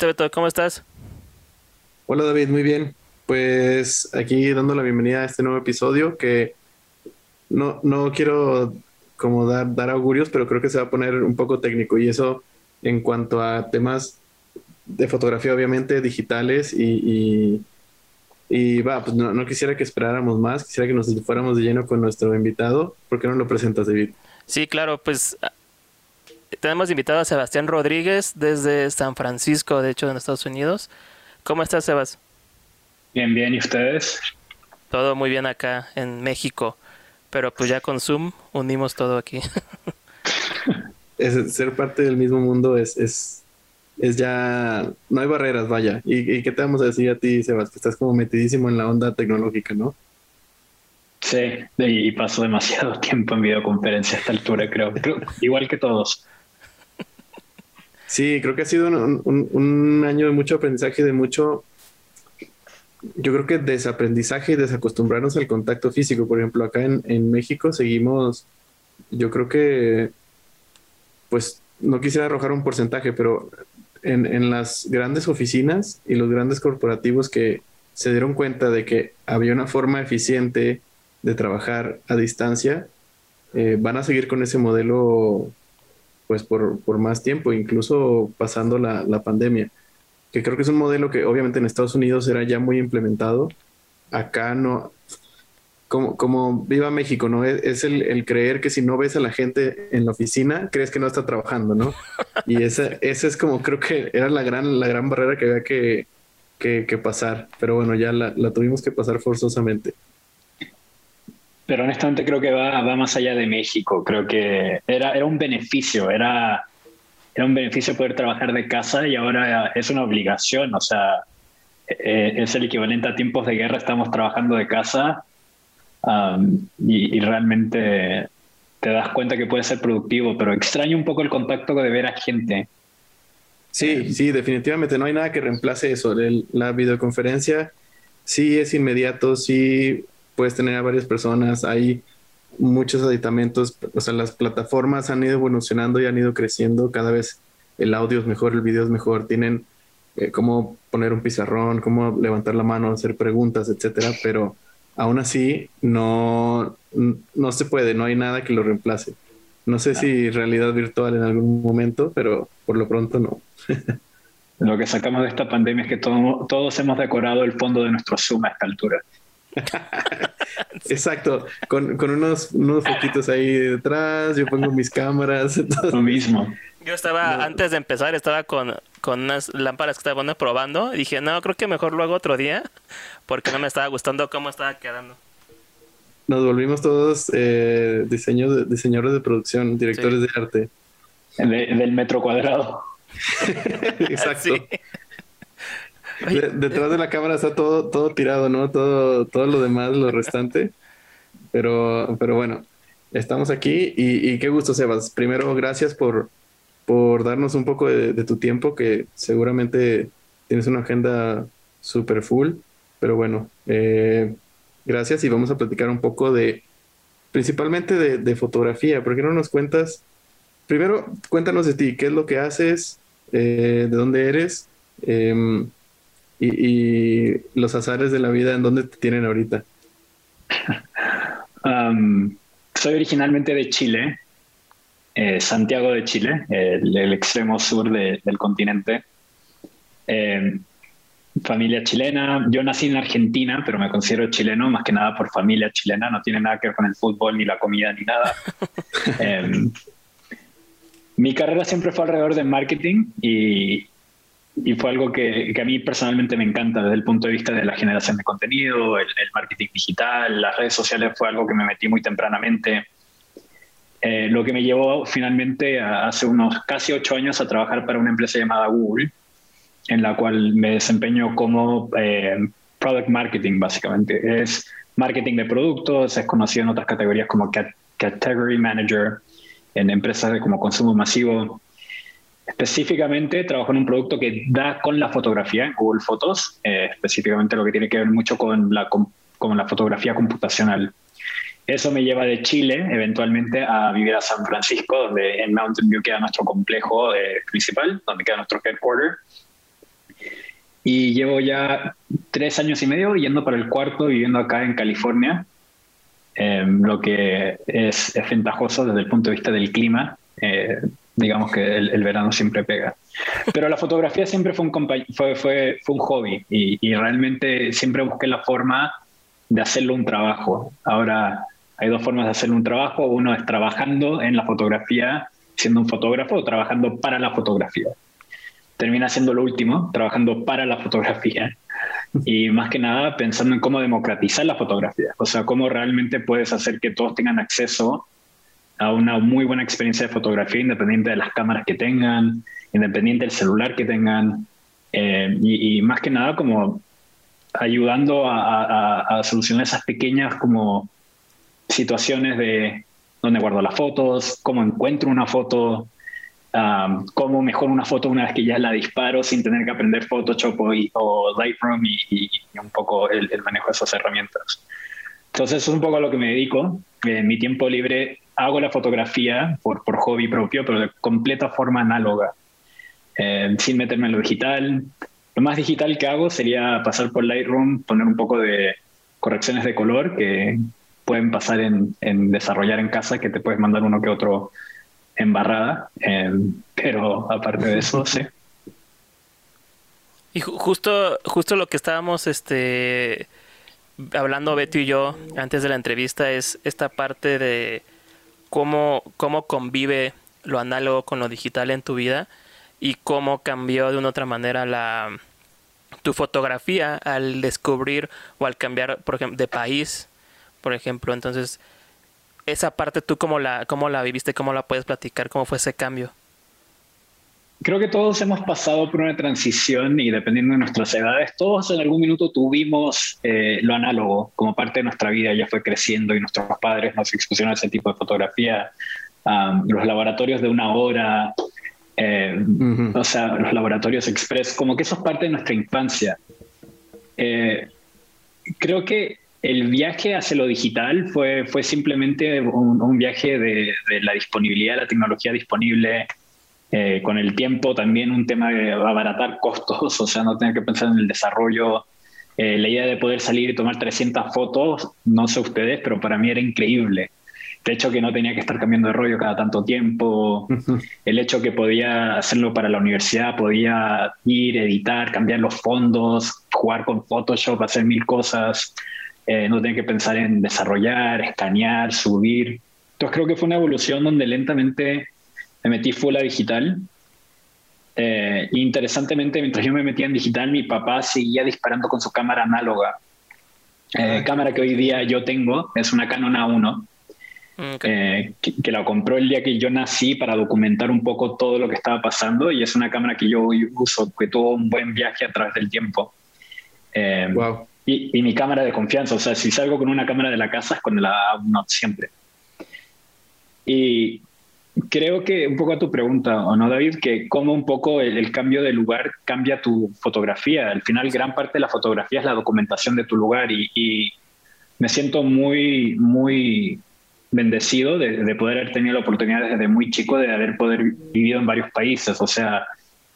Beto, ¿cómo estás? Hola David, muy bien. Pues aquí dando la bienvenida a este nuevo episodio que no, no quiero como dar, dar augurios, pero creo que se va a poner un poco técnico y eso en cuanto a temas de fotografía, obviamente, digitales y, y, va, pues no, no, quisiera que esperáramos más, quisiera que nos fuéramos de lleno con nuestro invitado. ¿Por qué no lo presentas, David? Sí, claro, pues tenemos invitado a Sebastián Rodríguez desde San Francisco, de hecho, en Estados Unidos. ¿Cómo estás, Sebas? Bien, bien, ¿y ustedes? Todo muy bien acá en México, pero pues ya con Zoom unimos todo aquí. es, ser parte del mismo mundo es, es, es ya, no hay barreras, vaya. ¿Y, qué te vamos a decir a ti, Sebas? Que estás como metidísimo en la onda tecnológica, ¿no? Sí, y paso demasiado tiempo en videoconferencia a esta altura, creo igual que todos. Sí, creo que ha sido un, año de mucho aprendizaje, de mucho, yo creo que desaprendizaje y desacostumbrarnos al contacto físico. Por ejemplo, acá en, México seguimos, yo creo que, pues no quisiera arrojar un porcentaje, pero en, las grandes oficinas y los grandes corporativos que se dieron cuenta de que había una forma eficiente de trabajar a distancia, eh, van a seguir con ese modelo pues por, por más tiempo, incluso pasando la, la, pandemia, que creo que es un modelo que obviamente en Estados Unidos era ya muy implementado, acá no, como, como viva México, ¿no? Es, el, el, creer que si no ves a la gente en la oficina, crees que no está trabajando, ¿no? Y esa, esa es como creo que era la gran, la gran barrera que había que, que, que pasar, pero bueno, ya la, la tuvimos que pasar forzosamente pero honestamente creo que va, va más allá de México. Creo que era, era un beneficio, era, era un beneficio poder trabajar de casa y ahora es una obligación. O sea, eh, es el equivalente a tiempos de guerra, estamos trabajando de casa um, y, realmente te das cuenta que puede ser productivo, pero extraño un poco el contacto de ver a gente. Sí, sí, definitivamente no hay nada que reemplace eso. la videoconferencia sí es inmediato, sí puedes tener a varias personas, hay muchos aditamentos, o sea, las plataformas han ido evolucionando y han ido creciendo, cada vez el audio es mejor, el video es mejor, tienen eh, cómo poner un pizarrón, cómo levantar la mano, hacer preguntas, etcétera, pero aún así no, no se puede, no hay nada que lo reemplace. No sé si realidad virtual en algún momento, pero por lo pronto no. lo que sacamos de esta pandemia es que todos hemos decorado el fondo de nuestro Zoom a esta altura. Exacto, con, unos, unos foquitos ahí detrás, yo pongo mis cámaras. Lo mismo. Yo estaba, antes de empezar, estaba con, con unas lámparas que estaba probando. Y dije, no, creo que mejor lo hago otro día, porque no me estaba gustando cómo estaba quedando. Nos volvimos todos eh, diseño diseñadores de producción, directores de arte. del metro cuadrado. Exacto detrás de la cámara está todo, todo tirado, ¿no? Todo, todo lo demás, lo restante. Pero, pero bueno, estamos aquí y, qué gusto, Sebas. Primero, gracias por, por darnos un poco de, tu tiempo, que seguramente tienes una agenda súper full. Pero bueno, eh, gracias y vamos a platicar un poco de, principalmente de, fotografía. ¿Por qué no nos cuentas? Primero, cuéntanos de ti, qué es lo que haces, eh, de dónde eres. Em, y, los azares de la vida, ¿en dónde te tienen ahorita? Um, soy originalmente de Chile, eh, Santiago de Chile, el, extremo sur del continente. Eh, familia chilena. Yo nací en Argentina, pero me considero chileno más que nada por familia chilena. No tiene nada que ver con el fútbol, ni la comida, ni nada. Eh, mi carrera siempre fue alrededor de marketing y, y fue algo que, a mí personalmente me encanta desde el punto de vista de la generación de contenido, el, marketing digital, las redes sociales fue algo que me metí muy tempranamente. Eh, lo que me llevó finalmente hace unos casi ocho años a trabajar para una empresa llamada Google, en la cual me desempeño como eh, product marketing, básicamente. Es marketing de productos, es conocido en otras categorías como category manager, en empresas de como consumo masivo Específicamente trabajo en un producto que da con la fotografía en Google Fotos, eh, específicamente lo que tiene que ver mucho con la, con, la fotografía computacional. Eso me lleva de Chile eventualmente a vivir a San Francisco, donde en Mountain View queda nuestro complejo eh, principal, donde queda nuestro headquarter. y llevo ya tres años y medio yendo para el cuarto, viviendo acá en California, em, lo que es, ventajoso desde el punto de vista del clima. Eh, digamos que el, verano siempre pega. Pero la fotografía siempre fue un, fue, fue, fue un hobby y, y, realmente siempre busqué la forma de hacerlo un trabajo. Ahora hay dos formas de hacerlo un trabajo. Uno es trabajando en la fotografía, siendo un fotógrafo, o trabajando para la fotografía termina siendo lo último, trabajando para la fotografía y más que nada pensando en cómo democratizar la fotografía, o sea, cómo realmente puedes hacer que todos tengan acceso a una muy buena experiencia de fotografía independiente de las cámaras que tengan, independiente del celular que tengan, eh, y, más que nada como ayudando a, a, solucionar esas pequeñas como situaciones de dónde guardo las fotos, cómo encuentro una foto, um, cómo mejor una foto una vez que ya la disparo sin tener que aprender Photoshop o, Lightroom y, un poco el, manejo de esas herramientas. Entonces, eso es un poco a lo que me dedico. En mi tiempo libre hago la fotografía por, por hobby propio, pero de completa forma análoga, eh, sin meterme en lo digital. Lo más digital que hago sería pasar por Lightroom, poner un poco de correcciones de color que pueden pasar en, en desarrollar en casa, que te puedes mandar uno que otro embarrada, em, pero aparte de eso, sí. Y justo, justo lo que estábamos este, hablando Beto y yo antes de la entrevista es esta parte de cómo, cómo convive lo análogo con lo digital en tu vida y cómo cambió de una otra manera la tu fotografía al descubrir o al cambiar por ejemplo de país por ejemplo entonces esa parte tú cómo la, cómo la viviste, cómo la puedes platicar, cómo fue ese cambio. Creo que todos hemos pasado por una transición y dependiendo de nuestras edades, todos en algún minuto tuvimos eh, lo análogo como parte de nuestra vida, ya fue creciendo y nuestros padres nos expusieron a ese tipo de fotografía. los laboratorios de una hora, eh, o sea, los laboratorios express, como que eso es parte de nuestra infancia. Eh, creo que el viaje hacia lo digital fue, fue simplemente un, viaje de, la disponibilidad de la tecnología disponible, eh, con el tiempo también un tema de abaratar costos, o sea, no tener que pensar en el desarrollo. Eh, la idea de poder salir y tomar 300 fotos, no sé ustedes, pero para mí era increíble. El hecho que no tenía que estar cambiando de rollo cada tanto tiempo, el hecho que podía hacerlo para la universidad, podía ir, editar, cambiar los fondos, jugar con Photoshop, hacer mil cosas. Eh, no tenía que pensar en desarrollar, escanear, subir. Entonces creo que fue una evolución donde lentamente me metí full a digital. Eh, interesantemente, mientras yo me metía en digital, mi papá seguía disparando con su cámara análoga. Eh, ah. cámara que hoy día yo tengo es una Canon A1, que, que, la compró el día que yo nací para documentar un poco todo lo que estaba pasando y es una cámara que yo uso, que tuvo un buen viaje a través del tiempo. wow. Y, mi cámara de confianza, o sea, si salgo con una cámara de la casa es con la no siempre. Y creo que un poco a tu pregunta, ¿o no, David? Que cómo un poco el, cambio de lugar cambia tu fotografía. Al final, gran parte de la fotografía es la documentación de tu lugar y, me siento muy, muy bendecido de, poder haber tenido la oportunidad desde muy chico de haber poder vivido en varios países. O sea,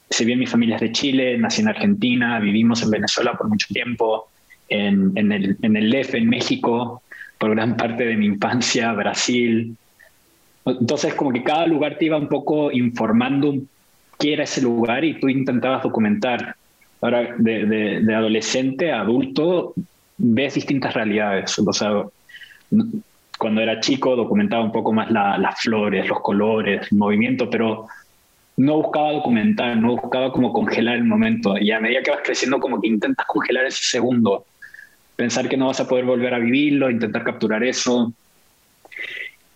si bien mi familia es de Chile, nací en Argentina, vivimos en Venezuela por mucho tiempo, en, en, el, en el en México, por gran parte de mi infancia, Brasil. Entonces, como que cada lugar te iba un poco informando qué era ese lugar y tú intentabas documentar. Ahora, de, de, adolescente a adulto, ves distintas realidades. O sea, cuando era chico documentaba un poco más las flores, los colores, el movimiento, pero no buscaba documentar, no buscaba como congelar el momento. Y a medida que vas creciendo, como que intentas congelar ese segundo pensar que no vas a poder volver a vivirlo, intentar capturar eso.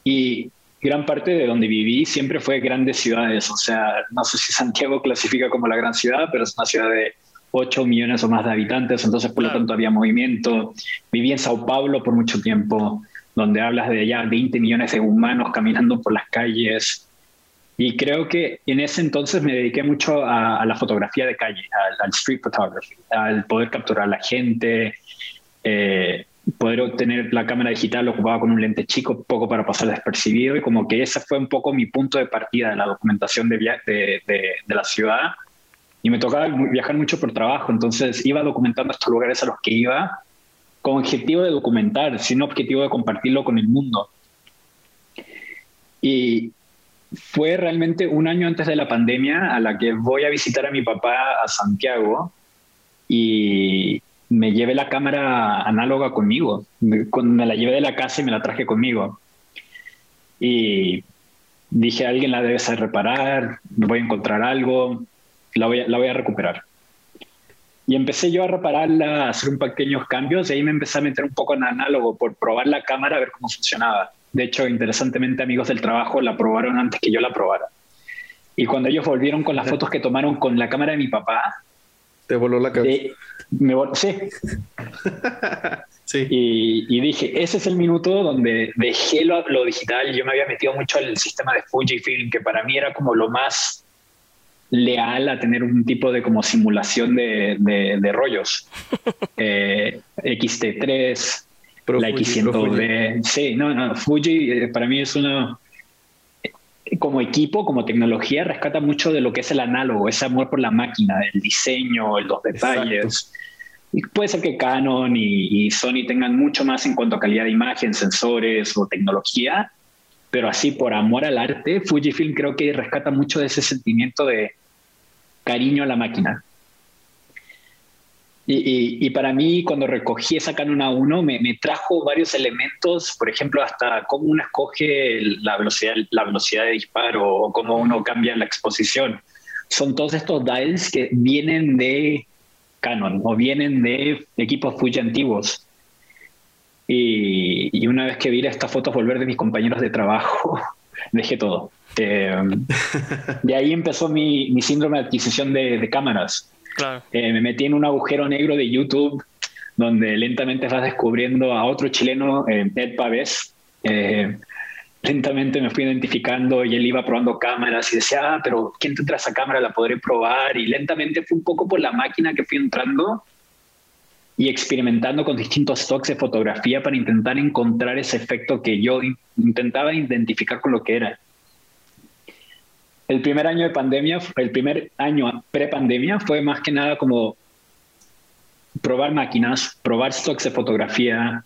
Y gran parte de donde viví siempre fue grandes ciudades, o sea, no sé si Santiago clasifica como la gran ciudad, pero es una ciudad de 8 millones o más de habitantes, entonces por lo tanto había movimiento. Viví en Sao Paulo por mucho tiempo, donde hablas de ya 20 millones de humanos caminando por las calles. Y creo que en ese entonces me dediqué mucho a, la fotografía de calle, al, al, street photography, al poder capturar a la gente, eh, poder obtener la cámara digital lo ocupaba con un lente chico, poco para pasar despercibido, y como que ese fue un poco mi punto de partida de la documentación de, de, de, la ciudad. y me tocaba viajar mucho por trabajo, entonces iba documentando estos lugares a los que iba con objetivo de documentar, sin objetivo de compartirlo con el mundo. Y fue realmente un año antes de la pandemia a la que voy a visitar a mi papá a Santiago y me llevé la cámara análoga conmigo. Me, me la llevé de la casa y me la traje conmigo. Y dije, alguien la debe saber reparar, voy a encontrar algo, la voy a, la voy a recuperar. Y empecé yo a repararla, a hacer un pequeños cambios y ahí me empecé a meter un poco en análogo por probar la cámara, a ver cómo funcionaba. De hecho, interesantemente, amigos del trabajo la probaron antes que yo la probara. Y cuando ellos volvieron con las fotos que tomaron con la cámara de mi papá, te voló la cabeza. Me sí. sí. Y, y, dije, ese es el minuto donde dejé lo, lo, digital. Yo me había metido mucho al sistema de Fujifilm, que para mí era como lo más leal a tener un tipo de como simulación de, de, de rollos. eh, XT3, la X100D. Sí, no, no, Fuji eh, para mí es uno, como equipo, como tecnología, rescata mucho de lo que es el análogo, ese amor por la máquina, el diseño, los detalles. Y puede ser que Canon y, y, Sony tengan mucho más en cuanto a calidad de imagen, sensores o tecnología, pero así por amor al arte, Fujifilm creo que rescata mucho de ese sentimiento de cariño a la máquina. Y, y, para mí, cuando recogí esa Canon A1, me, me, trajo varios elementos, por ejemplo, hasta cómo uno escoge la velocidad, la velocidad de disparo o cómo uno cambia la exposición. Son todos estos dials que vienen de Canon o vienen de equipos Fuji antiguos. Y, y una vez que vi estas fotos volver de mis compañeros de trabajo, dejé todo. Eh, de ahí empezó mi, mi síndrome de adquisición de, de cámaras Claro. Eh, me metí en un agujero negro de YouTube donde lentamente vas descubriendo a otro chileno, eh, Ed Pavés. Eh, lentamente me fui identificando y él iba probando cámaras y decía, ah, pero ¿quién te trae esa cámara? La podré probar. Y lentamente fue un poco por la máquina que fui entrando y experimentando con distintos stocks de fotografía para intentar encontrar ese efecto que yo intentaba identificar con lo que era el primer año de pandemia, el primer año pre-pandemia fue más que nada como probar máquinas, probar stocks de fotografía,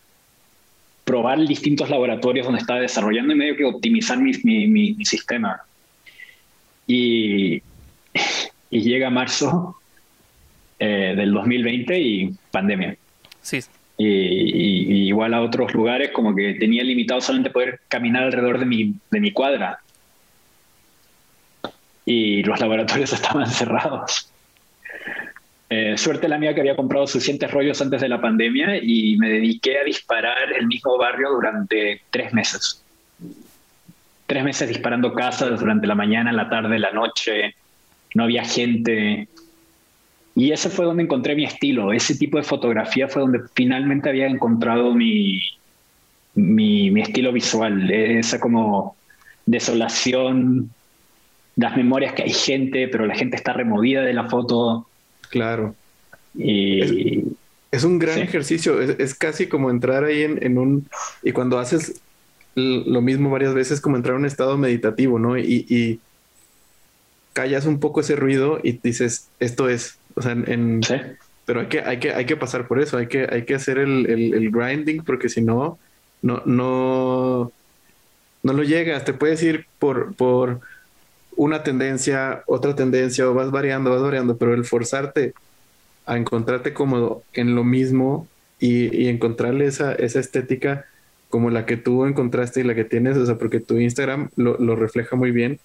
probar distintos laboratorios donde estaba desarrollando y medio que optimizar mi, mi, mi sistema. Y, y, llega marzo eh, del 2020 y pandemia. Sí. Y, y, y, igual a otros lugares como que tenía limitado solamente poder caminar alrededor de mi, de mi cuadra y los laboratorios estaban cerrados. Eh, suerte la mía que había comprado suficientes rollos antes de la pandemia y me dediqué a disparar el mismo barrio durante tres meses. Tres meses disparando casas durante la mañana, la tarde, la noche. No había gente. Y ese fue donde encontré mi estilo. Ese tipo de fotografía fue donde finalmente había encontrado mi, mi, mi estilo visual. Esa como desolación, las memorias que hay gente, pero la gente está removida de la foto. Claro. Y, es, es un gran sí. ejercicio, es, es, casi como entrar ahí en, en, un... Y cuando haces lo mismo varias veces, como entrar en un estado meditativo, ¿no? Y, y callas un poco ese ruido y dices, esto es, o sea, en... ¿Sí? Pero hay que, hay, que, hay que pasar por eso, hay que, hay que hacer el, el, el grinding, porque si no, no, no, no lo llegas, te puedes ir por... por una tendencia, otra tendencia, o vas variando, vas variando, pero el forzarte a encontrarte cómodo en lo mismo y, y, encontrarle esa, esa estética como la que tú encontraste y la que tienes, o sea, porque tu Instagram lo, lo refleja muy bien,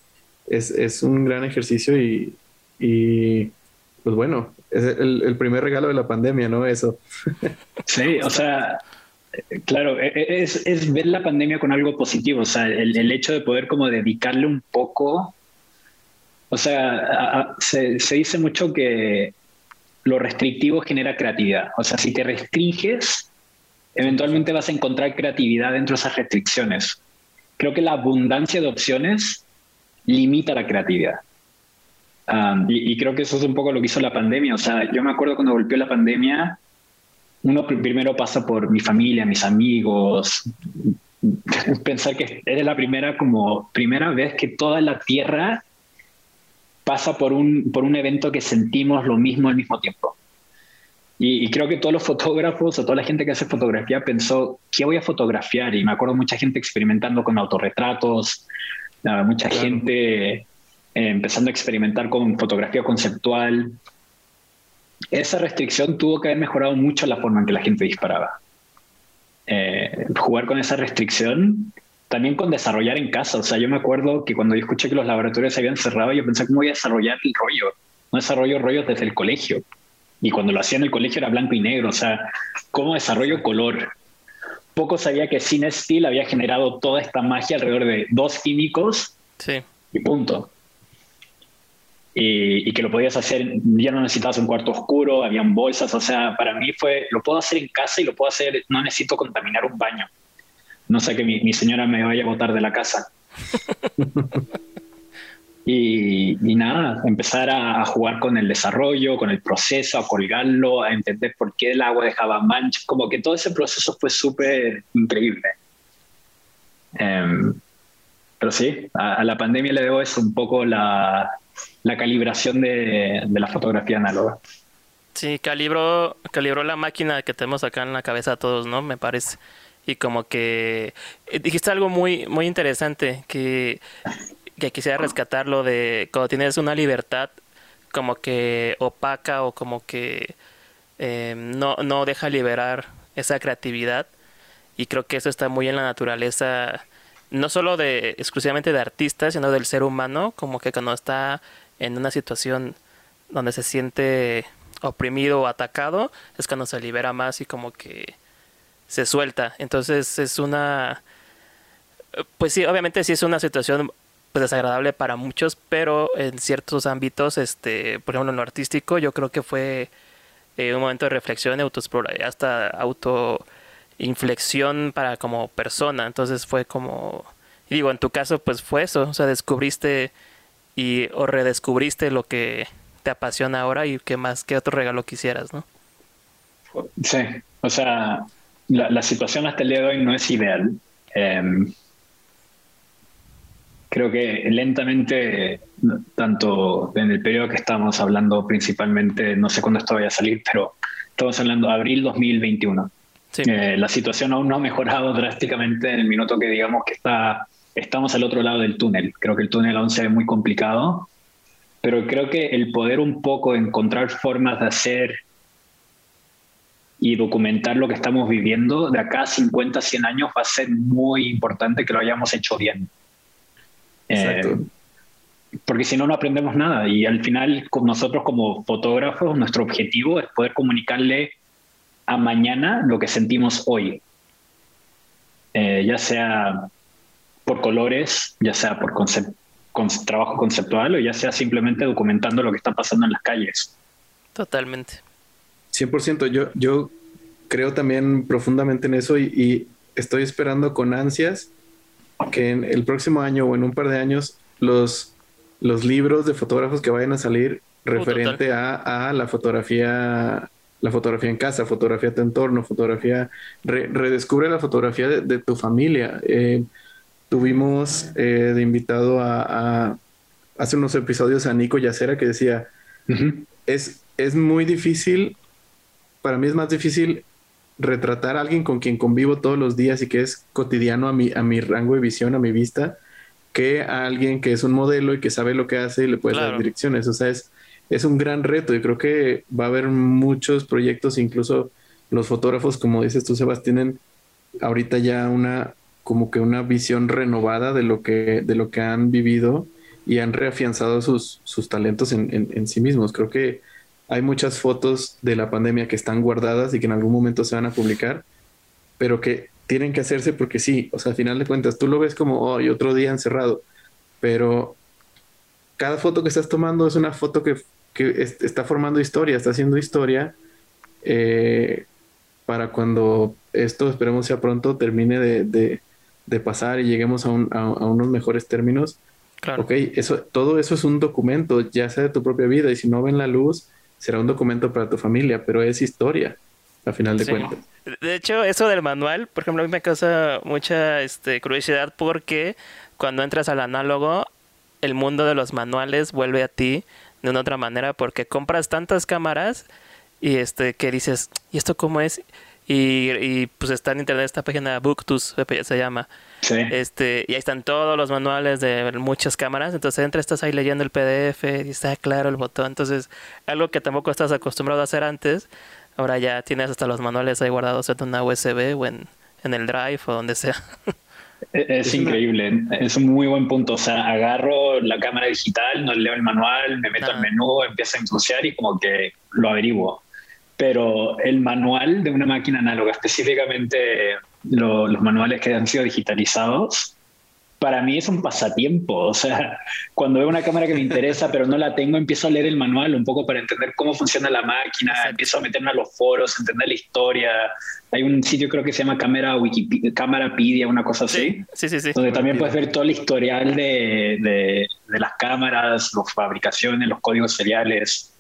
es, es, un gran ejercicio y, y pues bueno, es el, el, primer regalo de la pandemia, ¿no? Eso. Sí, o sea, claro, es, es ver la pandemia con algo positivo, o sea, el, el hecho de poder como dedicarle un poco o sea, se, dice mucho que lo restrictivo genera creatividad. O sea, si te restringes, eventualmente vas a encontrar creatividad dentro de esas restricciones. Creo que la abundancia de opciones limita la creatividad. Um, y, y, creo que eso es un poco lo que hizo la pandemia. O sea, yo me acuerdo cuando golpeó la pandemia, uno primero pasa por mi familia, mis amigos, pensar que era la primera como primera vez que toda la tierra pasa por un, por un evento que sentimos lo mismo al mismo tiempo. Y, creo que todos los fotógrafos o toda la gente que hace fotografía pensó, ¿qué voy a fotografiar? Y me acuerdo mucha gente experimentando con autorretratos, mucha gente eh, empezando a experimentar con fotografía conceptual. Esa restricción tuvo que haber mejorado mucho la forma en que la gente disparaba. Eh, jugar con esa restricción, también con desarrollar en casa. O sea, yo me acuerdo que cuando yo escuché que los laboratorios se habían cerrado, yo pensé, ¿cómo voy a desarrollar el rollo? No desarrollo rollos desde el colegio. Y cuando lo hacía en el colegio era blanco y negro, o sea, ¿cómo desarrollo color? Poco sabía que Cine Steel había generado toda esta magia alrededor de dos químicos sí. y punto. Y, que lo podías hacer, ya no necesitabas un cuarto oscuro, habían bolsas, o sea, para mí fue, lo puedo hacer en casa y lo puedo hacer, no necesito contaminar un baño. No sé que mi, mi señora me vaya a botar de la casa. Y, nada, empezar a, jugar con el desarrollo, con el proceso, a colgarlo, a entender por qué el agua dejaba manchas, como que todo ese proceso fue súper increíble. Em, pero sí, a, la pandemia le debo eso un poco la, la calibración de, de, la fotografía análoga. Sí, calibró, calibró la máquina que tenemos acá en la cabeza todos, ¿no? Me parece. Y como que eh, dijiste algo muy, muy interesante, que que quisiera rescatarlo de cuando tienes una libertad como que opaca o como que eh, no, no deja liberar esa creatividad. Y creo que eso está muy en la naturaleza no solo de exclusivamente de artistas sino del ser humano como que cuando está en una situación donde se siente oprimido o atacado es cuando se libera más y como que se suelta entonces es una pues sí obviamente sí es una situación pues desagradable para muchos, pero en ciertos ámbitos, este, por ejemplo en lo artístico, yo creo que fue eh, un momento de reflexión, hasta autoinflexión para como persona. Entonces fue como, digo, en tu caso pues fue eso, o sea, descubriste y o redescubriste lo que te apasiona ahora y qué más, qué otro regalo quisieras, ¿no? Sí, o sea, la, situación hasta el día de hoy no es ideal. Em, creo que lentamente, tanto en el periodo que estamos hablando principalmente, no sé cuándo esto vaya a salir, pero estamos hablando de abril 2021. Eh, la situación aún no ha mejorado drásticamente en el minuto que digamos que está, estamos al otro lado del túnel. Creo que el túnel aún se ve muy complicado, pero creo que el poder un poco encontrar formas de hacer y documentar lo que estamos viviendo de acá a 50, 100 años va a ser muy importante que lo hayamos hecho bien. Eh, porque si no, no aprendemos nada. Y al final, nosotros como fotógrafos, nuestro objetivo es poder comunicarle a mañana lo que sentimos hoy. Eh, ya sea por colores, ya sea por trabajo conceptual o ya sea simplemente documentando lo que está pasando en las calles. Totalmente. 100%. Yo, yo creo también profundamente en eso y estoy esperando con ansias que en el próximo año o en un par de años los, los libros de fotógrafos que vayan a salir uh, referente a, la fotografía la fotografía en casa, fotografía de tu entorno, fotografía, redescubre la fotografía de, tu familia. Eh, tuvimos eh, de invitado a, hace unos episodios a Nico Yacera que decía, es, es muy difícil, para mí es más difícil retratar a alguien con quien convivo todos los días y que es cotidiano a mi, a mi rango de visión, a mi vista, que a alguien que es un modelo y que sabe lo que hace y le puede dar direcciones. O sea, es, es un gran reto y creo que va a haber muchos proyectos, incluso los fotógrafos, como dices tú, Sebas, tienen ahorita ya una como que una visión renovada de lo que, de lo que han vivido y han reafianzado sus, sus talentos en, en, en sí mismos. Creo que hay muchas fotos de la pandemia que están guardadas y que en algún momento se van a publicar, pero que tienen que hacerse porque sí, o sea, al final de cuentas, tú lo ves como, hoy otro día encerrado, pero cada foto que estás tomando es una foto que, está formando historia, está haciendo historia eh, para cuando esto, esperemos sea pronto, termine de, pasar y lleguemos a, unos mejores términos. Claro. Ok, eso, todo eso es un documento, ya sea de tu propia vida, y si no ven la luz, será un documento para tu familia, pero es historia, a final de cuentas. De hecho, eso del manual, por ejemplo, a mí me causa mucha este, curiosidad porque cuando entras al análogo, el mundo de los manuales vuelve a ti de una otra manera porque compras tantas cámaras y este que dices, ¿y esto cómo es? Y, y pues está en internet esta página Booktooth se llama. Sí. Este, y ahí están todos los manuales de muchas cámaras. Entonces entras, estás ahí leyendo el PDF y está claro el botón. Entonces, algo que tampoco estás acostumbrado a hacer antes, ahora ya tienes hasta los manuales ahí guardados en una USB o en, en el Drive o donde sea. Es, es increíble, es un muy buen punto. O sea, agarro la cámara digital, no leo el manual, me meto Ah. al menú, empiezo a ensuciar y como que lo averiguo. Pero el manual de una máquina análoga, específicamente lo- los manuales que han sido digitalizados, para mí es un pasatiempo. O sea, cuando veo una cámara que me interesa pero no la tengo, empiezo a leer el manual un poco para entender cómo funciona la máquina, Exacto. empiezo a meterme a los foros, entender la historia. Hay un sitio creo que se llama Cámara Wikipedia, Cámarapedia, una cosa así Sí, sí, sí. sí. donde también puedes ver todo el historial de, de- de las cámaras, las fabricaciones, los códigos seriales.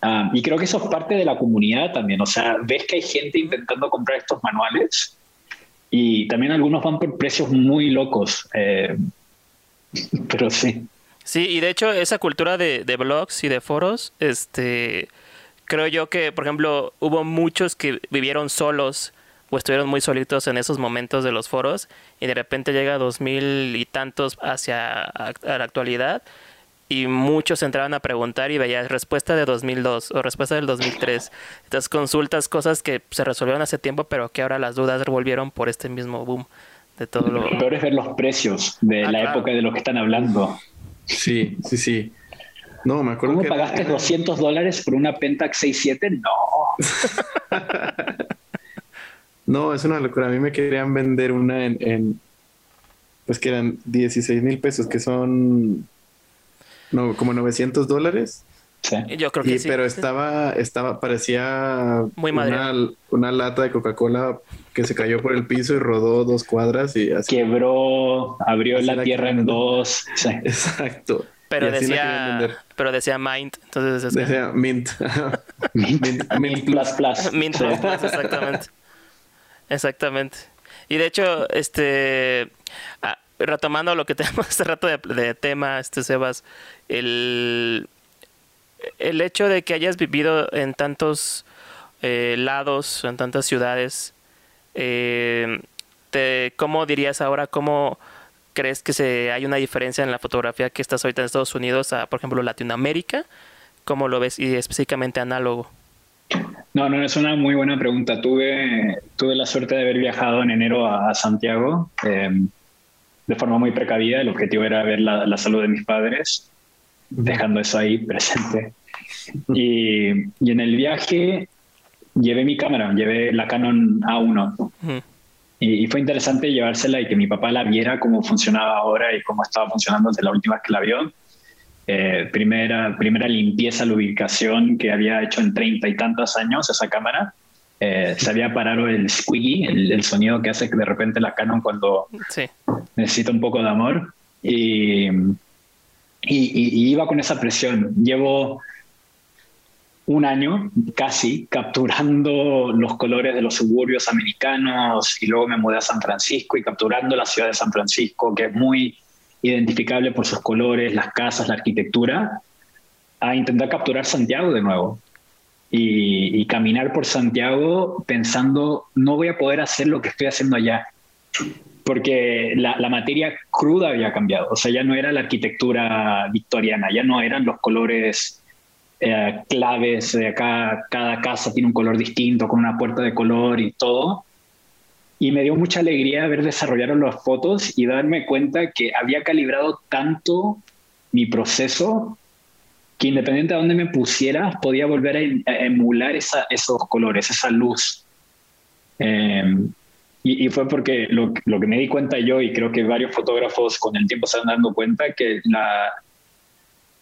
Ah, y creo que eso es parte de la comunidad también. O sea, ves que hay gente intentando comprar estos manuales y también algunos van por precios muy locos. eh, pero sí. Sí, y de hecho esa cultura de, blogs y de foros, este, creo yo que, por ejemplo, hubo muchos que vivieron solos o estuvieron muy solitos en esos momentos de los foros y de repente llega dos mil y tantos hacia a, a la actualidad y muchos entraban a preguntar y veías respuesta de 2002 o respuesta del 2003. Entonces consultas cosas que se resolvieron hace tiempo pero que ahora las dudas volvieron por este mismo boom de todo lo... Lo peor es ver los precios de Ah, la claro. época de lo que están hablando. Sí, sí, sí. No, me acuerdo ¿Cómo que... pagaste 200 dólares por una Pentax 6.7? No. No, es una locura. A mí me querían vender una en, en- pues que eran 16 mil pesos, que son no, como 900 dólares. Sí. Yo creo que Y- sí. pero estaba, estaba, parecía Muy una, una lata de Coca-Cola que se cayó por el piso y rodó dos cuadras y así. Quebró, abrió Así la tierra en dos. Sí. Exacto. Pero decía, pero decía Mind, entonces es que- Decía Mint. Mint, Mint- Mint plus plus. Mint Sí. Plus Plus, exactamente. Exactamente. Y de hecho, este ah, retomando lo que tenemos hace rato de, tema, este Sebas, el, el hecho de que hayas vivido en tantos eh, lados, en tantas ciudades, eh, ¿cómo dirías ahora, cómo crees que se hay una diferencia en la fotografía que estás ahorita en Estados Unidos a, por ejemplo, Latinoamérica? ¿Cómo lo ves? Y específicamente análogo. No, no, es una muy buena pregunta. Tuve, tuve la suerte de haber viajado en enero a, Santiago eh, de forma muy precavida. El objetivo era ver la, la salud de mis padres, dejando eso ahí presente. Y, y en el viaje llevé mi cámara, llevé la Canon A1. Ujú. Y, y fue interesante llevársela y que mi papá la viera cómo funcionaba ahora y cómo estaba funcionando desde la última vez que la vio. Eh, primera, primera limpieza, lubricación que había hecho en treinta y tantos años esa cámara. Eh, se había parado el squeaky, el, el sonido que hace de repente la Canon cuando Sí. necesita un poco de amor. Y- y iba con esa presión. Llevo un año casi capturando los colores de los suburbios americanos y luego me mudé a San Francisco y capturando la ciudad de San Francisco, que es muy identificable por sus colores, las casas, la arquitectura, a intentar capturar Santiago de nuevo. Y, caminar por Santiago pensando, no voy a poder hacer lo que estoy haciendo allá porque la, materia cruda había cambiado, o sea, ya no era la arquitectura victoriana, ya no eran los colores eh, claves, de acá cada casa tiene un color distinto, con una puerta de color y todo. Y me dio mucha alegría ver desarrollar las fotos y darme cuenta que había calibrado tanto mi proceso que independiente de dónde me pusiera, podía volver a, emular esa, esos colores, esa luz. Eh, y, y, fue porque lo, lo, que me di cuenta yo, y creo que varios fotógrafos con el tiempo se van dando cuenta, que la,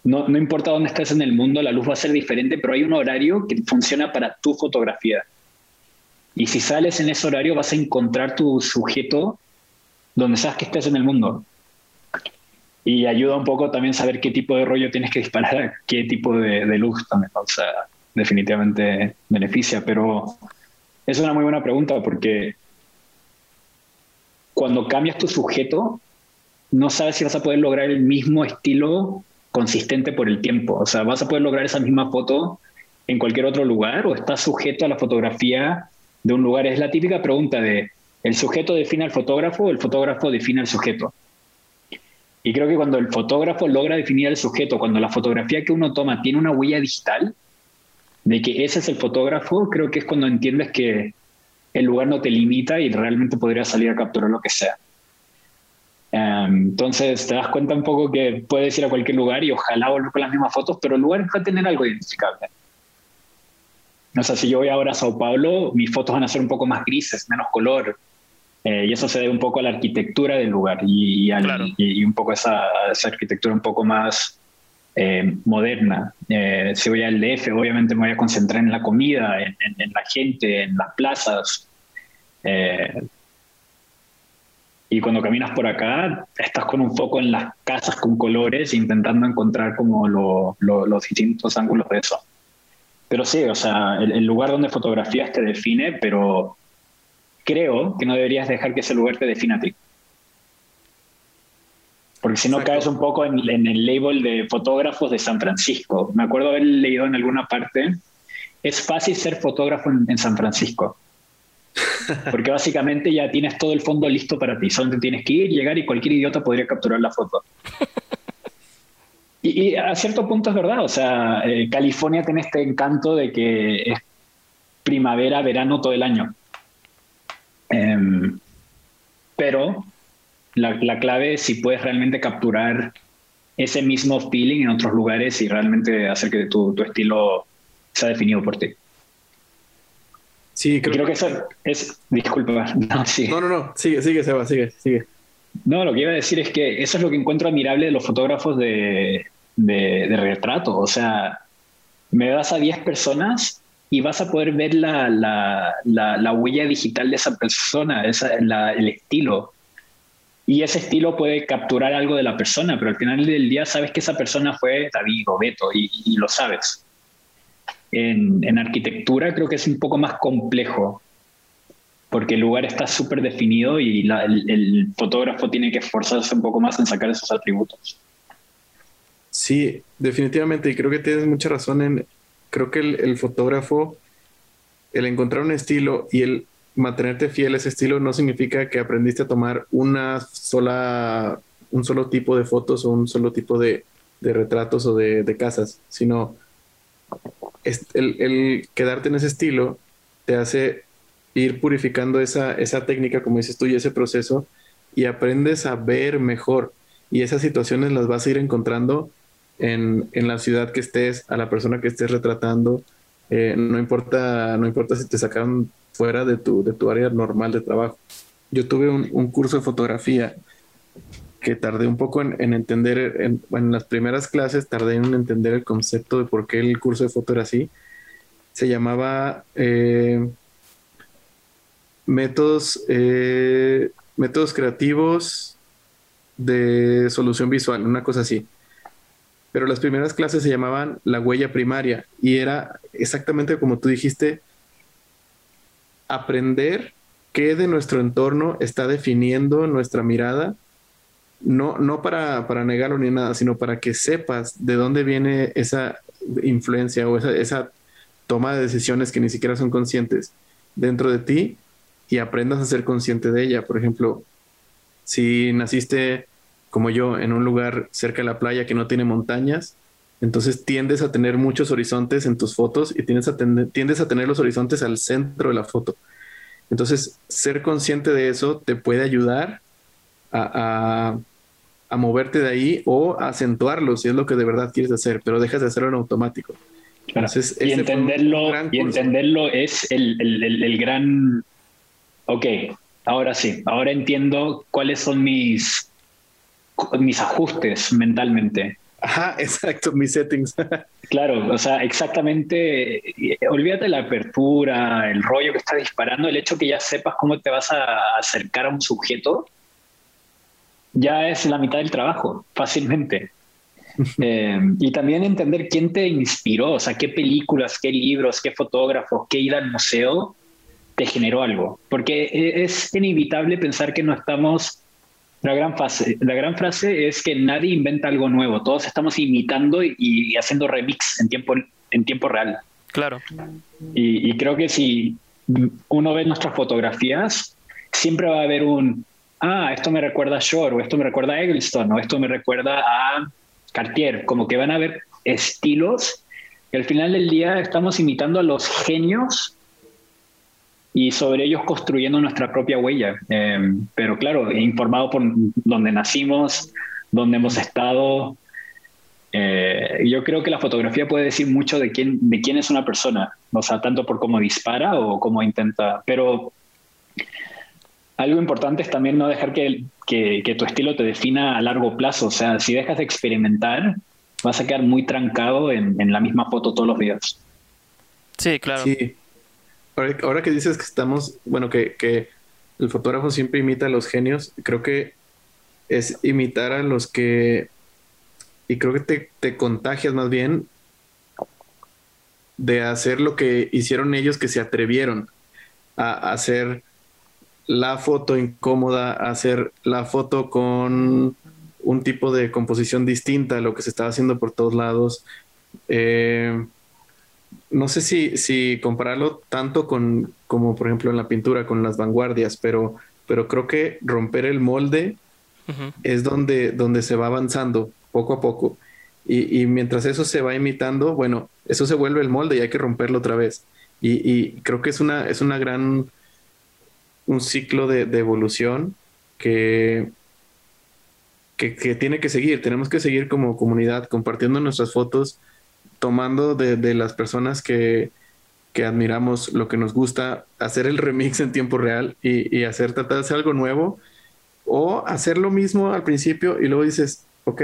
no, no, importa dónde estés en el mundo, la luz va a ser diferente, pero hay un horario que funciona para tu fotografía. Y si sales en ese horario, vas a encontrar tu sujeto donde sabes que estés en el mundo. Y ayuda un poco también saber qué tipo de rollo tienes que disparar, qué tipo de, de luz también. O sea, definitivamente beneficia, pero es una muy buena pregunta porque cuando cambias tu sujeto, no sabes si vas a poder lograr el mismo estilo consistente por el tiempo. O sea, vas a poder lograr esa misma foto en cualquier otro lugar o estás sujeto a la fotografía de un lugar. Es la típica pregunta de, ¿el sujeto define al fotógrafo o el fotógrafo define al sujeto? Y creo que cuando el fotógrafo logra definir al sujeto, cuando la fotografía que uno toma tiene una huella digital, de que ese es el fotógrafo, creo que es cuando entiendes que el lugar no te limita y realmente podrías salir a capturar lo que sea. Em, entonces te das cuenta un poco que puedes ir a cualquier lugar y ojalá volver con las mismas fotos, pero el lugar va a tener algo identificable. O sea, si yo voy ahora a Sao Paulo, mis fotos van a ser un poco más grises, menos color. Eh, y eso se debe un poco a la arquitectura del lugar y, y, un poco a esa, esa, arquitectura un poco más eh, moderna. Eh, si voy al DF, obviamente me voy a concentrar en la comida, en, en, la gente, en las plazas. y cuando caminas por acá, estás con un foco en las casas con colores, intentando encontrar como los distintos ángulos de eso. Pero sí, o sea, el, lugar donde fotografías te define, pero creo que no deberías dejar que ese lugar te defina a ti. Porque si no caes un poco en, el label de fotógrafos de San Francisco. Me acuerdo haber leído en alguna parte, es fácil ser fotógrafo en, San Francisco. Porque básicamente ya tienes todo el fondo listo para ti. Solo tienes que ir, llegar y cualquier idiota podría capturar la foto. Y, a cierto punto es verdad, o sea, eh, California tiene este encanto de que es primavera, verano todo el año. Em, pero la, clave es si puedes realmente capturar ese mismo feeling en otros lugares y realmente hacer que tu, tu estilo sea definido por ti. Sí, creo, que, eso es. Disculpa. No, no, no, no. Sigue, sigue, Seba, sigue, sigue. No, lo que iba a decir es que eso es lo que encuentro admirable de los fotógrafos de, de, retrato. O sea, me das a 10 personas y vas a poder ver la, la, huella digital de esa persona, esa, el estilo. Y ese estilo puede capturar algo de la persona, pero al final del día sabes que esa persona fue David o Beto y, lo sabes. En, en, arquitectura creo que es un poco más complejo, porque el lugar está súper definido y el, el fotógrafo tiene que esforzarse un poco más en sacar esos atributos. Sí, definitivamente, y creo que tienes mucha razón en, creo que el, fotógrafo, el encontrar un estilo y el mantenerte fiel a ese estilo no significa que aprendiste a tomar una sola, un solo tipo de fotos o un solo tipo de, retratos o de, casas, sino el, el, quedarte en ese estilo te hace ir purificando esa, esa técnica, como dices tú, y ese proceso, y aprendes a ver mejor. Y esas situaciones las vas a ir encontrando en, la ciudad que estés, a la persona que estés retratando. Eh, no, importa, no importa si te sacaron fuera de tu, de tu área normal de trabajo. Yo tuve un, curso de fotografía que tardé un poco en, entender, en, en, las primeras clases tardé en entender el concepto de por qué el curso de foto era así. Se llamaba eh, métodos, eh, métodos creativos de solución visual, una cosa así pero las primeras clases se llamaban la huella primaria y era exactamente como tú dijiste, aprender qué de nuestro entorno está definiendo nuestra mirada, no, no para, para negarlo ni nada, sino para que sepas de dónde viene esa influencia o esa, esa toma de decisiones que ni siquiera son conscientes dentro de ti y aprendas a ser consciente de ella. Por ejemplo, si naciste como yo, en un lugar cerca de la playa que no tiene montañas, entonces tiendes a tener muchos horizontes en tus fotos y tiendes a, tiendes a tener los horizontes al centro de la foto. Entonces, ser consciente de eso te puede ayudar a, moverte de ahí o a acentuarlo si es lo que de verdad quieres hacer, pero dejas de hacerlo en automático. Entonces, y entenderlo, y entenderlo es el, el gran... Ok, ahora sí, ahora entiendo cuáles son mis mis ajustes mentalmente. Ajá, exacto, mis settings. claro, o sea, exactamente, olvídate de la apertura, el rollo que está disparando, el hecho que ya sepas cómo te vas a acercar a un sujeto, ya es la mitad del trabajo, fácilmente. Eh, y también entender quién te inspiró, o sea, qué películas, qué libros, qué fotógrafos, qué ir al museo te generó algo. Porque e, es inevitable pensar que no estamos La gran, frase, la gran frase es que nadie inventa algo nuevo, todos estamos imitando y, haciendo remix en tiempo, en tiempo real. Claro. Y, y, creo que si uno ve nuestras fotografías, siempre va a haber un, ah, esto me recuerda a Shore, o esto me recuerda a Eggleston, o esto me recuerda a Cartier, como que van a haber estilos que al final del día estamos imitando a los genios y sobre ellos construyendo nuestra propia huella. Em, pero claro, informado por donde nacimos, donde hemos estado. Eh, yo creo que la fotografía puede decir mucho de quién, de quién es una persona, o sea, tanto por cómo dispara o cómo intenta. Pero algo importante es también no dejar que, que, tu estilo te defina a largo plazo. O sea, si dejas de experimentar, vas a quedar muy trancado en, en la misma foto todos los días. Sí, claro. Sí. Ahora, que dices que estamos, bueno, que, el fotógrafo siempre imita a los genios, creo que es imitar a los que, y creo que te, te contagias más bien de hacer lo que hicieron ellos que se atrevieron a hacer la foto incómoda, hacer la foto con un tipo de composición distinta a lo que se estaba haciendo por todos lados. Eh, no sé si, si compararlo tanto con, como por ejemplo en la pintura, con las vanguardias, pero, pero creo que romper el molde es donde, donde se va avanzando poco a poco. Y, y, mientras eso se va imitando, bueno, eso se vuelve el molde y hay que romperlo otra vez. Y, y creo que es una, es una gran un ciclo de, evolución que, que, tiene que seguir. Tenemos que seguir como comunidad compartiendo nuestras fotos, tomando de, las personas que, que, admiramos lo que nos gusta, hacer el remix en tiempo real y, hacer, tratar de hacer algo nuevo o hacer lo mismo al principio y luego dices, ok,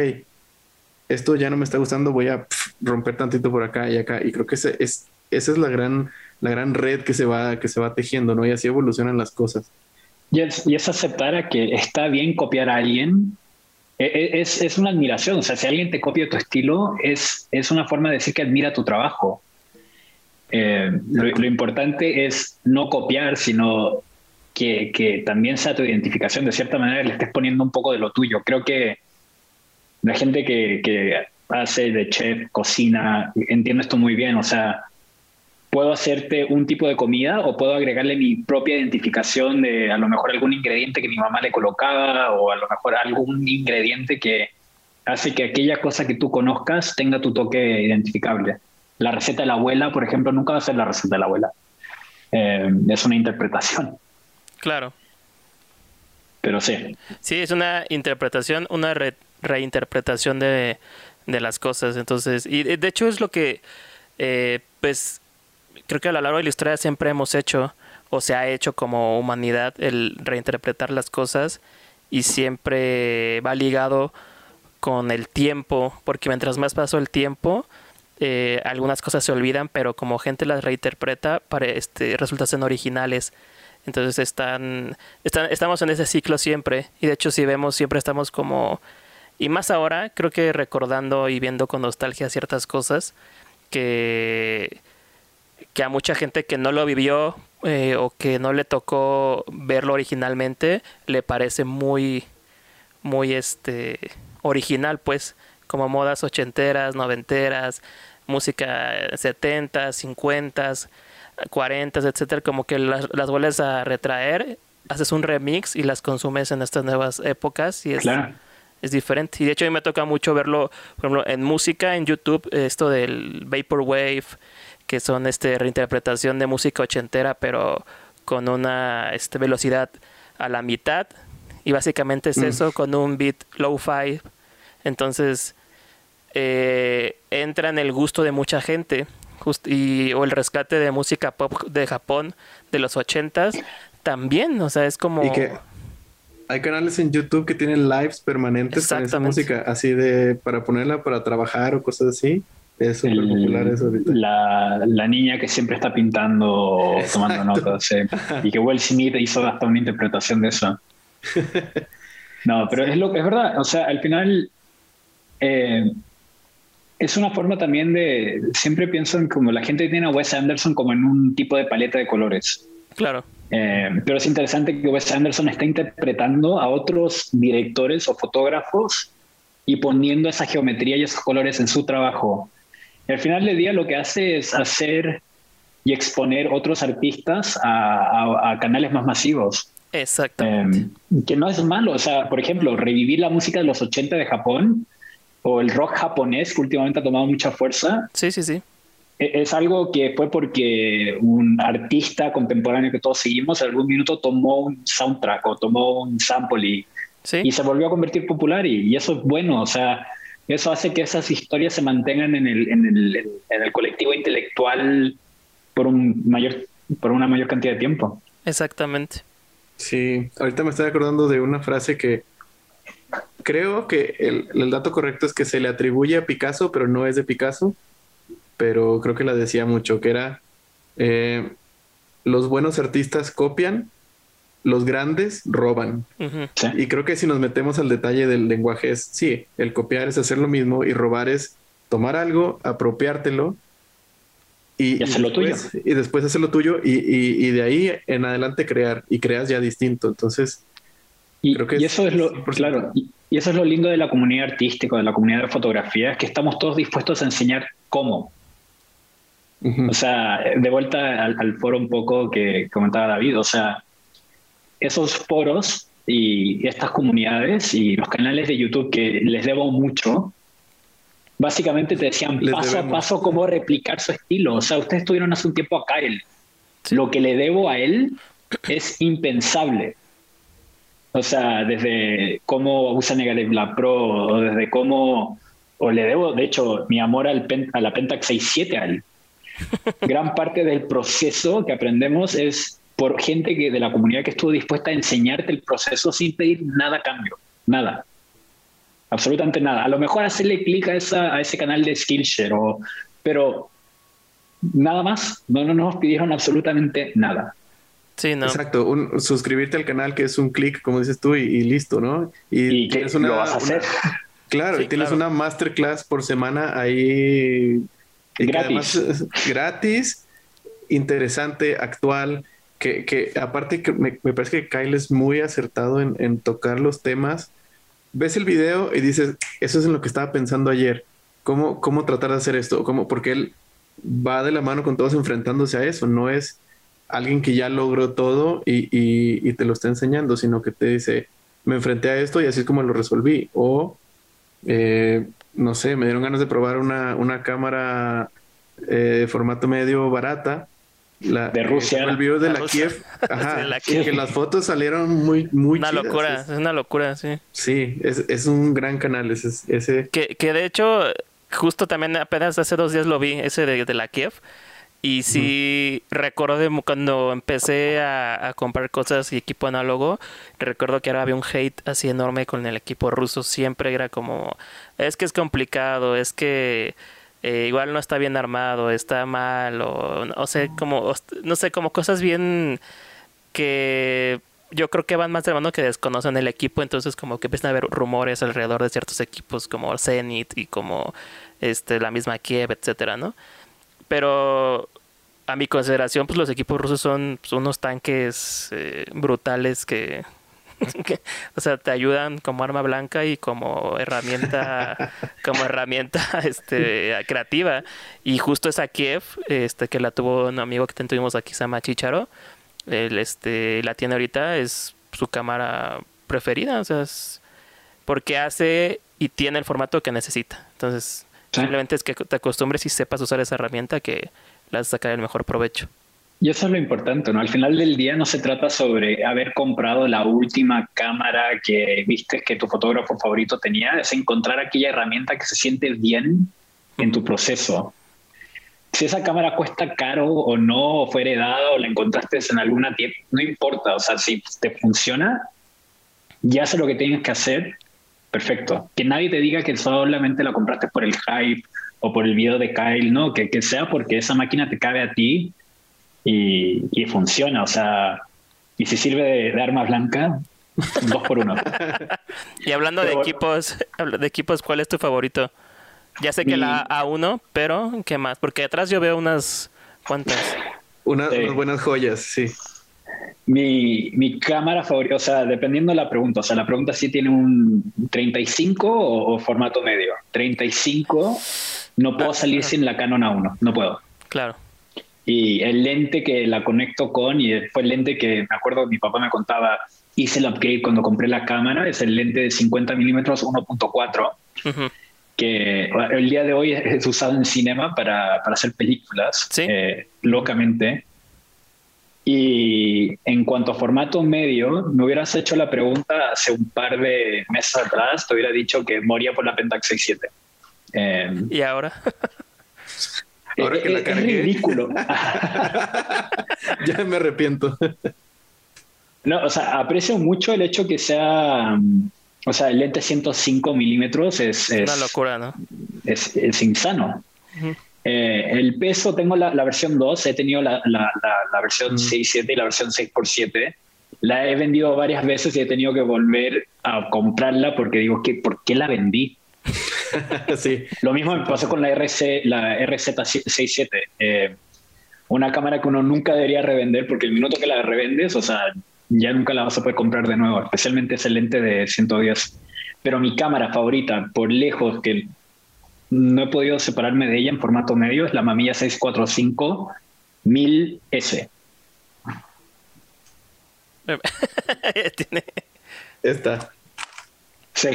esto ya no me está gustando, voy a romper tantito por acá y acá. Y creo que es, esa es la gran la gran red que se va, que se va tejiendo, ¿no? Y así evolucionan las cosas. Y es, y es aceptar a que está bien copiar a alguien. E, e, es, es, una admiración, o sea, si alguien te copia tu estilo, es, es una forma de decir que admira tu trabajo. Eh, lo, importante es no copiar, sino que, que, también sea tu identificación, de cierta manera le estés poniendo un poco de lo tuyo. Creo que la gente que, que hace de chef, cocina, entiende esto muy bien, o sea, puedo hacerte un tipo de comida o puedo agregarle mi propia identificación de a lo mejor algún ingrediente que mi mamá le colocaba o a lo mejor algún ingrediente que hace que aquella cosa que tú conozcas tenga tu toque identificable. La receta de la abuela, por ejemplo, nunca va a ser la receta de la abuela. Eh, es una interpretación. Claro. Pero sí. Sí, es una interpretación, una reinterpretación de, de, las cosas. Entonces, y de hecho es lo que, eh, pues, creo que a lo largo de la historia siempre hemos hecho o se ha hecho como humanidad el reinterpretar las cosas y siempre va ligado con el tiempo, porque mientras más pasó el tiempo, eh, algunas cosas se olvidan, pero como gente las reinterpreta, para este, resultan ser originales. Entonces están, están, estamos en ese ciclo siempre, y de hecho si vemos siempre estamos como, y más ahora, creo que recordando y viendo con nostalgia ciertas cosas que que a mucha gente que no lo vivió eh, o que no le tocó verlo originalmente le parece muy muy este original pues como modas ochenteras noventeras música setentas cincuentas cuarentas etcétera como que las, las vuelves a retraer haces un remix y las consumes en estas nuevas épocas y es es diferente. Y de hecho a mí me toca mucho verlo, por ejemplo, en música, en YouTube, esto del Vaporwave, que son este reinterpretación de música ochentera, pero con una este, velocidad a la mitad. Y básicamente es mm. eso, con un beat low-fi. Entonces, eh, entra en el gusto de mucha gente. y, o el rescate de música pop de Japón de los ochentas también, o sea, es como... Y que hay canales en YouTube que tienen lives permanentes con esa música, así de para ponerla para trabajar o cosas así. Es súper popular eso ahorita. La, la, niña que siempre está pintando, tomando notas. Y que Will Smith hizo hasta una interpretación de eso. No, pero es lo que es verdad. O sea, al final eh, es una forma también de. Siempre pienso en como la gente tiene a Wes Anderson como en un tipo de paleta de colores. Claro. Eh, pero es interesante que Wes Anderson está interpretando a otros directores o fotógrafos y poniendo esa geometría y esos colores en su trabajo. Y al final del día lo que hace es hacer y exponer otros artistas a, canales más masivos. Exactamente. Eh, que no es malo. O sea, por ejemplo, revivir la música de los 80 de Japón o el rock japonés que últimamente ha tomado mucha fuerza. Sí, sí, sí. E, es algo que fue porque un artista contemporáneo que todos seguimos en algún minuto tomó un soundtrack o tomó un sample y, y se volvió a convertir popular y, eso es bueno, o sea, eso hace que esas historias se mantengan en el, en el, en el colectivo intelectual por, un mayor, por una mayor cantidad de tiempo. Exactamente. Sí, ahorita me estoy acordando de una frase que creo que el, el dato correcto es que se le atribuye a Picasso, pero no es de Picasso pero creo que la decía mucho, que era eh, los buenos artistas copian, los grandes roban. Y creo que si nos metemos al detalle del lenguaje es, sí, el copiar es hacer lo mismo y robar es tomar algo, apropiártelo y, hacerlo tuyo. Y después hacerlo tuyo y, y, de ahí en adelante crear y creas ya distinto. Entonces, y, creo que eso es, lo, claro, y, eso es lo lindo de la comunidad artística, de la comunidad de fotografía, es que estamos todos dispuestos a enseñar cómo. O sea, de vuelta al, foro un poco que comentaba David, o sea, esos foros y estas comunidades y los canales de YouTube que les debo mucho, básicamente te decían paso a paso cómo replicar su estilo. O sea, ustedes tuvieron hace un tiempo a Kyle. Lo que le debo a él es impensable. O sea, desde cómo usa Negative Lab Pro, o desde cómo, o le debo, de hecho, mi amor al a la Pentax 67 a él. gran parte del proceso que aprendemos es por gente que de la comunidad que estuvo dispuesta a enseñarte el proceso sin pedir nada a cambio, nada. Absolutamente nada. A lo mejor hacerle clic a, a ese canal de Skillshare, o, pero nada más. No, no nos pidieron absolutamente nada. Sí, no. Exacto, suscribirte al canal que es un clic, como dices tú, y, listo, ¿no? Y, que lo vas a hacer. claro, y tienes una masterclass por semana ahí gratis. gratis, interesante, actual, que, aparte que me, parece que Kyle es muy acertado en, tocar los temas. Ves el video y dices, eso es en lo que estaba pensando ayer. ¿Cómo, cómo tratar de hacer esto? ¿Cómo? Porque él va de la mano con todos enfrentándose a eso. No es alguien que ya logró todo y, te lo está enseñando, sino que te dice, me enfrenté a esto y así es como lo resolví. O eh, no sé, me dieron ganas de probar una, una cámara eh, formato medio barata. La, de Rusia. El video de, la, Kiev. Ajá. Que las fotos salieron muy, muy Una locura, es, una locura, sí. Sí, es, es un gran canal ese. ese. Que, que de hecho, justo también apenas hace dos días lo vi, ese de, de la Kiev. Y sí, recuerdo cuando empecé a, comprar cosas y equipo análogo, recuerdo que ahora había un hate así enorme con el equipo ruso. Siempre era como, es que es complicado, es que eh, igual no está bien armado, está mal, o, o sea, como, no sé, como cosas bien que yo creo que van más de mano que desconocen el equipo, entonces como que empiezan a haber rumores alrededor de ciertos equipos como Zenit y como este la misma Kiev, etcétera, ¿no? Pero a mi consideración, pues los equipos rusos son pues, unos tanques eh, brutales que, o sea, te ayudan como arma blanca y como herramienta, como herramienta este, creativa. Y justo esa Kiev, este, que la tuvo un amigo que tuvimos aquí, se llama Chicharo, el, este, la tiene ahorita, es su cámara preferida, o sea, es porque hace y tiene el formato que necesita. Entonces, Simplemente es que te acostumbres y sepas usar esa herramienta que la vas a sacar el mejor provecho. Y eso es lo importante, ¿no? Al final del día no se trata sobre haber comprado la última cámara que viste que tu fotógrafo favorito tenía, es encontrar aquella herramienta que se siente bien en tu proceso. Si esa cámara cuesta caro o no, o fue heredada o la encontraste en alguna tienda, no importa, o sea, si te funciona, ya sé lo que tienes que hacer perfecto. Que nadie te diga que solamente la compraste por el hype o por el video de Kyle, no, que, que sea porque esa máquina te cabe a ti y, y funciona, o sea, y si sirve de, arma blanca, dos por uno. y hablando de equipos, de equipos, ¿cuál es tu favorito? Ya sé que la A1, pero ¿qué más? Porque atrás yo veo unas cuantas. unas buenas joyas, sí. Mi, mi cámara favorita, o sea, dependiendo de la pregunta, o sea, la pregunta si tiene un 35 o, o formato medio. 35, no puedo salir sin la Canon A1, no puedo. Claro. Y el lente que la conecto con, y fue el lente que me acuerdo mi papá me contaba, hice el upgrade cuando compré la cámara, es el lente de 50 milímetros 1.4, Ujú. que el día de hoy es usado en cinema para, para hacer películas, Sí. eh, locamente. Y en cuanto a formato medio, me hubieras hecho la pregunta hace un par de meses atrás, te hubiera dicho que moría por la Pentax 67. Eh, Y ahora, Ahora eh, que la es cargué. ridículo. ya me arrepiento. No, o sea, aprecio mucho el hecho que sea, mm, o sea, el lente 105 milímetros es, es, una locura, ¿no? es, es insano. Eh, el peso, tengo la, la versión 2, he tenido la, la, la, la versión Mm. 6.7 y la versión 6x7. La he vendido varias veces y he tenido que volver a comprarla porque digo, que ¿por qué la vendí? sí. Lo mismo me pasó con la, RC, la RZ67. Eh, una cámara que uno nunca debería revender porque el minuto que la revendes, o sea, ya nunca la vas a poder comprar de nuevo, especialmente ese lente de 110. Pero mi cámara favorita, por lejos, que no he podido separarme de ella en formato medio, es la Mamilla 645 1000S. Tiene- Esta. Sí.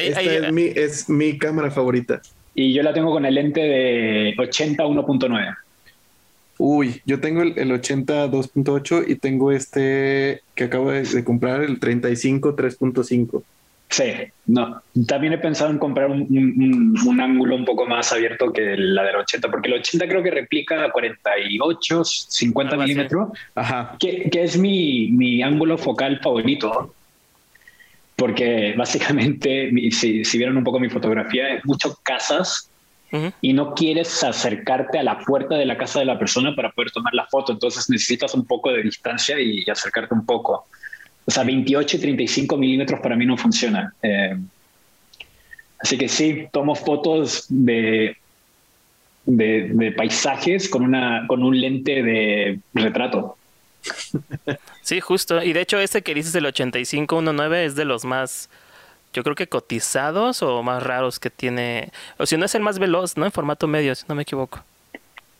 Sí, Esta hay- es, mi, es mi cámara favorita. Y yo la tengo con el lente de 80 1.9. Uy, yo tengo el, el 80 2.8 y tengo este que acabo de, de comprar, el 35 3.5. Sí, no. También he pensado en comprar un, un- un ángulo un poco más abierto que la del 80, porque el 80 creo que replica 48, 50 Algo así. milímetros, Ajá. que, que es mi, mi ángulo focal favorito. Porque básicamente, si, si vieron un poco mi fotografía, es mucho casas y no quieres acercarte a la puerta de la casa de la persona para poder tomar la foto. Entonces necesitas un poco de distancia y acercarte un poco. O sea, 28 y 35 milímetros para mí no funciona. Eh, así que sí, tomo fotos de, de, de paisajes con, una, con un lente de retrato. Sí, justo. Y de hecho, este que dices, el 8519, es de los más, yo creo que cotizados o más raros que tiene. O si no es el más veloz, ¿no? En formato medio, si no me equivoco.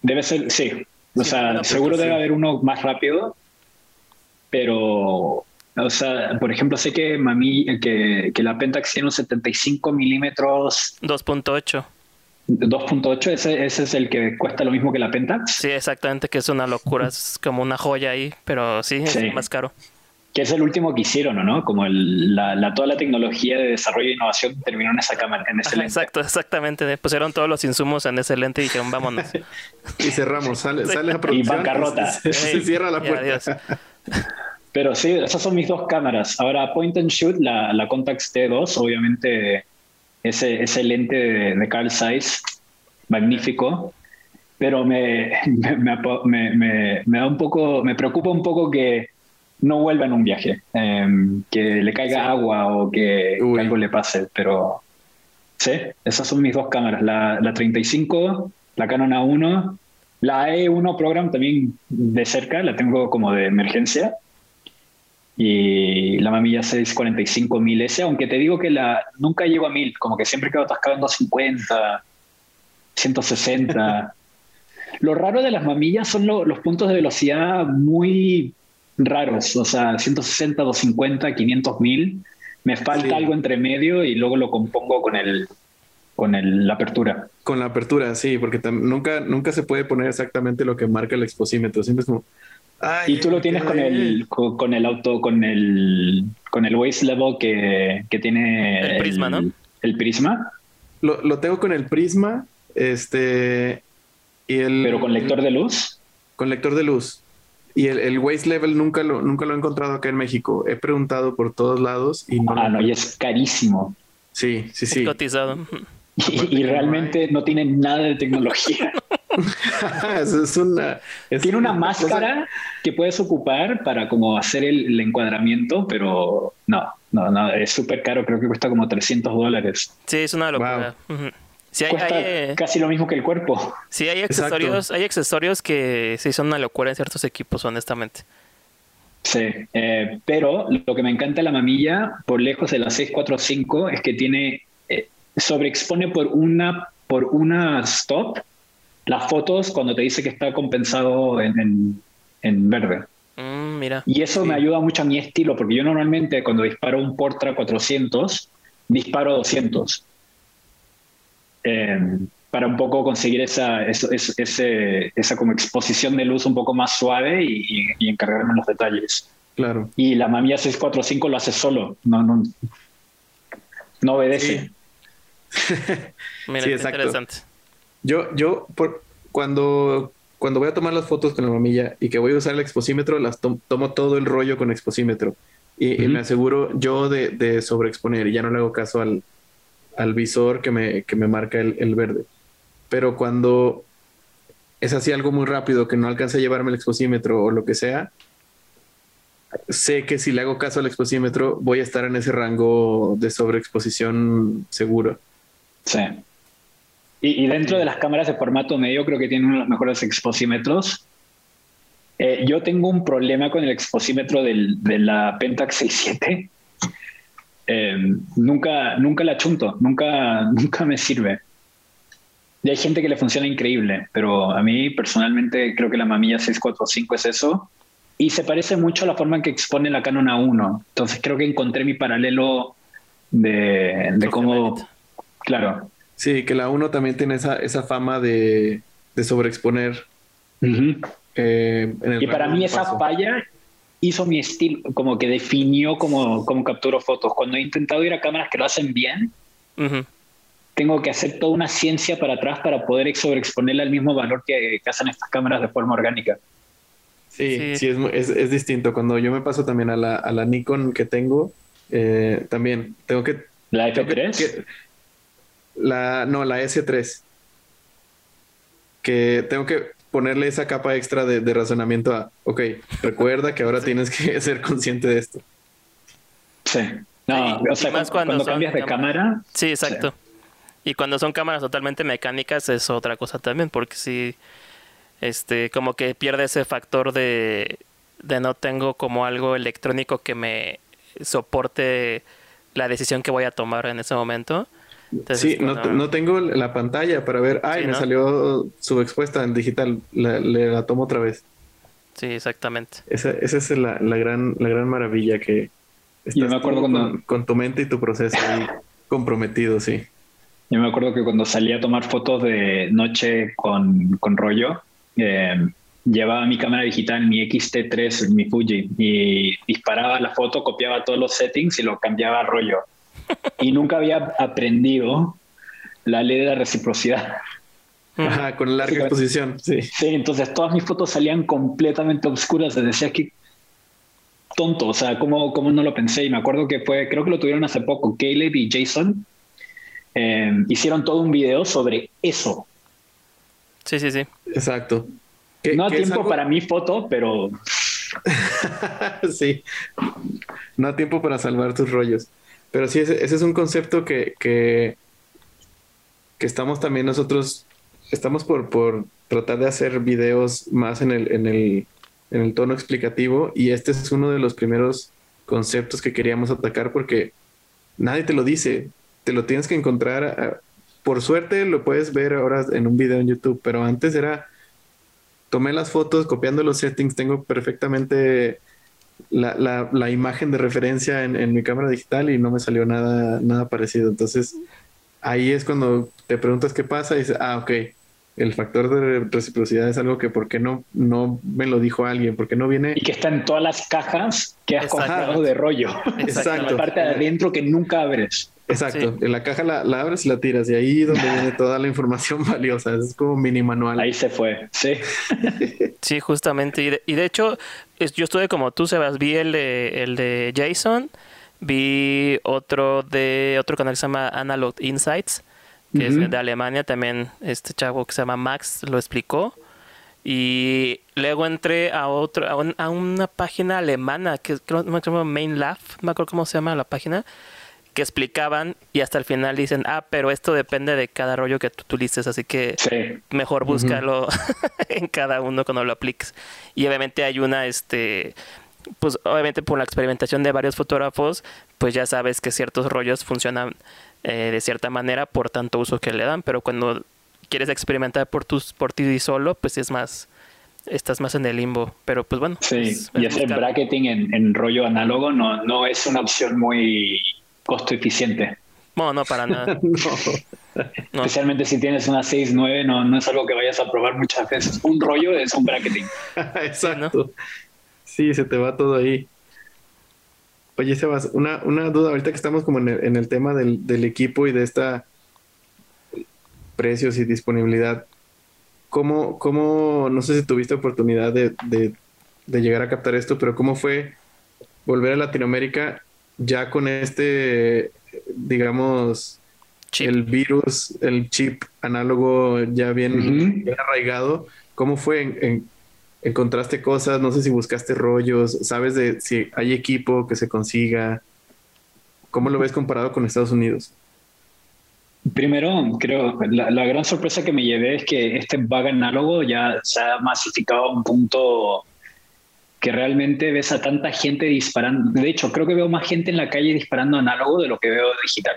Debe ser, sí. O Sí, sea, pero seguro sí. debe haber uno más rápido, pero, o sea, por ejemplo, sé que mami, que, que la Pentax tiene un 75 milímetros 2.8. 2.8, ese, ese es el que cuesta lo mismo que la Pentax, Sí, exactamente, que es una locura. Es como una joya ahí, pero sí, es Sí. el más caro. que es el último que hicieron, ¿o ¿no? Como el- la, la- toda la tecnología de desarrollo e innovación terminó en esa cámara, en ese Ajá, lente. exacto, exactamente. Pusieron todos los insumos en ese lente y dijeron, vámonos. Y cerramos, sale, sale a producción. bancarrota. Se, se cierra la Y puerta. adiós. Pero sí, esas son mis dos cámaras. Ahora, Point and Shoot, la, la Contax T2, obviamente ese, ese lente de, de Carl Zeiss, magnífico, pero me, me, me me- da un poco, me preocupa un poco que no vuelva en un viaje, em, que le caiga agua o que, que algo le pase, pero sí, esas son mis dos cámaras, la, la 35, la Canon A1, la E1 Program también de cerca, la tengo como de emergencia, y la mamilla 645 1000 S, aunque te digo que la nunca llego a 1000, como que siempre quedo atascado en 250, 160. Lo raro de las mamillas son lo- los puntos de velocidad muy raros, o sea, 160, 250, 500 1000. Me falta Sí. algo entre medio y luego lo compongo con el con el, la apertura. Con la apertura, sí, porque nunca, nunca se puede poner exactamente lo que marca el exposímetro. Siempre es como. "Ay, Y tú lo tienes con ahí". el con, con el auto con el con el waist level que, que tiene El prisma, ¿no? El prisma, Lo, lo tengo con el prisma, este. Y el. pero con lector de luz. Con lector de luz. Y el, el waste level nunca lo, nunca lo he encontrado acá en México. He preguntado por todos lados y no. Ah, no, y es carísimo. Sí, sí, Es sí. cotizado. Y, y realmente no tiene nada de tecnología. es, es una. es Tiene una máscara que puedes ocupar para como hacer el, el encuadramiento, pero no, no, no, es súper caro, creo que cuesta como 300 dólares. Sí, es una locura. Sí, hay, Cuesta hay, eh, casi lo mismo que el cuerpo. sí, hay Exacto. accesorios, hay accesorios que sí son una locura en ciertos equipos, honestamente. Sí, eh, pero lo que me encanta de la mamilla, por lejos de la 645, es que tiene, eh, sobreexpone por una, por una stop las fotos cuando te dice que está compensado en, en- en verde. Mm, mira. Y eso me ayuda mucho a mi estilo, porque yo normalmente cuando disparo un Portra 400, disparo 200. Eh, para un poco conseguir esa, eso- eso- ese- esa como exposición de luz un poco más suave y, y- y encargarme en los detalles. Claro. Y la Mamiya 645 lo hace solo, no, no, no obedece. Sí. Mira, Sí, qué exacto. interesante. Yo, yo, por, cuando, cuando voy a tomar las fotos con la mamilla y que voy a usar el exposímetro, las tom- tomo todo el rollo con exposímetro. Y, me aseguro yo de, de sobreexponer y ya no le hago caso al, al visor que me, que me marca el, el verde. Pero cuando es así algo muy rápido que no alcance a llevarme el exposímetro o lo que sea, sé que si le hago caso al exposímetro voy a estar en ese rango de sobreexposición seguro. Sí. Y, y dentro de las cámaras de formato medio creo que tiene uno de los mejores exposímetros. Eh, yo tengo un problema con el exposímetro del- de la Pentax 67. Eh, nunca, nunca la chunto, nunca, nunca me sirve. Y hay gente que le funciona increíble, pero a mí personalmente creo que la mamilla 645 es eso. Y se parece mucho a la forma en que expone la Canon A1. Entonces creo que encontré mi paralelo de, de cómo... Claro. Sí, que la 1 también tiene esa, esa fama de, de sobreexponer. Eh, en el Y para mí esa falla hizo mi estilo, como que definió cómo, cómo capturo fotos. Cuando he intentado ir a cámaras que lo hacen bien, tengo que hacer toda una ciencia para atrás para poder ex- sobreexponerle al mismo valor que, que hacen estas cámaras de forma orgánica. Sí, Sí. sí, es, es, es distinto. Cuando yo me paso también a la, a la Nikon que tengo, eh, también tengo que, La tengo que- F3, que- la, no, la S3. Que tengo que ponerle esa capa extra de, de razonamiento a, ok, recuerda que ahora tienes que ser consciente de esto. sí. No, Y- o sea, y más cuando, cuando son cambias de cámara, Sí, exacto. Y cuando son cámaras totalmente mecánicas es otra cosa también, porque sí, este, como que pierde ese factor de, de no tengo como algo electrónico que me soporte la decisión que voy a tomar en ese momento. Entonces, sí, no, cuando- no tengo la pantalla para ver, ay, Sí, me ¿no? salió subexpuesta en digital, la, le- la tomo otra vez. Sí, exactamente. Esa, esa es la, la gran, la gran maravilla que Yo me acuerdo cuando- con, con tu mente y tu proceso ahí comprometido, sí. Yo me acuerdo que cuando salí a tomar fotos de noche con, con rollo, eh, llevaba mi cámara digital, mi XT3, mi Fuji, y disparaba la foto, copiaba todos los settings y lo cambiaba a rollo. Y nunca había aprendido la ley de la reciprocidad. Ajá, con larga Sí, exposición, sí. Sí, entonces todas mis fotos salían completamente oscuras. Se decía que tonto, o sea, ¿cómo, cómo no lo pensé? Y me acuerdo que fue, creo que lo tuvieron hace poco, Caleb y Jason. eh, hicieron todo un video sobre eso. Sí, sí, sí. Exacto. No a que es tiempo algo- para mi foto, pero sí. No a tiempo para salvar tus rollos. Pero sí, ese, es un concepto que, que, estamos también nosotros, estamos por, por tratar de hacer videos más en el, en el, en el tono explicativo y este es uno de los primeros conceptos que queríamos atacar porque nadie te lo dice, te lo tienes que encontrar. Por suerte lo puedes ver ahora en un video en YouTube, pero antes era tomé las fotos copiando los settings, tengo perfectamente la, la- la imagen de referencia en, en mi cámara digital y no me salió nada, nada parecido. Entonces, ahí es cuando te preguntas qué pasa y dices, ah, ok, el factor de reciprocidad es algo que por qué no, no me lo dijo alguien, por qué no viene... y que está en todas las cajas que has Exacto. comprado de rollo. Exacto. La parte de adentro que nunca abres. Exacto, Sí. en la caja la, la abres y la tiras y ahí es donde viene toda la información valiosa, es como mini manual. Ahí se fue, sí. Sí, justamente. Y de, y de hecho, es- yo estuve como tú, Sebas. Vi el de, el de Jason. Vi otro de otro canal que se llama Analog Insights, que es de Alemania. También este chavo que se llama Max lo explicó. Y luego entré a otro, a, un- a una página alemana que creo no me acuerdo Main Lab, no me acuerdo cómo se llama la página, que explicaban y hasta el final dicen, ah, pero esto depende de cada rollo que tú utilices, así que mejor búscalo en cada uno cuando lo apliques. Y obviamente hay una, este, pues obviamente por la experimentación de varios fotógrafos, pues ya sabes que ciertos rollos funcionan eh, de cierta manera por tanto uso que le dan, pero cuando quieres experimentar por, tus, por ti solo, pues es más, estás más en el limbo. Pero pues bueno. Sí, y hacer bracketing en, en, rollo análogo no, no es una opción muy costo eficiente. No, no, para nada. Especialmente si tienes una 6.9, no, no es algo que vayas a probar muchas veces. Un rollo es un bracketing. Exacto. Sí, se te va todo ahí. Oye, Sebas, una, una duda, ahorita que estamos como en el, en el tema del, del, equipo y de esta precios y disponibilidad, ¿cómo, cómo no sé si tuviste oportunidad de, de, de llegar a captar esto, pero cómo fue volver a Latinoamérica ya con este, digamos, el virus, el chip análogo ya bien, arraigado, ¿cómo fue? ¿Encontraste cosas? No sé si buscaste rollos, ¿sabes de si hay equipo que se consiga? ¿Cómo lo ves comparado con Estados Unidos? Primero, creo, la, la gran sorpresa que me llevé es que este bug análogo ya se ha masificado a un punto que realmente ves a tanta gente disparando. De hecho, creo que veo más gente en la calle disparando análogo de lo que veo digital.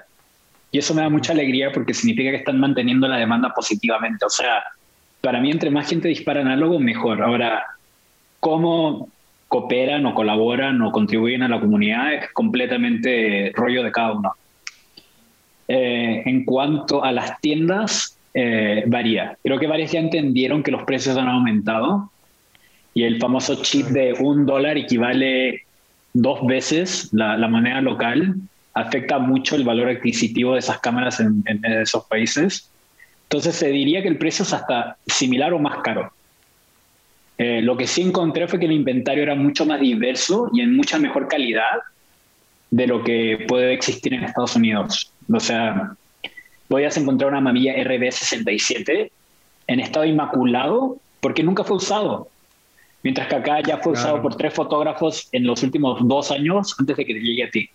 Y eso me da mucha alegría porque significa que están manteniendo la demanda positivamente. O sea, para mí, entre más gente dispara análogo, mejor. Ahora, cómo cooperan o colaboran o contribuyen a la comunidad es completamente rollo de cada uno. Eh, en cuanto a las tiendas, eh, varía. Creo que varias ya entendieron que los precios han aumentado y el famoso chip de un dólar equivale dos veces la, moneda local, afecta mucho el valor adquisitivo de esas cámaras en, esos países. Entonces se diría que el precio es hasta similar o más caro. Eh, lo que sí encontré fue que el inventario era mucho más diverso y en mucha mejor calidad de lo que puede existir en Estados Unidos. O sea, podías encontrar una Mamiya RB67 en estado inmaculado porque nunca fue usado. Mientras que acá ya fue usado por tres fotógrafos en los últimos dos años antes de que te llegue a ti.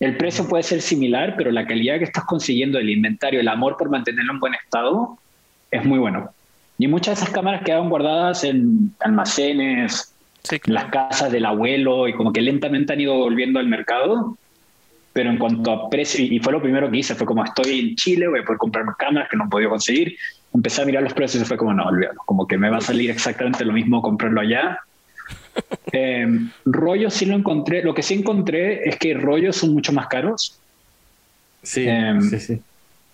El precio puede ser similar, pero la calidad que estás consiguiendo del inventario, el amor por mantenerlo en buen estado, es muy bueno. Y muchas de esas cámaras quedaban guardadas en almacenes, en las casas del abuelo, y como que lentamente han ido volviendo al mercado. Pero en cuanto a precio, y fue lo primero que hice, fue como estoy en Chile, voy a poder comprar más cámaras que no he podido conseguir empecé a mirar los precios y fue como, no, olvídalo, como que me va a salir exactamente lo mismo comprarlo allá. Em, rollos sí lo encontré, lo que sí encontré es que rollos son mucho más caros. Sí, em, sí, sí.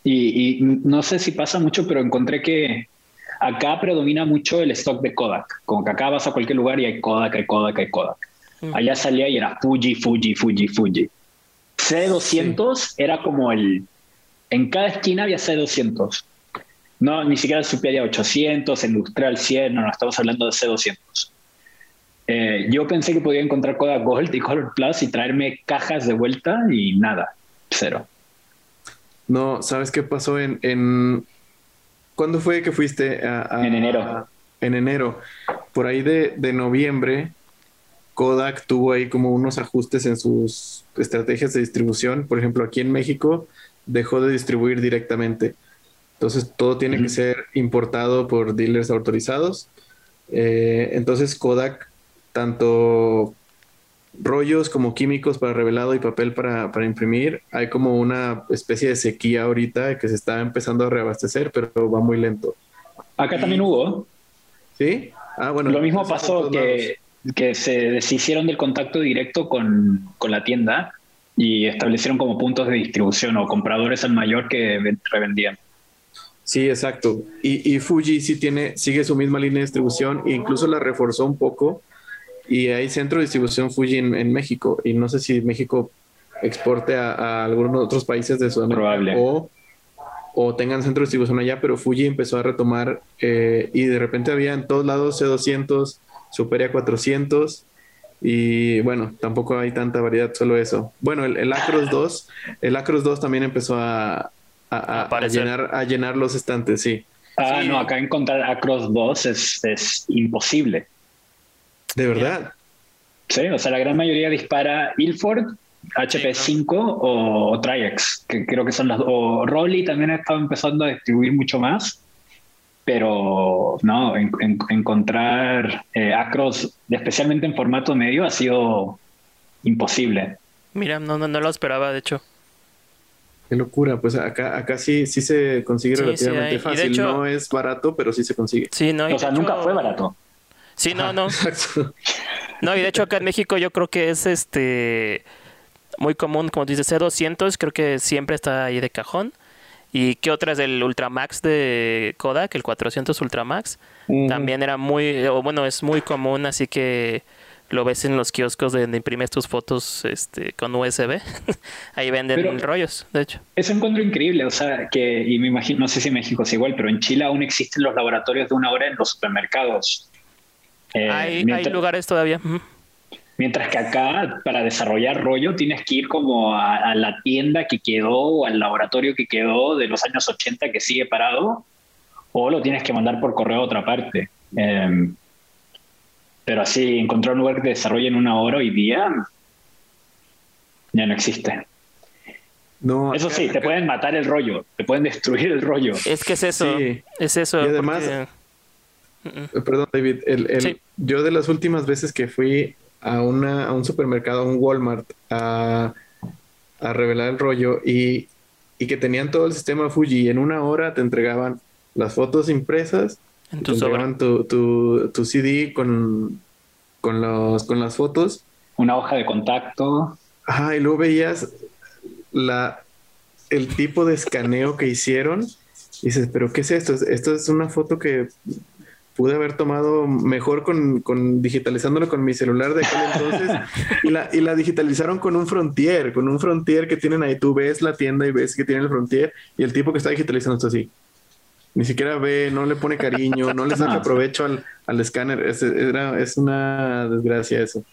Y, no sé si pasa mucho, pero encontré que acá predomina mucho el stock de Kodak. Como que acá vas a cualquier lugar y hay Kodak, hay Kodak, hay Kodak. Allá salía y era Fuji, Fuji, Fuji, Fuji. C200 era como el... En cada esquina había C200. No, ni siquiera el Superior 800, el Industrial 100, no, no estamos hablando de C200. Eh, yo pensé que podía encontrar Kodak Gold y Color Plus y traerme cajas de vuelta y nada, cero. No, ¿sabes qué pasó en... en... ¿Cuándo fue que fuiste a, En enero. en enero. Por ahí de, de noviembre, Kodak tuvo ahí como unos ajustes en sus estrategias de distribución. Por ejemplo, aquí en México dejó de distribuir directamente. Entonces todo tiene que ser importado por dealers autorizados. Eh, entonces Kodak, tanto rollos como químicos para revelado y papel para, imprimir, hay como una especie de sequía ahorita que se está empezando a reabastecer, pero va muy lento. Acá también hubo. ¿Sí? Ah, bueno. Lo mismo pasó que, que, se deshicieron del contacto directo con, con la tienda y establecieron como puntos de distribución o compradores al mayor que revendían. Sí, exacto. Y, Fuji sí tiene, sigue su misma línea de distribución e incluso la reforzó un poco. Y hay centro de distribución Fuji en, México. Y no sé si México exporte a, algunos otros países de Sudamérica o, o, tengan centro de distribución allá, pero Fuji empezó a retomar eh, y de repente había en todos lados C200, Superia 400 y bueno, tampoco hay tanta variedad, solo eso. Bueno, el, el Acros 2, el Acros 2 también empezó a, a, llenar, a llenar los estantes, sí. Ah, no, acá encontrar Acros 2 es, es imposible. ¿De verdad? Sí, o sea, la gran mayoría dispara Ilford HP5 o, Triax, que creo que son las O Rolly también ha estado empezando a distribuir mucho más, pero no, encontrar eh, acros, especialmente en formato medio, ha sido imposible. Mira, no, no, no lo esperaba, de hecho. Qué locura, pues acá, acá sí, sí se consigue relativamente fácil. no es barato, pero sí se consigue. Sí, no, o sea, nunca fue barato. Sí, no, no. No, y de hecho acá en México yo creo que es este muy común, como dices, C200, creo que siempre está ahí de cajón. ¿Y qué otras del Ultramax de Kodak, el 400 Ultramax? También era muy, o bueno, es muy común, así que lo ves en los kioscos de donde imprimes tus fotos este, con USB. Ahí venden rollos, de hecho. Eso encuentro increíble, o sea, que, y me imagino, no sé si en México es igual, pero en Chile aún existen los laboratorios de una hora en los supermercados. Eh, hay, lugares todavía. Mientras que acá, para desarrollar rollo, tienes que ir como a, la tienda que quedó o al laboratorio que quedó de los años 80 que sigue parado, o lo tienes que mandar por correo a otra parte. Em, pero así, encontrar un lugar que desarrolle en una hora hoy día ya no existe. No, eso sí, te pueden matar el rollo, te pueden destruir el rollo. Es que es eso, es eso. Y además, eh, perdón David, el, yo de las últimas veces que fui a, una, a un supermercado, a un Walmart, a, a revelar el rollo y, y, que tenían todo el sistema Fuji y en una hora te entregaban las fotos impresas en tu, tu, tu, CD con, con, los, con las fotos. Una hoja de contacto. Ajá, y luego veías la, el tipo de escaneo que hicieron. Y dices, ¿pero qué es esto? Esto es una foto que pude haber tomado mejor con, con digitalizándolo con mi celular de aquel entonces y, la, y la digitalizaron con un Frontier, con un Frontier que tienen ahí. Tú ves la tienda y ves que tiene el Frontier y el tipo que está digitalizando está así ni siquiera ve, no le pone cariño, no le saca provecho al, al escáner. Es, era, es una desgracia eso.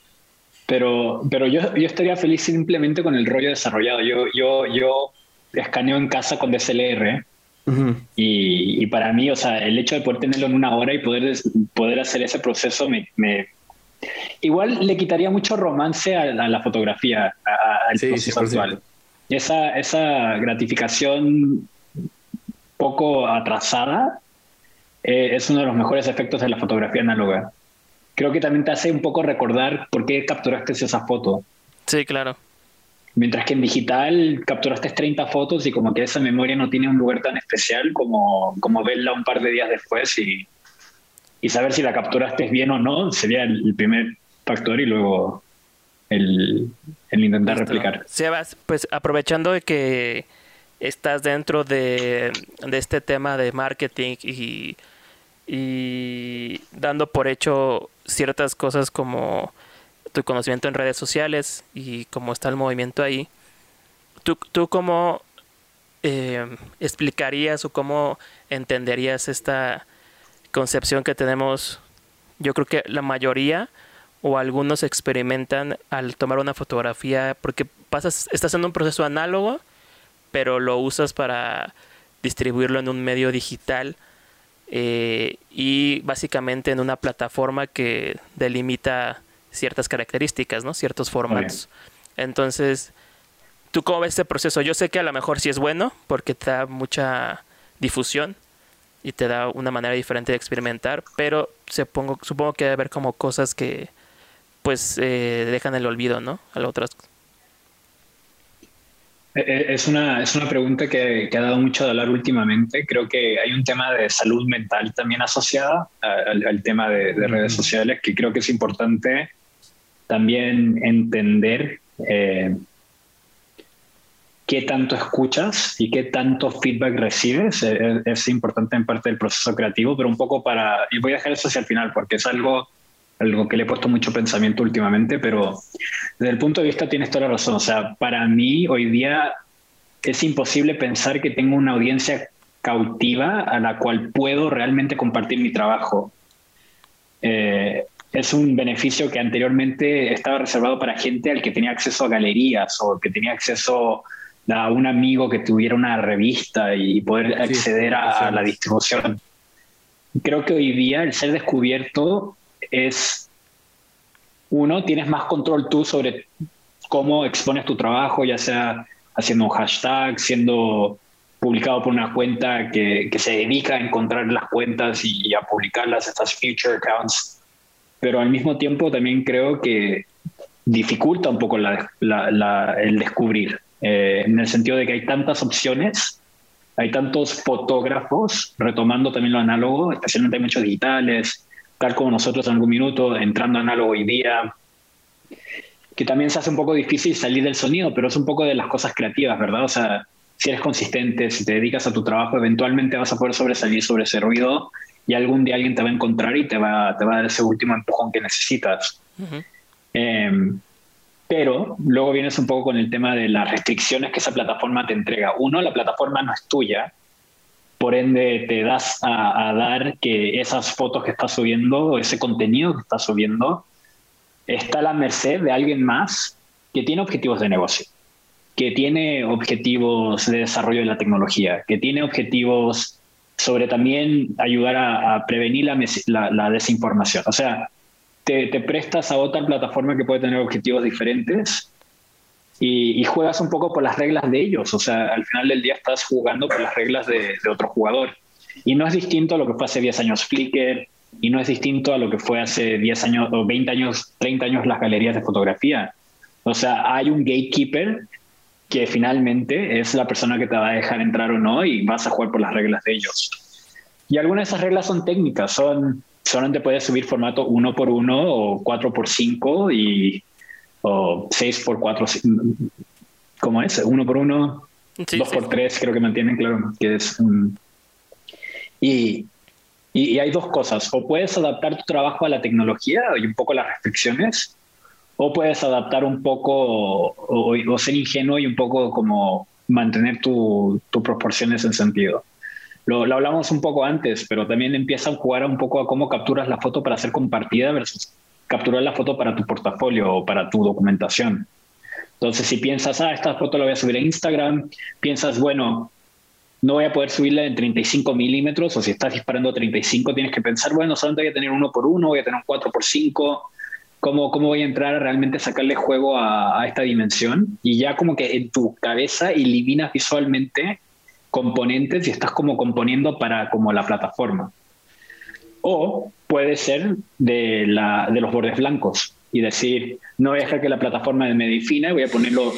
Pero, pero yo, yo estaría feliz simplemente con el rollo desarrollado. Yo, yo, yo escaneo en casa con DSLR. y, y, para mí, o sea, el hecho de poder tenerlo en una hora y poder, poder hacer ese proceso me, me igual le quitaría mucho romance a, la fotografía, al proceso actual. Esa, esa gratificación poco atrasada, eh, es uno de los mejores efectos de la fotografía análoga. Creo que también te hace un poco recordar por qué capturaste esa foto. Sí, claro. Mientras que en digital capturaste 30 fotos y como que esa memoria no tiene un lugar tan especial como, como verla un par de días después y, y saber si la capturaste bien o no sería el, primer factor y luego el, el intentar replicar. Sebas, pues aprovechando de que estás dentro de, este tema de marketing y, dando por hecho ciertas cosas como tu conocimiento en redes sociales y cómo está el movimiento ahí, ¿tú, tú cómo eh, explicarías o cómo entenderías esta concepción que tenemos? Yo creo que la mayoría o algunos experimentan al tomar una fotografía porque pasas, estás en un proceso análogo pero lo usas para distribuirlo en un medio digital eh, y básicamente en una plataforma que delimita ciertas características, ¿no? Ciertos formatos. Entonces, ¿tú cómo ves este proceso? Yo sé que a lo mejor sí es bueno porque te da mucha difusión y te da una manera diferente de experimentar, pero supongo, supongo que debe haber como cosas que pues eh, dejan el olvido, ¿no? A otras eh, eh, es una, es una pregunta que, ha dado mucho de hablar últimamente. Creo que hay un tema de salud mental también asociada al, tema de, redes sociales que creo que es importante también entender eh, qué tanto escuchas y qué tanto feedback recibes. Es, importante en parte del proceso creativo, pero un poco para... Y voy a dejar eso hacia el final porque es algo algo que le he puesto mucho pensamiento últimamente, pero desde el punto de vista tienes toda la razón. O sea, para mí hoy día es imposible pensar que tengo una audiencia cautiva a la cual puedo realmente compartir mi trabajo. Eh, es un beneficio que anteriormente estaba reservado para gente al que tenía acceso a galerías o que tenía acceso a un amigo que tuviera una revista y poder acceder a la distribución. Creo que hoy día el ser descubierto es, uno, tienes más control tú sobre cómo expones tu trabajo, ya sea haciendo un hashtag, siendo publicado por una cuenta que, que se dedica a encontrar las cuentas y, a publicarlas, estas future accounts. Pero al mismo tiempo también creo que dificulta un poco la, la, el descubrir, eh, en el sentido de que hay tantas opciones, hay tantos fotógrafos, retomando también lo análogo, especialmente hay muchos digitales, tal como nosotros en algún minuto, entrando análogo hoy día, que también se hace un poco difícil salir del sonido, pero es un poco de las cosas creativas, ¿verdad? O sea, si eres consistente, si te dedicas a tu trabajo, eventualmente vas a poder sobresalir sobre ese ruido y algún día alguien te va a encontrar y te va, te va a dar ese último empujón que necesitas. Em, pero luego vienes un poco con el tema de las restricciones que esa plataforma te entrega. Uno, la plataforma no es tuya, por ende te das a, dar que esas fotos que estás subiendo ese contenido que estás subiendo está a la merced de alguien más que tiene objetivos de negocio que tiene objetivos de desarrollo de la tecnología, que tiene objetivos sobre también ayudar a, prevenir la, desinformación. O sea, te, prestas a otra plataforma que puede tener objetivos diferentes y, juegas un poco por las reglas de ellos. O sea, al final del día estás jugando por las reglas de, de otro jugador. Y no es distinto a lo que fue hace 10 años Flickr, y no es distinto a lo que fue hace 10 años o 20 años, 30 años las galerías de fotografía. O sea, hay un gatekeeper que finalmente es la persona que te va a dejar entrar o no y vas a jugar por las reglas de ellos. Y algunas de esas reglas son técnicas, son solamente puedes subir formato 1 por 1 o 4 por 5 y o 6 por 4 ¿cómo es? 1 por 1 2 por 3 creo que mantienen claro que es y, y, y hay dos cosas o puedes adaptar tu trabajo a la tecnología y un poco las restricciones o puedes adaptar un poco o, ser ingenuo y un poco como mantener tus tu proporciones en sentido. Lo, hablamos un poco antes, pero también empieza a jugar un poco a cómo capturas la foto para ser compartida versus capturar la foto para tu portafolio o para tu documentación. Entonces, si piensas, ah, esta foto la voy a subir a Instagram, piensas, bueno, no voy a poder subirla en 35 milímetros, o si estás disparando a 35, tienes que pensar, bueno, solamente voy a tener uno por uno, voy a tener un 4 por 5, cómo, cómo voy a entrar a realmente sacarle juego a, esta dimensión y ya como que en tu cabeza eliminas visualmente componentes y estás como componiendo para como la plataforma. O puede ser de, la, de los bordes blancos y decir, no voy a dejar que la plataforma me defina, voy a poner los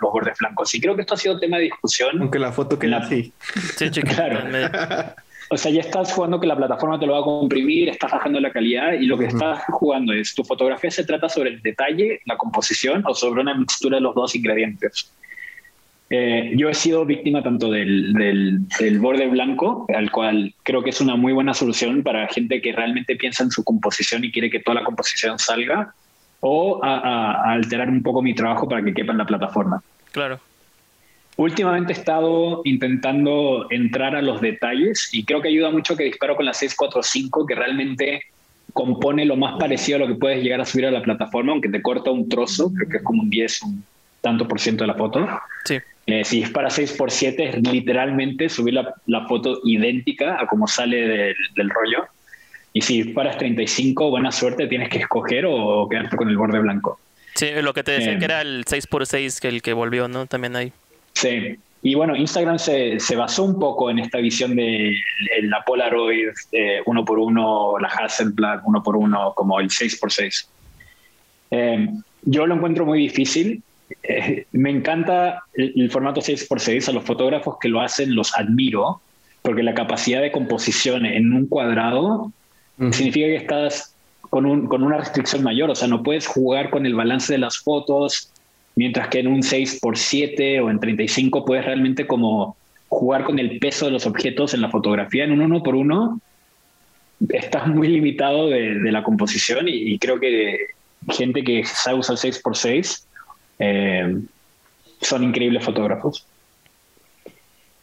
bordes blancos. Y creo que esto ha sido tema de discusión. Aunque la foto quede así. Sí, claro. O sea, ya estás jugando que la plataforma te lo va a comprimir, estás bajando la calidad y lo que estás jugando es, tu fotografía se trata sobre el detalle, la composición o sobre una mixtura de los dos ingredientes. Eh, yo he sido víctima tanto del, del, borde blanco, al cual creo que es una muy buena solución para gente que realmente piensa en su composición y quiere que toda la composición salga, o a alterar un poco mi trabajo para que quepa en la plataforma. Claro. Últimamente he estado intentando entrar a los detalles y creo que ayuda mucho que disparo con la 645, que realmente compone lo más parecido a lo que puedes llegar a subir a la plataforma, aunque te corta un trozo, creo que es como un 10, un tanto por ciento de la foto. Sí. Eh, si disparas 6 por 7 es literalmente subir la, foto idéntica a como sale del, rollo. Y si disparas 35, buena suerte, tienes que escoger o, quedarte con el borde blanco. Sí, lo que te decía que era el 6 por 6 que el que volvió, ¿no? También hay. Sí, y bueno, Instagram se, se, basó un poco en esta visión de la Polaroid uno por uno, la Hasselblad uno por uno, como el 6x6. Eh, yo lo encuentro muy difícil. Eh, me encanta el, formato 6x6. A los fotógrafos que lo hacen los admiro, porque la capacidad de composición en un cuadrado significa que estás con, un, con una restricción mayor. O sea, no puedes jugar con el balance de las fotos mientras que en un 6x7 o en 35 puedes realmente como jugar con el peso de los objetos en la fotografía. En un 1 por 1 estás muy limitado de, la composición y, creo que gente que sabe usar 6x6 eh, son increíbles fotógrafos.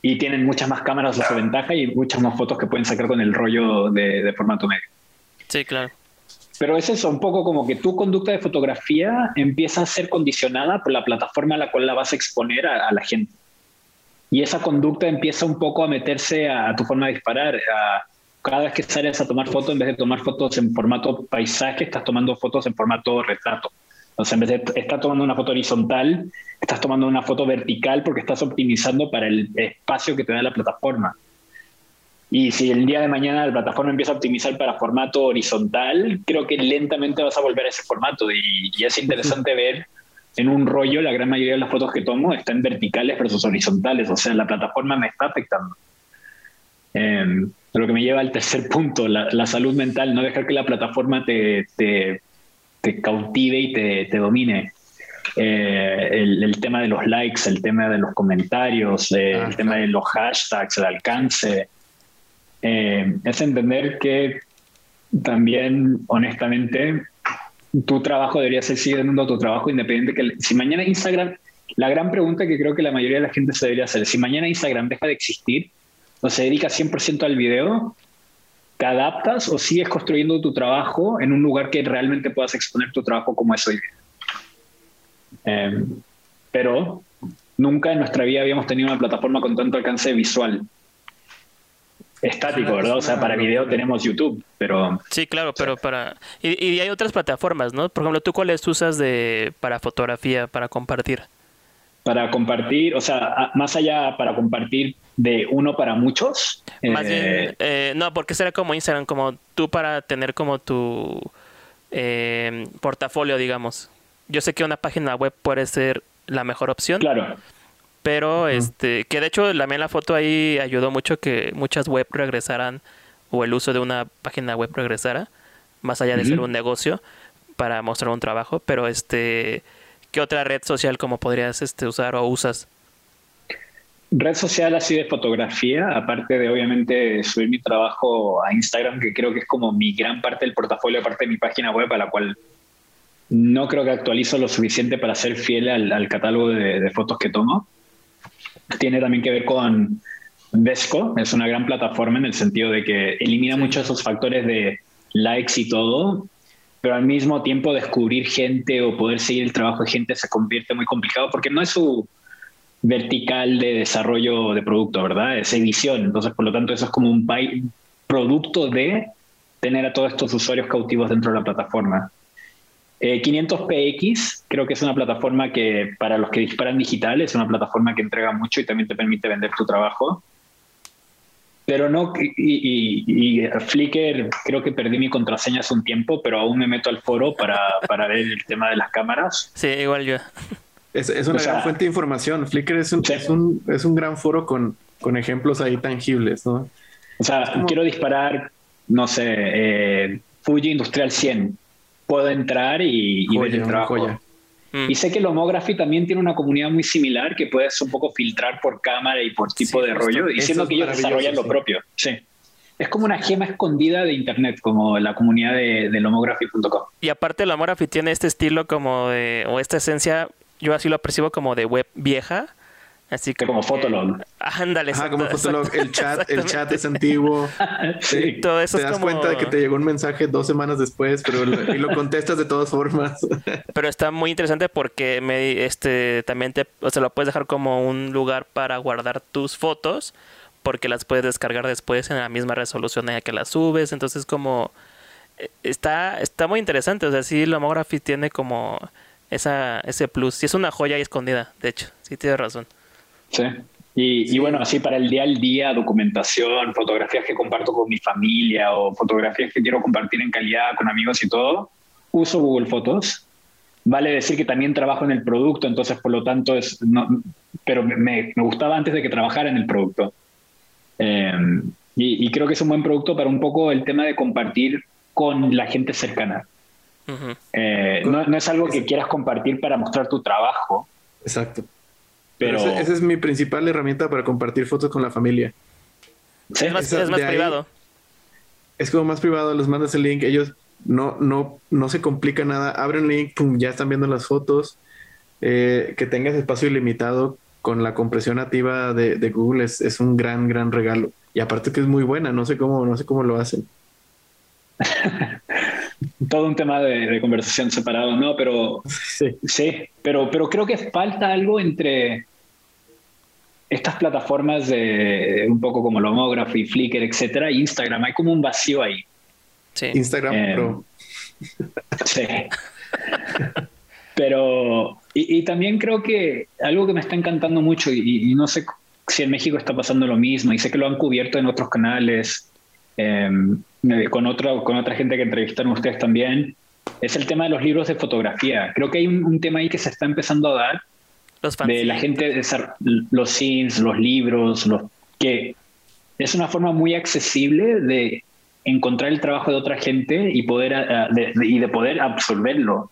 Y tienen muchas más cámaras a su ventaja y muchas más fotos que pueden sacar con el rollo de, de formato medio. Sí, claro. Pero es eso, un poco como que tu conducta de fotografía empieza a ser condicionada por la plataforma a la cual la vas a exponer a, la gente. Y esa conducta empieza un poco a meterse a, tu forma de disparar. cada vez que sales a tomar fotos, en vez de tomar fotos en formato paisaje, estás tomando fotos en formato retrato Sea, en vez de estar tomando una foto horizontal, estás tomando una foto vertical porque estás optimizando para el espacio que te da la plataforma. Y si el día de mañana la plataforma empieza a optimizar para formato horizontal, creo que lentamente vas a volver a ese formato. Y, es interesante ver en un rollo, la gran mayoría de las fotos que tomo están verticales versus horizontales. O sea, la plataforma me está afectando. Eh, lo que me lleva al tercer punto, la, salud mental, no dejar que la plataforma te, cautive y te, te domine. Eh, el, tema de los likes, el tema de los comentarios, eh, el tema de los hashtags, el alcance. Eh, es entender que también, honestamente, tu trabajo debería ser siguiendo tu trabajo independiente. Que si mañana Instagram, la gran pregunta que creo que la mayoría de la gente se debería hacer, si mañana Instagram deja de existir, o se dedica 100% al video, ¿te adaptas o sigues construyendo tu trabajo en un lugar que realmente puedas exponer tu trabajo como es hoy día? Em, pero nunca en nuestra vida habíamos tenido una plataforma con tanto alcance visual. Estático, ¿verdad? O sea, para video tenemos YouTube, pero... Sí, claro, pero para... Y, y, hay otras plataformas, ¿no? Por ejemplo, ¿tú cuáles usas de para fotografía, para compartir? Para compartir, o sea, más allá para compartir de uno para muchos. Más bien, eh, eh, no, porque será como Instagram, como tú para tener como tu eh, portafolio, digamos. Yo sé que una página web puede ser la mejor opción. Claro. Pero, este, que de hecho la, la foto ahí ayudó mucho que muchas web regresaran o el uso de una página web regresara, más allá de ser un negocio para mostrar un trabajo. Pero, este, ¿qué otra red social como podrías este, usar o usas? Red social así de fotografía, aparte de obviamente subir mi trabajo a Instagram, que creo que es como mi gran parte del portafolio, aparte de mi página web, a la cual no creo que actualizo lo suficiente para ser fiel al, catálogo de, fotos que tomo. Tiene también que ver con Vesco, es una gran plataforma en el sentido de que elimina muchos esos factores de likes y todo, pero al mismo tiempo descubrir gente o poder seguir el trabajo de gente se convierte muy complicado porque no es su vertical de desarrollo de producto, ¿verdad? Es edición. Entonces, por lo tanto, eso es como un producto de tener a todos estos usuarios cautivos dentro de la plataforma. 500px eh, creo que es una plataforma que para los que disparan digital es una plataforma que entrega mucho y también te permite vender tu trabajo. Pero no, y, y, Flickr creo que perdí mi contraseña hace un tiempo, pero aún me meto al foro para, para ver el tema de las cámaras. Sí, igual yo. Es, una gran fuente de información. Flickr es un, es un, es un gran foro con, con, ejemplos ahí tangibles, ¿no? O sea, quiero disparar, no sé, eh, Fuji Industrial 100. Puedo entrar y, ver el trabajo. Mm. Y sé que el Homography también tiene una comunidad muy similar que puedes un poco filtrar por cámara y por tipo de rollo, diciendo que ellos desarrollan lo propio. Sí. Es como una gema escondida de internet, como la comunidad de, de lomography.com. Y aparte el Homography tiene este estilo como de, o esta esencia yo así lo percibo como de web vieja. Así que como Fotolog. Ándale. Ajá, como Fotolog. El chat, el chat es antiguo. sí, todo eso te das cuenta de que te llegó un mensaje dos semanas después, pero lo, y lo contestas de todas formas. pero está muy interesante porque me, este, también te, o sea, lo puedes dejar como un lugar para guardar tus fotos, porque las puedes descargar después en la misma resolución en la que las subes. Entonces, como eh, está, está muy interesante. O sea, sí, Lomography tiene como esa, ese plus. Sí, es una joya ahí escondida, de hecho, sí tienes razón. Sí. Y, y, bueno, así para el día al día, documentación, fotografías que comparto con mi familia o fotografías que quiero compartir en calidad con amigos y todo, uso Google Fotos. Vale decir que también trabajo en el producto, entonces por lo tanto es, no, pero me, me gustaba antes de que trabajara en el producto. Y, y creo que es un buen producto para un poco el tema de compartir con la gente cercana. Eh, no, es algo que quieras compartir para mostrar tu trabajo. Exacto. Pero, esa es mi principal herramienta para compartir fotos con la familia. es más, privado. Es como más privado, les mandas el link, ellos no, no, no se complica nada, abren el link, ya están viendo las fotos. Eh, que tengas espacio ilimitado con la compresión nativa de, Google es, es, un gran, gran regalo. Y aparte que es muy buena, no sé cómo, no sé cómo lo hacen. todo un tema de, conversación separado, ¿no? Pero sí. pero, pero creo que falta algo entre estas plataformas de un poco como Lomography, Flickr, etcétera, Instagram. Hay como un vacío ahí. Sí. Instagram eh, Sí. Pero, y, también creo que algo que me está encantando mucho, y, no sé si en México está pasando lo mismo, y sé que lo han cubierto en otros canales, em, con, otro, con otra gente que entrevistaron ustedes también, es el tema de los libros de fotografía. Creo que hay un, tema ahí que se está empezando a dar. Los de la gente, los scenes, los libros, los que es una forma muy accesible de encontrar el trabajo de otra gente y, poder, de, y de poder absorberlo.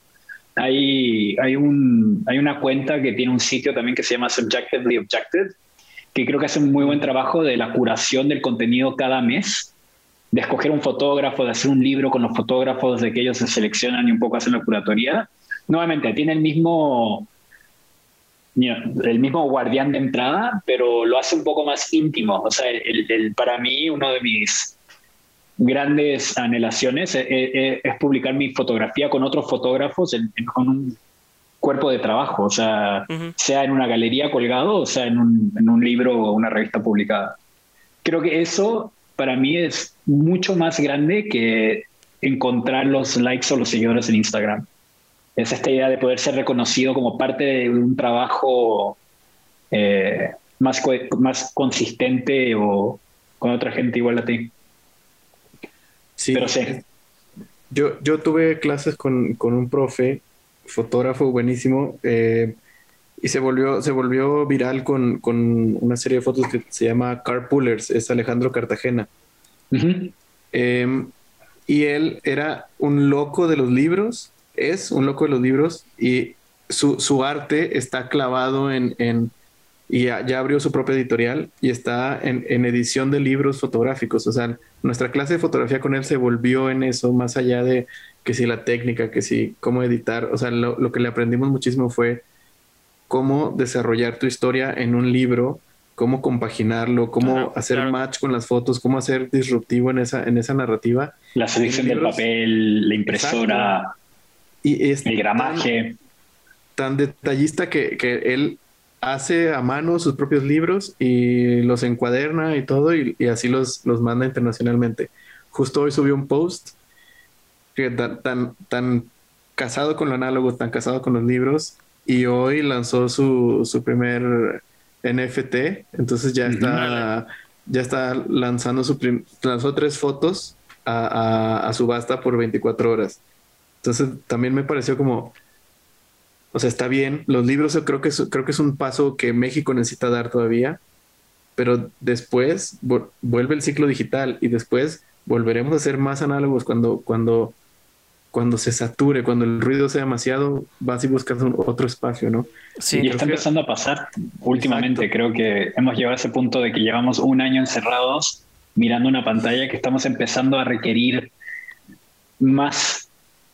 Hay, hay, un, hay una cuenta que tiene un sitio también que se llama Subjectively Objected, que creo que hace un muy buen trabajo de la curación del contenido cada mes, de escoger un fotógrafo, de hacer un libro con los fotógrafos, de que ellos se seleccionan y un poco hacen la curatoría. Nuevamente, tiene el mismo, el mismo guardián de entrada, pero lo hace un poco más íntimo. O sea, el, para mí, uno de mis grandes anhelaciones es, es, publicar mi fotografía con otros fotógrafos en, con un cuerpo de trabajo, o sea, sea en una galería colgado o sea en un, en un libro o una revista publicada. Creo que eso para mí es mucho más grande que encontrar los likes o los seguidores en Instagram es esta idea de poder ser reconocido como parte de un trabajo eh, más, más consistente o con otra gente igual a ti. Sí. Pero sí. Yo, yo tuve clases con, con un profe, fotógrafo buenísimo, eh, y se volvió, se volvió viral con, con, una serie de fotos que se llama Carpoolers, es Alejandro Cartagena. Em, y él era un loco de los libros es un loco de los libros y su, su arte está clavado en, en y ya, abrió su propia editorial y está en, en, edición de libros fotográficos. O sea, nuestra clase de fotografía con él se volvió en eso, más allá de que si la técnica, que si cómo editar. O sea, lo, lo que le aprendimos muchísimo fue cómo desarrollar tu historia en un libro, cómo compaginarlo, cómo hacer match con las fotos, cómo hacer disruptivo en esa, en esa narrativa. La selección del papel, la impresora. Y es el gramaje. Tan, detallista que, él hace a mano sus propios libros y los encuaderna y todo y, así los, los manda internacionalmente. Justo hoy subió un post que tan, tan, casado con lo análogo, tan casado con los libros y hoy lanzó su, su primer NFT, entonces ya está, ya está lanzando su lanzó tres fotos a, a, a subasta por 24 horas. Entonces también me pareció como, o sea, está bien. Los libros creo que es, creo que es un paso que México necesita dar todavía, pero después vuelve el ciclo digital y después volveremos a ser más análogos cuando, cuando, cuando se sature, cuando el ruido sea demasiado, vas y buscas otro espacio, ¿no? Sí, y está empezando a pasar últimamente. Creo que hemos llegado a ese punto de que llevamos un año encerrados mirando una pantalla que estamos empezando a requerir más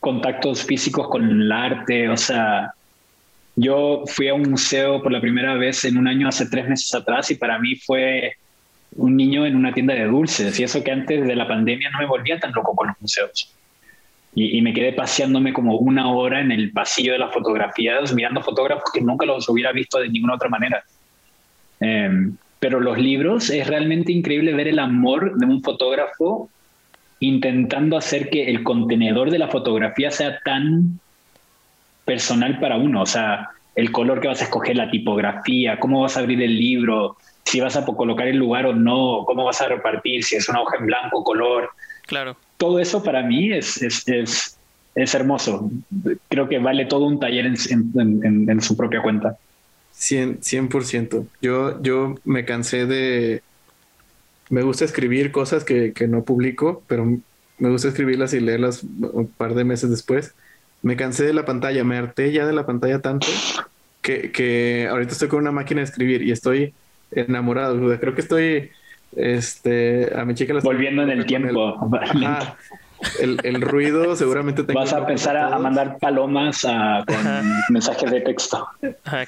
contactos físicos con el arte, o sea, yo fui a un museo por la primera vez en un año hace tres meses atrás y para mí fue un niño en una tienda de dulces y eso que antes de la pandemia no me volvía tan loco con los museos. Y, me quedé paseándome como una hora en el pasillo de las fotografías, mirando fotógrafos que nunca los hubiera visto de ninguna otra manera. Em, pero los libros es realmente increíble ver el amor de un fotógrafo intentando hacer que el contenedor de la fotografía sea tan personal para uno, o sea, el color que vas a escoger, la tipografía, cómo vas a abrir el libro, si vas a colocar el lugar o no, cómo vas a repartir, si es una hoja en blanco, color. Claro. Todo eso para mí es, es, es, es hermoso. Creo que vale todo un taller en, en, en, su propia cuenta. 100%. 100%. Yo, yo me cansé de, me gusta escribir cosas que, que, no publico, pero me gusta escribirlas y leerlas un par de meses después. Me cansé de la pantalla, me harté ya de la pantalla tanto que, que ahorita estoy con una máquina de escribir y estoy enamorado. Creo que estoy, este, a mi chica la Volviendo en el tiempo. El, el, ruido seguramente tengo Vas a empezar a, mandar palomas a, con mensajes de texto.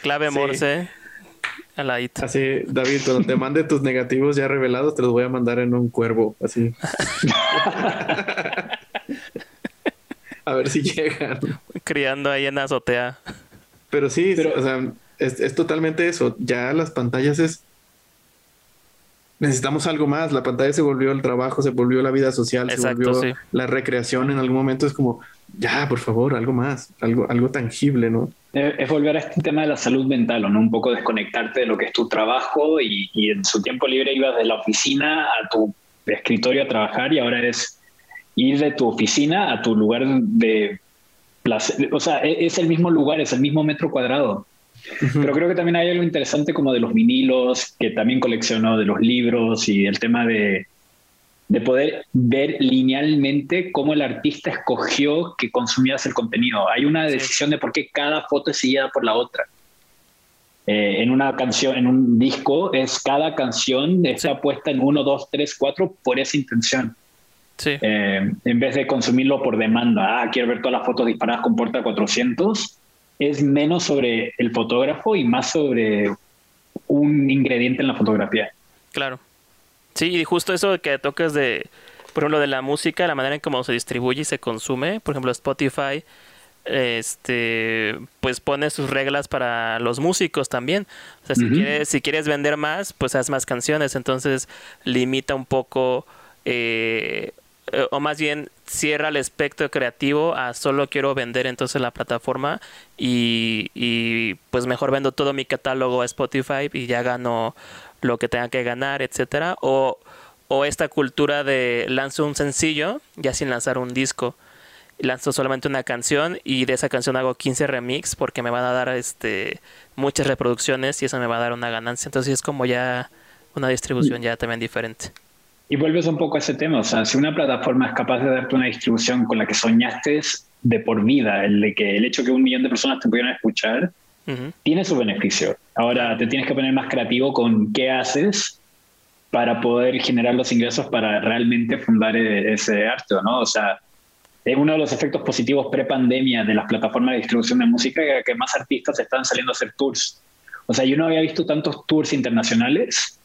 clave Morse. Así, David, cuando te mande tus negativos ya revelados, te los voy a mandar en un cuervo, así. a ver si llegan. Criando ahí en la azotea. Pero sí, o sea, es, totalmente eso. Ya las pantallas es. Necesitamos algo más. La pantalla se volvió el trabajo, se volvió la vida social, se volvió la recreación. En algún momento es como, ya, por favor, algo más, algo, algo tangible, ¿no? Es volver a este tema de la salud mental, ¿no? Un poco desconectarte de lo que es tu trabajo y, y en su tiempo libre ibas de la oficina a tu escritorio a trabajar y ahora es ir de tu oficina a tu lugar de placer. O sea, e, es el mismo lugar, es el mismo metro cuadrado. Pero creo que también hay algo interesante como de los vinilos, que también colecciono, de los libros y el tema de, de poder ver linealmente cómo el artista escogió que consumías el contenido. Hay una decisión de por qué cada foto es seguida por la otra. Eh, en una canción, en un disco, es cada canción está puesta en 1, 2, 3, 4 por esa intención. Sí. Eh, en vez de consumirlo por demanda, ah, quiero ver todas las fotos disparadas con Porta 400, es menos sobre el fotógrafo y más sobre un ingrediente en la fotografía. Claro. Sí, y justo eso que tocas de, por ejemplo, de la música, la manera en cómo se distribuye y se consume, por ejemplo, Spotify, este, pues pone sus reglas para los músicos también. O sea, si, quieres, si quieres vender más, pues haz más canciones, entonces limita un poco, eh, o más bien cierra el espectro creativo a solo quiero vender entonces la plataforma y, y pues mejor vendo todo mi catálogo a Spotify y ya gano lo que tenga que ganar, etcétera, o, o esta cultura de lanzo un sencillo ya sin lanzar un disco. Lanzo solamente una canción y de esa canción hago 15 remix porque me van a dar este muchas reproducciones y eso me va a dar una ganancia. Entonces es como ya una distribución ya también diferente. Y vuelves un poco a ese tema, o sea, si una plataforma es capaz de darte una distribución con la que soñaste de por vida, el de que el hecho que un millón de personas te pudieran escuchar, tiene su beneficio. Ahora te tienes que poner más creativo con qué haces para poder generar los ingresos para realmente fundar e-, ese arte, ¿no? O sea, es uno de los efectos positivos pre-pandemia de las plataformas de distribución de música que más artistas están saliendo a hacer tours. O sea, yo no había visto tantos tours internacionales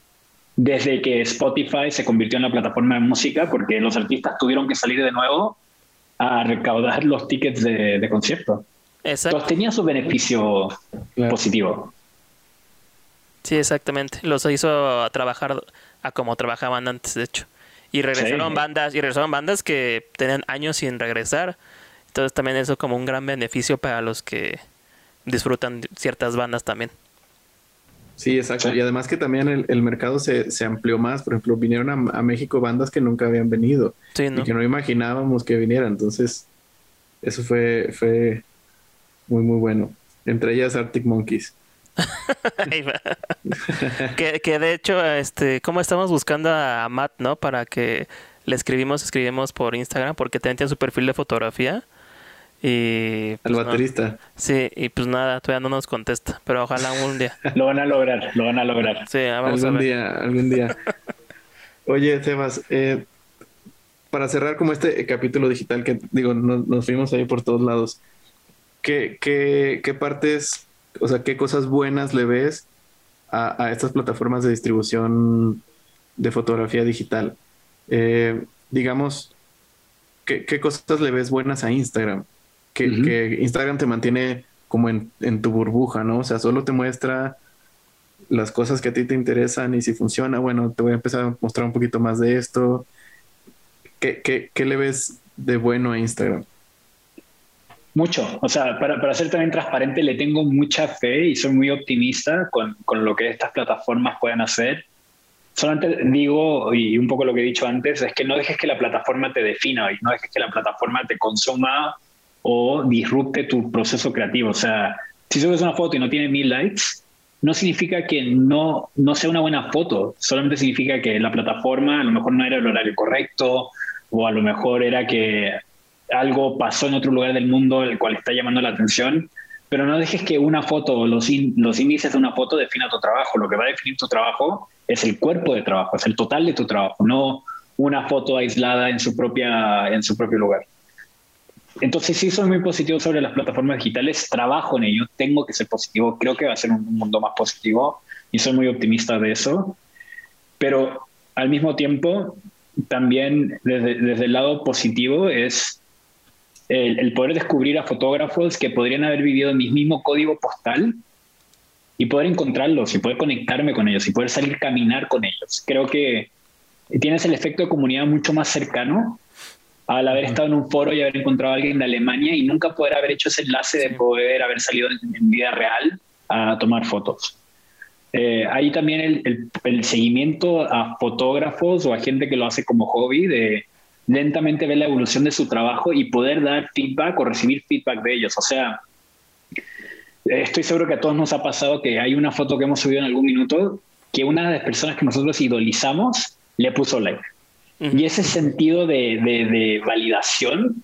desde que Spotify se convirtió en la plataforma de música porque los artistas tuvieron que salir de nuevo a recaudar los tickets de, de. Exacto. tenía su beneficio positivo. Sí, exactamente. Los hizo a trabajar a como trabajaban antes, de hecho. Y regresaron bandas, y regresaron bandas que tenían años sin regresar. Entonces también eso como un gran beneficio para los que disfrutan ciertas bandas también. Sí, exacto. Y además que también el, mercado se, se, amplió más. Por ejemplo, vinieron a, México bandas que nunca habían venido y que no imaginábamos que vinieran. Entonces, eso fue, fue muy, muy bueno. Entre ellas Arctic Monkeys. que, que, de hecho, este, como estamos buscando a Matt, ¿no? Para que le escribimos, escribimos por Instagram, porque también tiene su perfil de fotografía. Y pues, el baterista. sí, y pues nada, todavía no nos contesta, pero ojalá un día. lo van a lograr, lo van a lograr. Sí, vamos algún a ver. día, algún día. Oye, Sebas, eh, para cerrar como este capítulo digital que digo, nos fuimos ahí por todos lados. ¿Qué, qué, qué partes, o sea, qué cosas buenas le ves a, a estas plataformas de distribución de fotografía digital? Eh, digamos, ¿qué, ¿qué, cosas le ves buenas a Instagram? Que, que Instagram te mantiene como en, en, tu burbuja, ¿no? O sea, solo te muestra las cosas que a ti te interesan y si funciona, bueno, te voy a empezar a mostrar un poquito más de esto. ¿Qué, qué, qué le ves de bueno a Instagram? Mucho, o sea, para, para, ser también transparente, le tengo mucha fe y soy muy optimista con, con, lo que estas plataformas pueden hacer. Solamente digo, y un poco lo que he dicho antes, es que no dejes que la plataforma te defina y no dejes que la plataforma te consuma o disrupte tu proceso creativo. O sea, si subes una foto y no tiene mil likes, no significa que no, no sea una buena foto, solamente significa que la plataforma a lo mejor no era el horario correcto o a lo mejor era que algo pasó en otro lugar del mundo el cual está llamando la atención, pero no dejes que una foto, los, los índices de una foto defina tu trabajo. Lo que va a definir tu trabajo es el cuerpo de trabajo, es el total de tu trabajo, no una foto aislada en su, propia, en su propio lugar. Entonces sí soy muy positivo sobre las plataformas digitales, trabajo en ello, tengo que ser positivo, creo que va a ser un mundo más positivo y soy muy optimista de eso, pero al mismo tiempo también desde, desde el lado positivo es el, poder descubrir a fotógrafos que podrían haber vivido en mi mismo código postal y poder encontrarlos y poder conectarme con ellos y poder salir a caminar con ellos. Creo que tienes el efecto de comunidad mucho más cercano al haber estado en un foro y haber encontrado a alguien de Alemania y nunca poder haber hecho ese enlace de poder haber salido en, vida real a tomar fotos. Eh, ahí también el, el, seguimiento a fotógrafos o a gente que lo hace como hobby, de lentamente ver la evolución de su trabajo y poder dar feedback o recibir feedback de ellos. O sea, estoy seguro que a todos nos ha pasado que hay una foto que hemos subido en algún minuto que una de las personas que nosotros idolizamos le puso like. Y ese sentido de, de, validación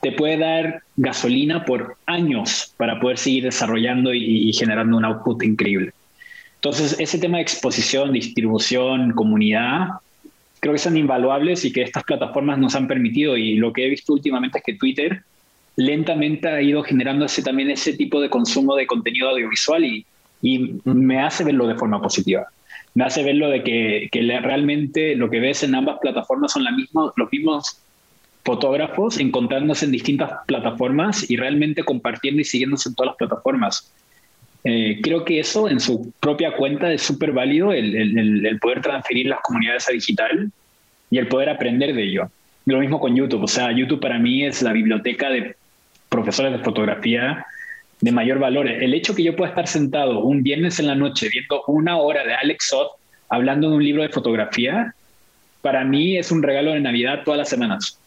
te puede dar gasolina por años para poder seguir desarrollando y, y, generando un output increíble. Entonces, ese tema de exposición, distribución, comunidad, creo que son invaluables y que estas plataformas nos han permitido. Y lo que he visto últimamente es que Twitter lentamente ha ido generando ese, también ese tipo de consumo de contenido audiovisual y, y me hace verlo de forma positiva me hace verlo de que, realmente lo que ves en ambas plataformas son la misma, los mismos fotógrafos encontrándose en distintas plataformas y realmente compartiendo y siguiéndose en todas las plataformas. Eh, creo que eso en su propia cuenta es súper válido, el, poder transferir las comunidades a digital y el poder aprender de ello. Lo mismo con YouTube, o sea, YouTube para mí es la biblioteca de profesores de fotografía de mayor valor. El hecho que yo pueda estar sentado un viernes en la noche viendo una hora de Alex Sot hablando de un libro de fotografía, para mí es un regalo de Navidad todas las semanas.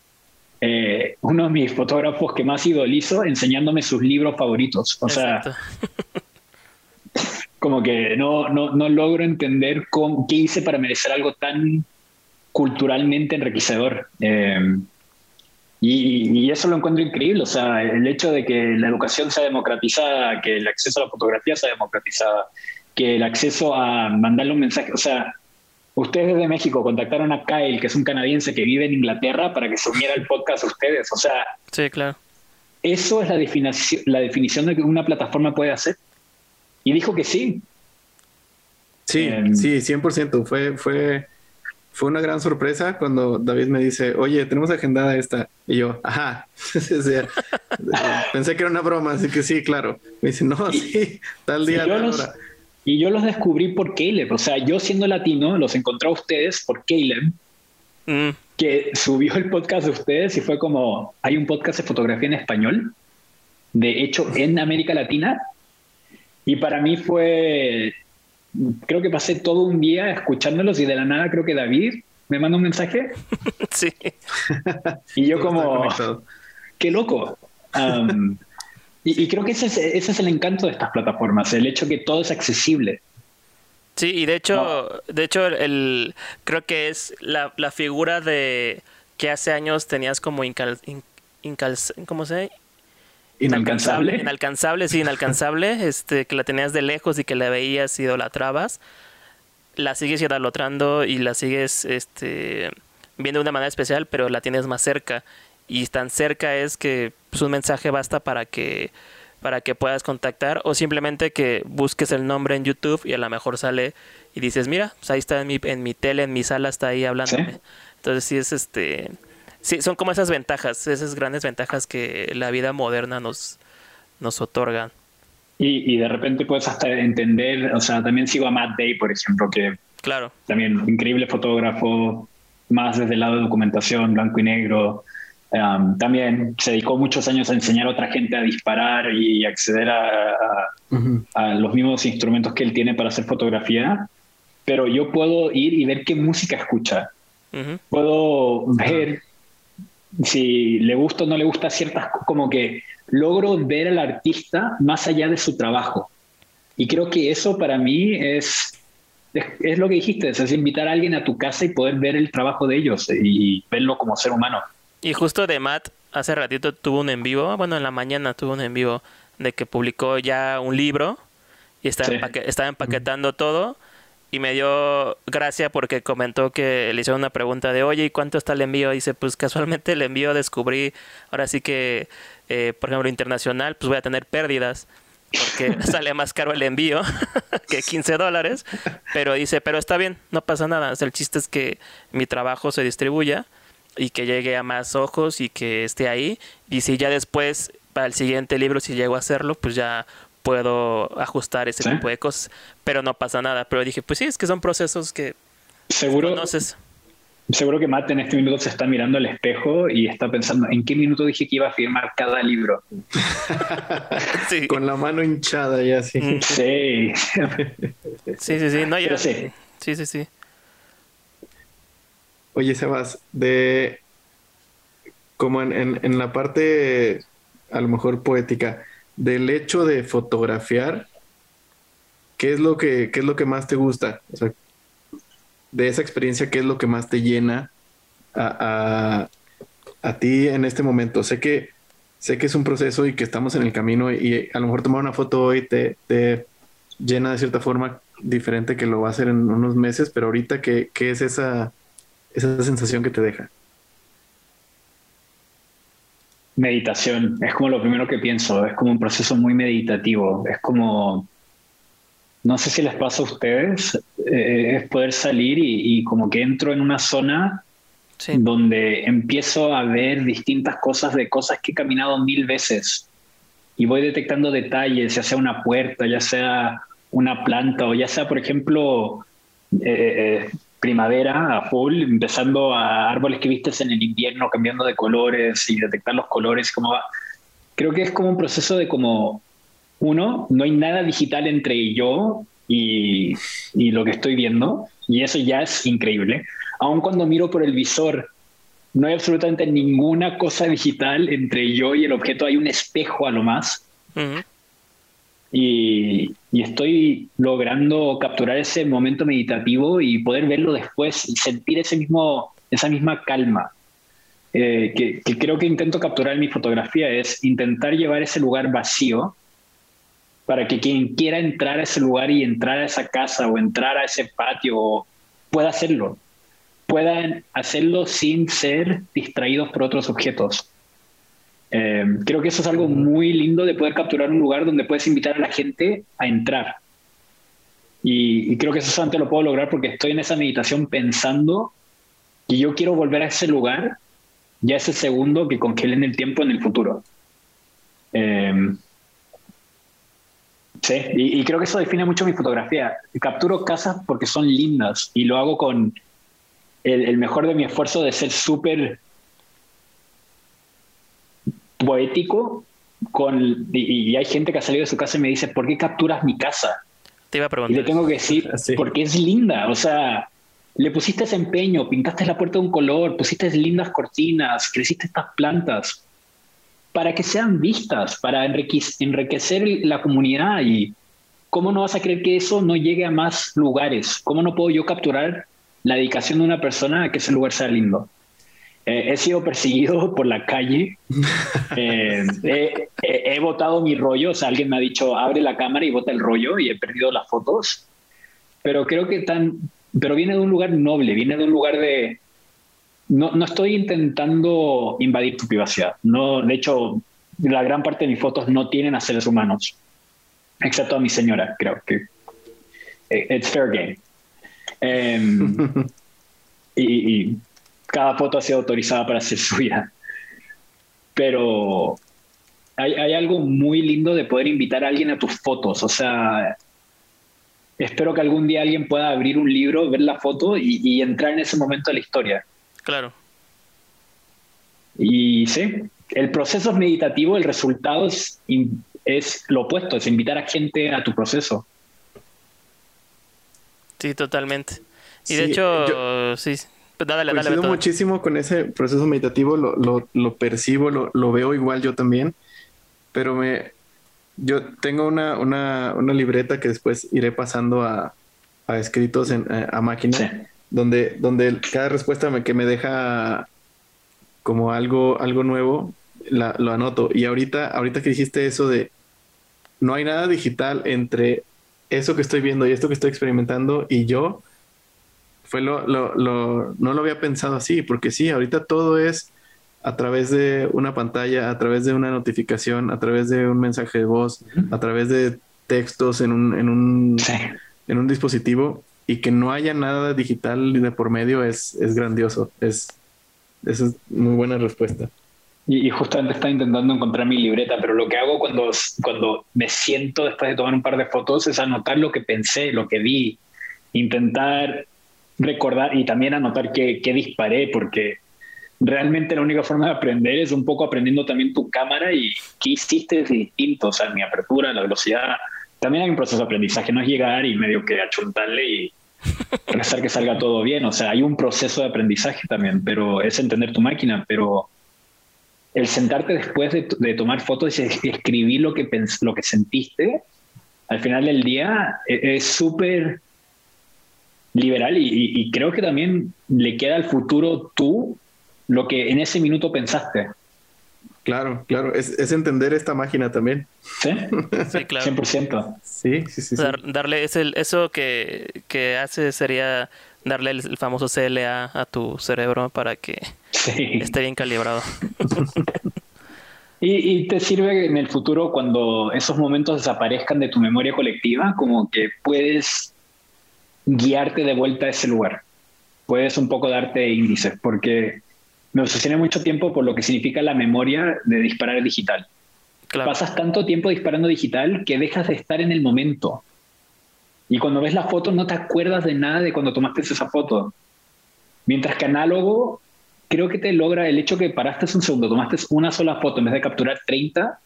Eh, uno de mis fotógrafos que más idolizo enseñándome sus libros favoritos. O sea, como que no, no, no logro entender cómo, qué hice para merecer algo tan culturalmente enriquecedor. Eh, y, eso lo encuentro increíble, o sea, el hecho de que la educación sea democratizada, que el acceso a la fotografía sea democratizada, que el acceso a mandarle un mensaje, o sea, ustedes de México contactaron a Kyle, que es un canadiense que vive en Inglaterra, para que se uniera al podcast a ustedes, o sea... Sí, claro. Eso es la definición, la definición de que una plataforma puede hacer. Y dijo que sí. Sí, em, sí, 100%. Fue, fue, fue una gran sorpresa cuando David me dice, oye, tenemos agendada esta. Y yo, ajá. Pensé que era una broma, así que sí, claro. Me dice, no, sí, tal día, tal hora. Y yo los descubrí por Caleb. O sea, yo siendo latino, los encontré a ustedes por Caleb, mm. que subió el podcast de ustedes y fue como, hay un podcast de fotografía en español, de hecho en América Latina. Y para mí fue creo que pasé todo un día escuchándolos y de la nada creo que David me manda un mensaje. Sí. Y yo como, qué loco. y, creo que ese es, el encanto de estas plataformas, el hecho que todo es accesible. Sí, y de hecho, de hecho el, creo que es la, figura de que hace años tenías como incal, ¿cómo se Inalcanzable. Inalcanzable, sí, inalcanzable, este, que la tenías de lejos y que la veías y idolatrabas. La sigues idolatrando y la sigues este, viendo de una manera especial, pero la tienes más cerca. Y tan cerca es que pues, un mensaje basta para que, para que puedas contactar o simplemente que busques el nombre en YouTube y a lo mejor sale y dices, mira, pues ahí está en mi, en mi tele, en mi sala, está ahí hablándome. Entonces sí es este sí, son como esas ventajas, esas grandes ventajas que la vida moderna nos, nos otorga. Y, y de repente puedes hasta entender, o sea, también sigo a Matt Day, por ejemplo, que claro. también increíble fotógrafo, más desde el lado de documentación, blanco y negro. Um, también se dedicó muchos años a enseñar a otra gente a disparar y acceder a, a, los mismos instrumentos que él tiene para hacer fotografía, pero yo puedo ir y ver qué música escucha. Puedo ver si le gusta o no le gusta ciertas, como que logro ver al artista más allá de su trabajo. Y creo que eso para mí es, es, lo que dijiste, es invitar a alguien a tu casa y poder ver el trabajo de ellos y verlo como ser humano. Y justo de Matt, hace ratito tuvo un en vivo, bueno, en la mañana tuvo un en vivo de que publicó ya un libro y estaba, estaba empaquetando todo y me dio gracia porque comentó que le hicieron una pregunta de, oye, ¿y cuánto está el envío? dice, pues casualmente el envío descubrí, ahora sí que, eh, por ejemplo, internacional, pues voy a tener pérdidas porque sale más caro el envío que 15 dólares, pero dice, pero está bien, no pasa nada, el chiste es que mi trabajo se distribuya y que llegue a más ojos y que esté ahí, y si ya después para el siguiente libro, si llego a hacerlo, pues ya puedo ajustar ese tipo de cosas, pero no pasa nada. Pero dije, pues sí, es que son procesos que seguro conoces. Seguro que Matt en este minuto se está mirando al espejo y está pensando, ¿en qué minuto dije que iba a firmar cada libro? sí. Con la mano hinchada ya así. Mm. Sí. sí, sí, sí. No, ya, sí. sí, sí, sí. Oye, Sebas, de como en, en, la parte a lo mejor poética, del hecho de fotografiar, ¿qué es lo que, qué es lo que más te gusta? De esa experiencia, ¿qué es lo que más te llena a, a, ti en este momento? Sé que, sé que es un proceso y que estamos en el camino y a lo mejor tomar una foto hoy te, te llena de cierta forma diferente que lo va a hacer en unos meses, pero ahorita, ¿qué, qué es esa, esa sensación que te deja? Meditación, es como lo primero que pienso, es como un proceso muy meditativo, es como no sé si les pasa a ustedes, eh, es poder salir y, como que entro en una zona donde empiezo a ver distintas cosas de cosas que he caminado mil veces. Y voy detectando detalles, ya sea una puerta, ya sea una planta o ya sea, por ejemplo, eh, eh, primavera a full, empezando a árboles que vistes en el invierno, cambiando de colores y detectar los colores, cómo va. Creo que es como un proceso de como uno, no hay nada digital entre yo y, lo que estoy viendo, y eso ya es increíble. Aun cuando miro por el visor, no hay absolutamente ninguna cosa digital entre yo y el objeto, hay un espejo a lo más. Y, estoy logrando capturar ese momento meditativo y poder verlo después y sentir ese mismo, esa misma calma. Eh, que, que, creo que intento capturar en mi fotografía es intentar llevar ese lugar vacío para que quien quiera entrar a ese lugar y entrar a esa casa o entrar a ese patio pueda hacerlo, puedan hacerlo sin ser distraídos por otros objetos. Eh, creo que eso es algo muy lindo de poder capturar un lugar donde puedes invitar a la gente a entrar. Y, creo que eso solamente lo puedo lograr porque estoy en esa meditación pensando que yo quiero volver a ese lugar ya ese segundo que congelen el tiempo en el futuro. Eh, Sí, y, creo que eso define mucho mi fotografía. Capturo casas porque son lindas y lo hago con el, mejor de mi esfuerzo de ser súper poético. Con, y, hay gente que ha salido de su casa y me dice, ¿por qué capturas mi casa? Te iba a preguntar. Y le tengo que decir, porque es linda. O sea, le pusiste ese empeño, pintaste la puerta de un color, pusiste lindas cortinas, creciste estas plantas para que sean vistas, para enriquecer la comunidad y cómo no vas a creer que eso no llegue a más lugares, cómo no puedo yo capturar la dedicación de una persona a que ese lugar sea lindo. Eh, he sido perseguido por la calle, eh, he, he, botado mi rollo, o sea, alguien me ha dicho, abre la cámara y bota el rollo y he perdido las fotos, pero creo que tan, pero viene de un lugar noble, viene de un lugar de, no, no estoy intentando invadir tu privacidad. No, de hecho, la gran parte de mis fotos no tienen a seres humanos, excepto a mi señora, creo que. Eh, it's fair game. Em, y, cada foto ha sido autorizada para ser suya. Pero hay, hay, algo muy lindo de poder invitar a alguien a tus fotos. O sea, espero que algún día alguien pueda abrir un libro, ver la foto y, y entrar en ese momento de la historia. Claro. Y sí, el proceso es meditativo, el resultado es, es lo opuesto, es invitar a gente a tu proceso. Sí, totalmente. Y de hecho, sí, pues dale, dale, muchísimo con ese proceso meditativo, lo, lo, lo percibo, lo, lo, veo igual yo también, pero me, yo tengo una, una, una libreta que después iré pasando a, a escritos en, a máquina donde, donde cada respuesta que me deja como algo, algo nuevo, lo anoto. Y ahorita, ahorita que dijiste eso de no hay nada digital entre eso que estoy viendo y esto que estoy experimentando y yo, fue lo, lo, lo, no lo había pensado así, porque sí, ahorita todo es a través de una pantalla, a través de una notificación, a través de un mensaje de voz, a través de textos en un, en un, en un dispositivo y que no haya nada digital de por medio es, es grandioso. Es, esa es muy buena respuesta. Y, justamente está intentando encontrar mi libreta, pero lo que hago cuando, cuando me siento después de tomar un par de fotos es anotar lo que pensé, lo que vi, intentar recordar y también anotar qué, qué disparé, porque realmente la única forma de aprender es un poco aprendiendo también tu cámara y qué hiciste distinto, o sea, mi apertura, la velocidad. También hay un proceso de aprendizaje, no es llegar y medio que achuntarle y rezar que salga todo bien, o sea, hay un proceso de aprendizaje también, pero es entender tu máquina, pero el sentarte después de, tomar fotos y escribir lo que, lo que sentiste, al final del día e, es súper liberal y, creo que también le queda al futuro tú lo que en ese minuto pensaste. Claro, claro, es, entender esta máquina también. Sí, sí claro. 100%. Sí, sí, sí. darle es el, eso que, que hace sería darle el, famoso CLA a tu cerebro para que esté bien calibrado. y, y, te sirve en el futuro cuando esos momentos desaparezcan de tu memoria colectiva, como que puedes guiarte de vuelta a ese lugar. Puedes un poco darte índices, porque me obsesioné mucho tiempo por lo que significa la memoria de disparar digital. Pasas tanto tiempo disparando digital que dejas de estar en el momento. Y cuando ves la foto no te acuerdas de nada de cuando tomaste esa foto. Mientras que análogo, creo que te logra el hecho que paraste un segundo, tomaste una sola foto en vez de capturar 30,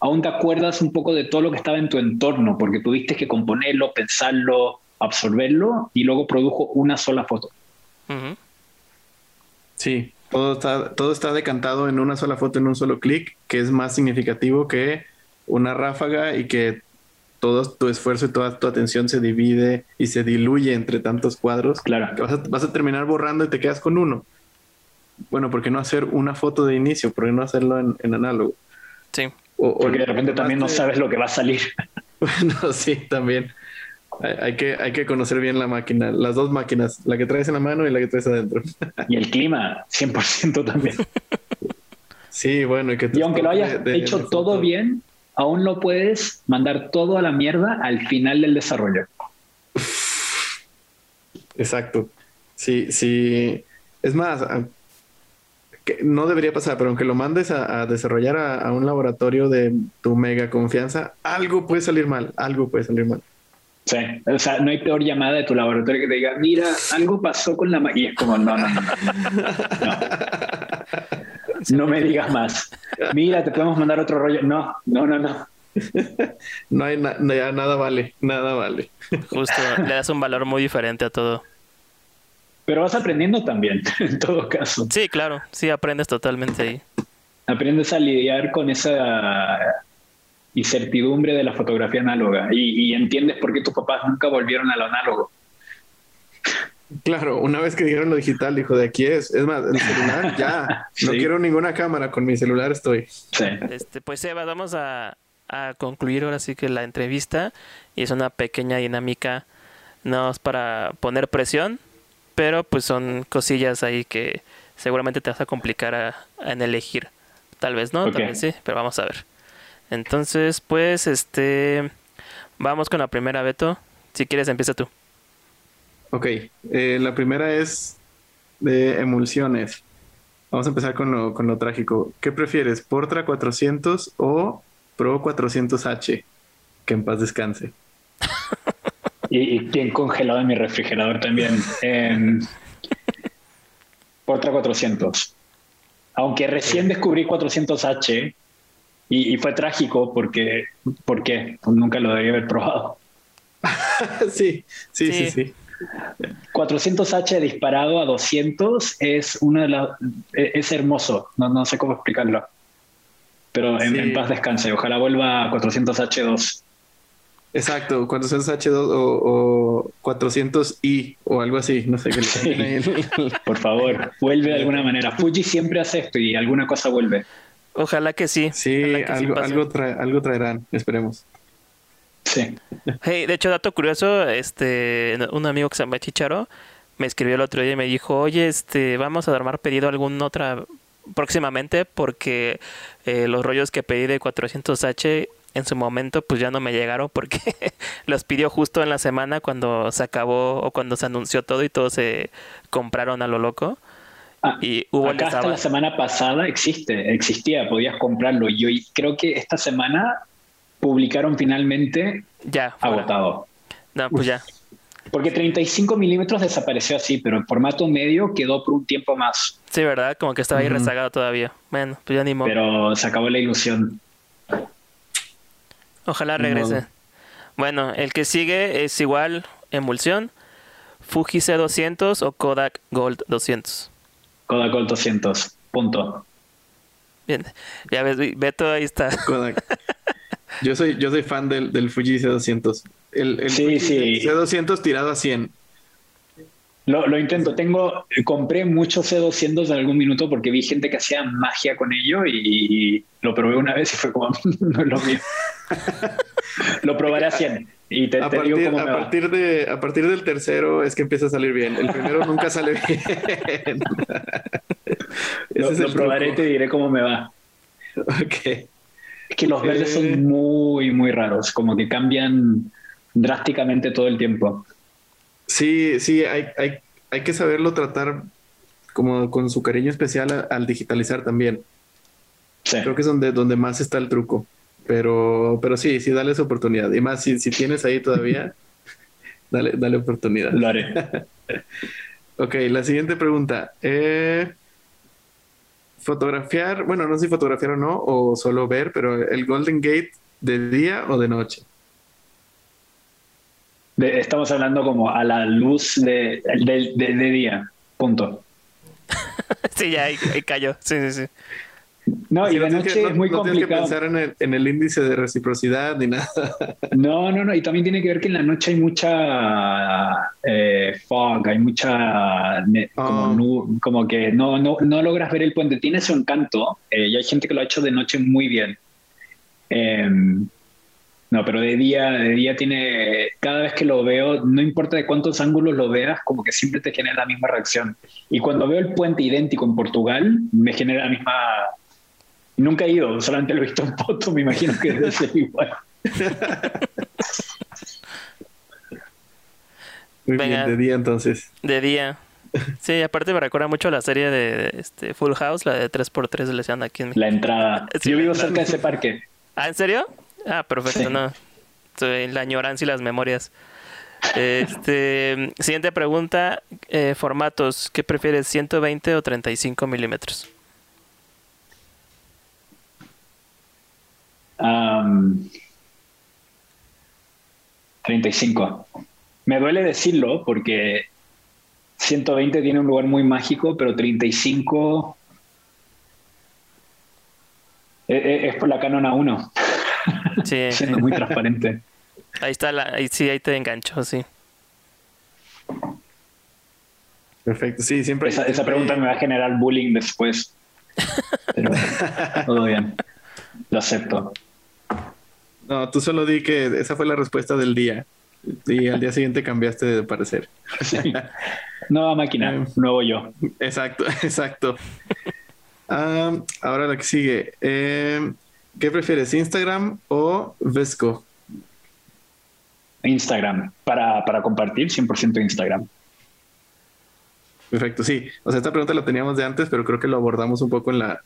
aún te acuerdas un poco de todo lo que estaba en tu entorno, porque tuviste que componerlo, pensarlo, absorberlo y luego produjo una sola foto. Sí, todo está, todo está decantado en una sola foto, en un solo clic, que es más significativo que una ráfaga y que todo tu esfuerzo y toda tu atención se divide y se diluye entre tantos cuadros. Claro. Que vas, a, terminar borrando y te quedas con uno. Bueno, ¿por qué no hacer una foto de inicio? ¿Por qué no hacerlo en, análogo? Sí. O, Porque de repente también no sabes lo que va a salir. Bueno, sí, también. Hay, que, hay que conocer bien la máquina, las dos máquinas, la que traes en la mano y la que traes adentro. Y el clima, 100% también. Sí, bueno, y, que y aunque lo hayas hecho todo bien, aún no puedes mandar todo a la mierda al final del desarrollo. Exacto. Sí, sí. Es más, que no debería pasar, pero aunque lo mandes a, desarrollar a, un laboratorio de tu mega confianza, algo puede salir mal, algo puede salir mal. Sí, o sea, no hay peor llamada de tu laboratorio que te diga, mira, algo pasó con la magia. es como, no, no, no. No, me digas más. Mira, te podemos mandar otro rollo. No, no, no, no. No hay nada vale, nada vale. Justo, le das un valor muy diferente a todo. Pero vas aprendiendo también, en todo caso. Sí, claro, sí aprendes totalmente ahí. Aprendes a lidiar con esa incertidumbre de la fotografía análoga y, entiendes por qué tus papás nunca volvieron a lo análogo. Claro, una vez que dijeron lo digital, dijo, de aquí es. Es más, el celular ya. No quiero ninguna cámara, con mi celular estoy. Sí. Este, pues Eva, vamos a, a, concluir ahora sí que la entrevista. Y es una pequeña dinámica, no es para poner presión, pero pues son cosillas ahí que seguramente te vas a complicar en elegir. Tal vez no, tal vez sí, pero vamos a ver. Entonces, pues, este, vamos con la primera, Beto. Si quieres, empieza tú. Ok, eh, la primera es de emulsiones. Vamos a empezar con lo, con lo trágico. ¿Qué prefieres, Portra 400 o Pro 400H? Que en paz descanse. y, bien congelado en mi refrigerador también. Portra 400. Aunque recién descubrí 400H, y, fue trágico porque, porque nunca lo debía haber probado. sí, sí, sí, sí, 400H disparado a 200 es una de las e, es hermoso, no, no sé cómo explicarlo. Pero en, paz descanse, ojalá vuelva a 400H2. Exacto, 400H2 o, 400i o algo así, no sé qué. Por favor, vuelve de alguna manera. Fuji siempre hace esto y alguna cosa vuelve. Ojalá que sí. Sí, algo, algo, traerán, esperemos. Sí. Hey, de hecho, dato curioso, este, un amigo que se llama Chicharo me escribió el otro día y me dijo, oye, este, vamos a armar pedido algún otra próximamente porque eh, los rollos que pedí de 400H en su momento pues ya no me llegaron porque los pidió justo en la semana cuando se acabó o cuando se anunció todo y todos se compraron a lo loco. Ah, y hubo acá hasta la semana pasada existe, existía, podías comprarlo. Yo creo que esta semana publicaron finalmente ya agotado. No, pues ya. Porque 35 milímetros desapareció así, pero en formato medio quedó por un tiempo más. Sí, ¿verdad? Como que estaba ahí rezagado todavía. Bueno, pues ya ni modo. Pero se acabó la ilusión. Ojalá regrese. Bueno, el que sigue es igual, emulsión. Fuji C200 o Kodak Gold 200. Kodak Gold 200, punto. Bien, ya ves, Beto ahí está. Kodak. Yo soy, yo soy fan del, del Fuji C200. El, el Sí, Fuji sí. C200 tirado a 100. Lo, lo intento. Tengo, compré muchos C200 en algún minuto porque vi gente que hacía magia con ello y, lo probé una vez y fue como, no es lo mío. lo probaré a 100 y te, A te partir, a, partir de, a partir del tercero es que empieza a salir bien. El primero nunca sale bien. Lo, lo probaré y te diré cómo me va. Ok. Es que los verdes Eh. son muy, muy raros, como que cambian drásticamente todo el tiempo. Sí, sí, hay, hay, hay que saberlo tratar como con su cariño especial a- al digitalizar también. Sí, Creo que es donde, donde más está el truco. Pero, pero sí, sí, dale esa oportunidad. Y más, si, si tienes ahí todavía, dale, dale oportunidad. lo haré. Ok, la siguiente pregunta. Eh, fotografiar, bueno, no sé si fotografiar o no, o solo ver, pero el Golden Gate de día o de noche. De- estamos hablando como a la luz de, de, de- de día, punto. sí, ya ahí, ahí cayó. Sí, sí, sí. No, y de noche que- es muy no tienes que complicado. pensar en el, en el índice de reciprocidad ni nada. No, no, no, y también tiene que ver que en la noche hay mucha eh, fog, hay mucha como, Ah. nu- como que no, no, no logras ver el puente. Tiene su encanto, eh, y hay gente que lo ha hecho de noche muy bien. Em, no, pero de día, de día tiene, cada vez que lo veo, no importa de cuántos ángulos lo veas, como que siempre te genera la misma reacción. Y cuando veo el puente idéntico en Portugal, me genera la misma... Nunca he ido, solamente lo he visto en foto, me imagino que debe ser igual. Muy Venga. bien, de día entonces. De día. Sí, aparte me recuerda mucho a la serie de este, Full House, la de 3x3 le decían aquí en México. La entrada. Sí, Yo vivo cerca de ese parque. Ah, ¿en serio? Ah, perfecto, Sí. no. Soy la añoranza y las memorias. Este, siguiente pregunta, eh, formatos, ¿qué prefieres, 120 o 35 milímetros? Am, 35. Me duele decirlo porque 120 tiene un lugar muy mágico, pero 35 e- e- es por la Canon A1, Sí, siendo muy transparente. ahí está, la, ahí sí, ahí te engancho, sí. Perfecto. Sí, siempre. Esa, esa pregunta me va a generar bullying después. Pero todo bien. Lo acepto. No, tú solo di que esa fue la respuesta del día. Y al día siguiente cambiaste de parecer. Sí. Nueva máquina, nuevo yo. Exacto, exacto. Ah, ahora la que sigue. Eh, ¿Qué prefieres, Instagram o Vesco? Instagram. Para, para compartir, 100% Instagram. Perfecto, sí. O sea, esta pregunta la teníamos de antes, pero creo que lo abordamos un poco en la,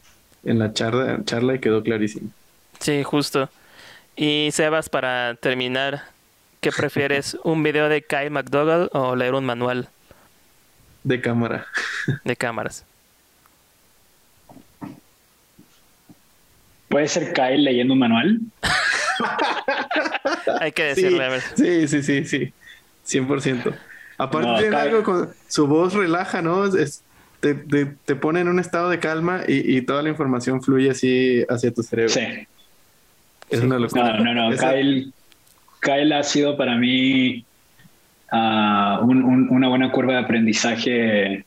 en la charla, charla y quedó clarísimo. Sí, justo. Y Sebas, para terminar, ¿qué prefieres, un video de Kyle McDougall o leer un manual De cámara. de cámaras? ¿Puede ser Kyle leyendo un manual? Hay que Sí, decirle, a ver. sí, sí, sí, sí. 100%. Aparte No, tiene Kyle- algo con su voz relaja, ¿no? Es- es- te, te, te pone en un estado de calma y, y toda la información fluye así hacia tu cerebro. Sí. Es una locura. No, no, no. Esa- Kyle, Kyle ha sido para mí ah, un- un- una buena curva de aprendizaje.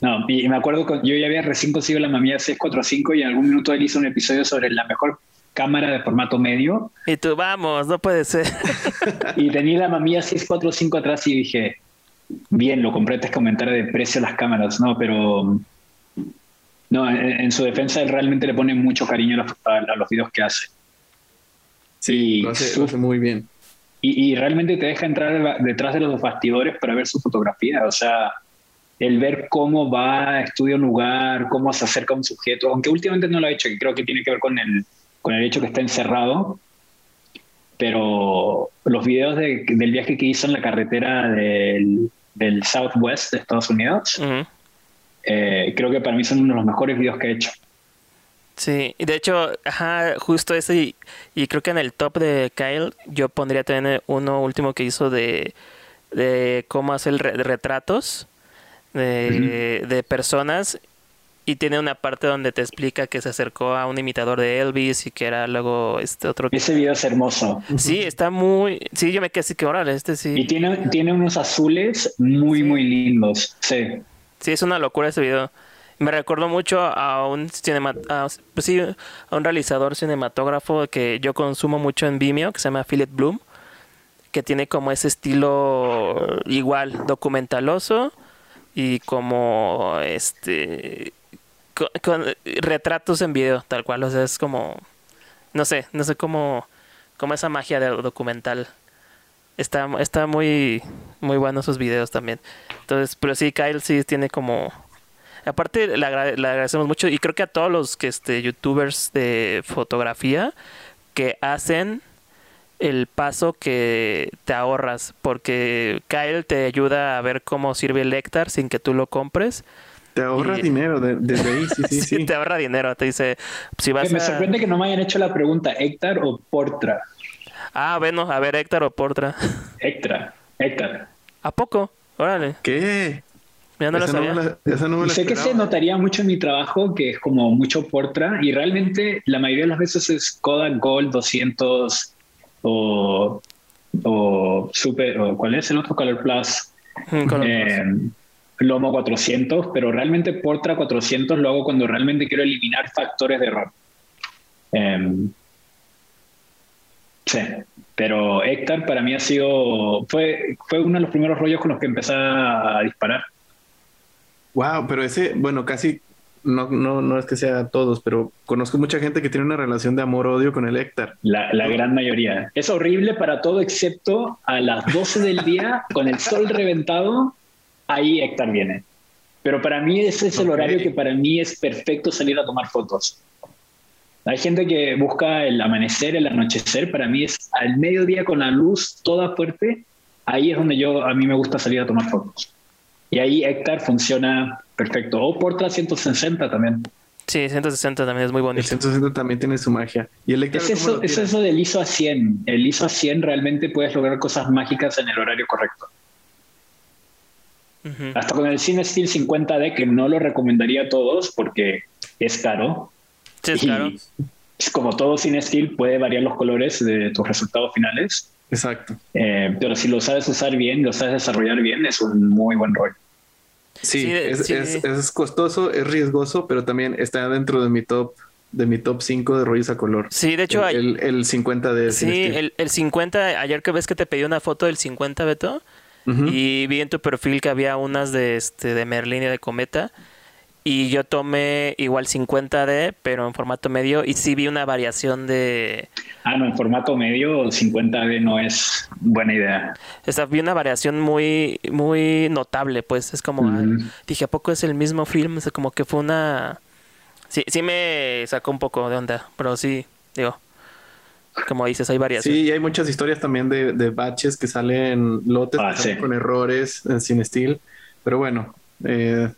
No, y me acuerdo, con- yo ya había recién conseguido la Mamiya 645 y en algún minuto él hizo un episodio sobre la mejor cámara de formato medio Y tú, vamos, no puede ser. y tenía la Mamiya 645 atrás y dije, bien, lo compré antes que aumentara de precio las cámaras, no, pero no, en, en su defensa él realmente le pone mucho cariño a los, a- a los videos que hace. Sí, lo hace, su- lo hace muy bien. Y, y realmente te deja entrar detrás de los bastidores para ver su fotografía. O sea, el ver cómo va, estudia un lugar, cómo se acerca a un sujeto, aunque últimamente no lo ha hecho, que creo que tiene que ver con el, con el hecho que está encerrado. pero los videos del viaje que hizo en la carretera del, del Southwest de Estados Unidos, eh, creo que para mí son uno de los mejores videos que he hecho. Sí, y de hecho, ajá, justo ese, y, creo que en el top de Kyle yo pondría también uno último que hizo de, de cómo hacer retratos de, de personas y tiene una parte donde te explica que se acercó a un imitador de Elvis y que era luego este otro. Ese video es hermoso. Sí, está muy. Sí, yo me quedé así que órale, este sí. Y tiene, tiene unos azules muy, muy lindos. Sí. Sí, es una locura ese video. Me recordó mucho a un cinema, pues sí, a un realizador cinematógrafo que yo consumo mucho en Vimeo, que se llama Philip Bloom, que tiene como ese estilo igual, documentaloso y como este con, retratos en video, tal cual. O sea, es como. No sé, no sé cómo. Como esa magia de documental. Está, está muy, muy bueno sus videos también. Entonces, pero sí, Kyle sí tiene como. Aparte, le, agradecemos mucho. Y creo que a todos los que este, youtubers de fotografía que hacen el paso que te ahorras. Porque Kyle te ayuda a ver cómo sirve el Lectar sin que tú lo compres te ahorra dinero desde ahí, sí, sí, sí, Te ahorra dinero, te dice, si vas Me sorprende que no me hayan hecho la pregunta, ¿Héctor o Portra? Ah, bueno, a ver, Héctor o Portra. Héctor, Héctor. ¿A poco? Órale. ¿Qué? Ya no lo sabía. sé que se notaría mucho en mi trabajo, que es como mucho Portra, y realmente la mayoría de las veces es Kodak Gold 200 o, o Super, o ¿cuál es el otro? Color Plus. Color eh, Plus Lomo 400, pero realmente Portra 400 lo hago cuando realmente quiero eliminar factores de error. Em, sí, pero Héctor para mí ha sido, fue, fue uno de los primeros rollos con los que empecé a disparar. Wow, pero ese, bueno, casi, no, no, no es que sea todos, pero conozco mucha gente que tiene una relación de amor-odio con el Héctor. La, la, gran mayoría. Es horrible para todo excepto a las 12 del día con el sol reventado ahí Héctor viene. Pero para mí ese es el horario que para mí es perfecto salir a tomar fotos. Hay gente que busca el amanecer, el anochecer, para mí es al mediodía con la luz toda fuerte, ahí es donde yo a mí me gusta salir a tomar fotos. Y ahí Héctor funciona perfecto. O Portra 160 también. Sí, 160 también es muy bonito. El 160 también tiene su magia. ¿Y el es, eso, es eso del ISO a 100. El ISO a 100 realmente puedes lograr cosas mágicas en el horario correcto. Hasta con el Cine Steel 50D, que no lo recomendaría a todos porque es caro. Sí, es caro. Como todo Cine Steel, puede variar los colores de tus resultados finales. Exacto. Eh, pero si lo sabes usar bien, lo sabes desarrollar bien, es un muy buen rol. Sí, es, costoso, es riesgoso, pero también está dentro de mi top de mi top 5 de rollos a color. Sí, de hecho el, hay... el, 50 de Sí, el, el, 50, ayer que ves que te pedí una foto del 50, Beto, y vi en tu perfil que había unas de, este, de Merlin y de Cometa. Y yo tomé igual 50D, pero en formato medio. Y sí vi una variación de. Ah, no, en formato medio 50D no es buena idea. Esta, vi una variación muy, muy notable, pues. Es como. Dije, ¿a poco es el mismo film? O como que fue una. Sí, sí me sacó un poco de onda, pero sí, digo. Como dices, hay varias. Sí, y hay muchas historias también de, de baches que salen lotes ah, con errores en Cine Steel. Pero bueno. Eh,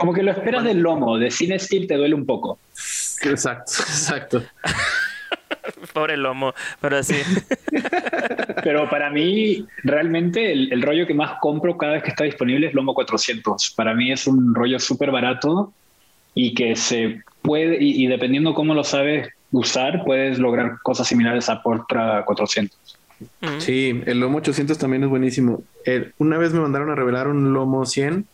Como que lo esperas del lomo, de Cine Steel te duele un poco. Exacto, exacto. Pobre lomo, pero sí. pero para mí, realmente, el, rollo que más compro cada vez que está disponible es Lomo 400. Para mí es un rollo súper barato y que se puede, y, y, dependiendo cómo lo sabes usar, puedes lograr cosas similares a Portra 400. Sí, el Lomo 800 también es buenísimo. una vez me mandaron a revelar un Lomo 100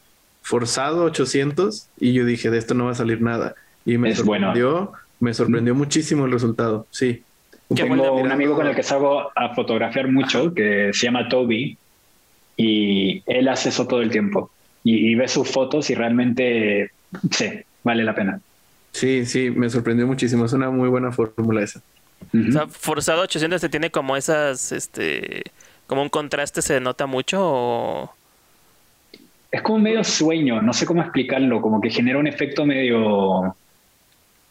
forzado 800 y yo dije, de esto no va a salir nada. Y me sorprendió, me sorprendió muchísimo el resultado, sí. Tengo un amigo con el que salgo a fotografiar mucho, que se llama Toby, y él hace eso todo el tiempo. Y, y ve sus fotos y realmente, sí, vale la pena. Sí, sí, me sorprendió muchísimo. Es una muy buena fórmula esa. O sea, forzado 800 se tiene como esas, este, como un contraste, se nota mucho o... Es como medio sueño, no sé cómo explicarlo, como que genera un efecto medio...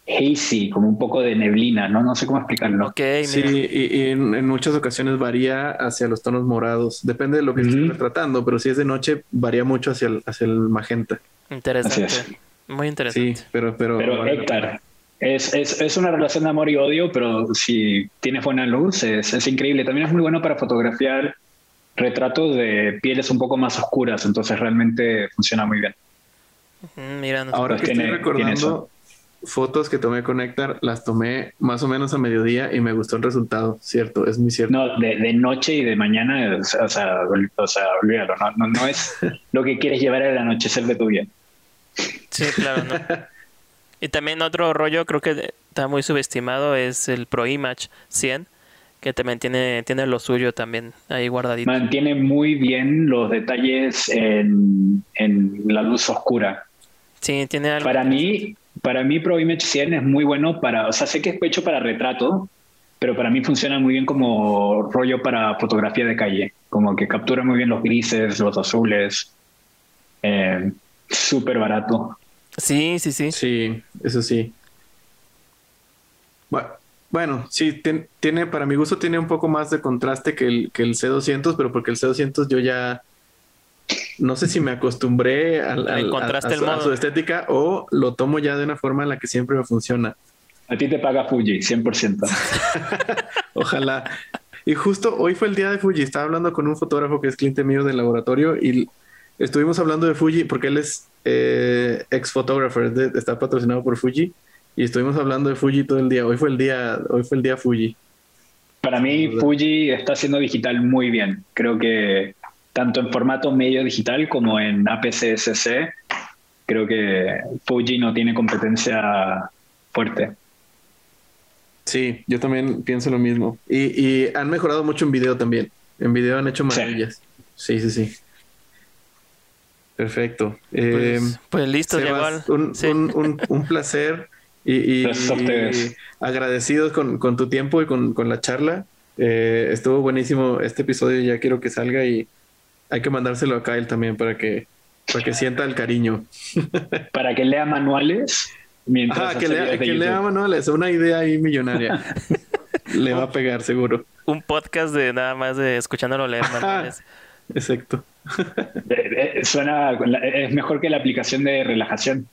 hazy, como un poco de neblina, ¿no? No sé cómo explicarlo. Ok, Sí, mira. y, y en, en muchas ocasiones varía hacia los tonos morados. Depende de lo que estés Ujú. retratando, pero si es de noche, varía mucho hacia el, hacia el magenta. Interesante. Muy interesante. Sí, pero... Pero, Pero vale la Héctor, es, es, es una relación de amor y odio, pero si tienes buena luz, es, es increíble. También es muy bueno para fotografiar retratos de pieles un poco más oscuras, entonces realmente funciona muy bien. Mira, no- Ahora que tiene- estoy tiene recordando fotos que tomé con Héctor, las tomé más o menos a mediodía y me gustó el resultado. Cierto, es muy cierto. No, de, de noche y de mañana, o sea, o sea, ol- o sea, olvídalo, no, no, no es lo que quieres llevar al anochecer de tu vida. Sí, claro, ¿no? y también otro rollo, creo que está muy subestimado, es el Pro Image 100, que también tiene, tiene lo suyo también ahí guardadito. Mantiene muy bien los detalles en, en la luz oscura. Sí, tiene algo. Para mí, para mí Pro Image 100 es muy bueno para, o sea, sé que es hecho para retrato, pero para mí funciona muy bien como rollo para fotografía de calle, como que captura muy bien los grises, los azules, eh, súper barato. Sí, sí, sí. Sí, eso sí. Bu- Bueno, sí, tien- tiene, para mi gusto tiene un poco más de contraste que el, que el C200, pero porque el C200 yo ya no sé si me acostumbré al- a, encontraste a el su, a modo. su estética o lo tomo ya de una forma en la que siempre me funciona. A ti te paga Fuji, 100%. Ojalá. Y justo hoy fue el día de Fuji. Estaba hablando con un fotógrafo que es cliente mío del laboratorio y estuvimos hablando de Fuji porque él es eh, ex fotógrafo, es de- está patrocinado por Fuji y estuvimos hablando de Fuji todo el día. Hoy fue el día, hoy fue el día Fuji. Para mí. Fuji está haciendo digital muy bien. Creo que tanto en formato medio digital como en APC-SC, creo que Fuji no tiene competencia fuerte. Sí, yo también pienso lo mismo. Y, y han mejorado mucho en video también. En video han hecho Sí. maravillas. Sí, sí, sí. Perfecto. Pues, Eh, pues listo, Sebas, llegó al- un, sí. un- un- un placer y, y- Gracias a ustedes. y agradecidos con, con tu tiempo y con, con la charla. Eh, estuvo buenísimo este episodio, ya quiero que salga y hay que mandárselo a Kyle también para que, para que sienta el cariño. Para que lea manuales mientras Ajá, que lea, que lea manuales, una idea ahí millonaria. Le va a pegar seguro. un podcast de nada más de escuchándolo leer manuales. Exacto. Suena, es mejor que la aplicación de relajación.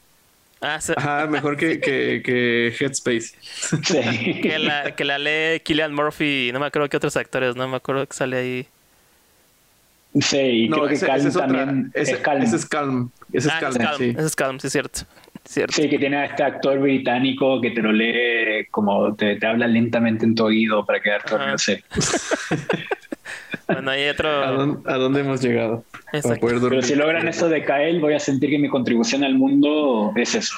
Ah, se- Ajá, mejor que, que, que Headspace. Sí. que la, que la lee Killian Murphy, no me acuerdo qué otros actores, no me acuerdo que sale ahí. Sí, y creo que ese- Calm ese es otra- también ese- es Calm. Ese es Calm. Ese es ah, Calm, es Calm, sí. ese es Calm, sí es cierto. Cierto. Sí, que tiene a este actor británico que te lo lee como te, te habla lentamente en tu oído para quedarte Ajá. dormido. Sí. Bueno, hay ¿A otro. dónde, a dónde hemos llegado? Pero si logran eso de Kael, voy a sentir que mi contribución al mundo es eso.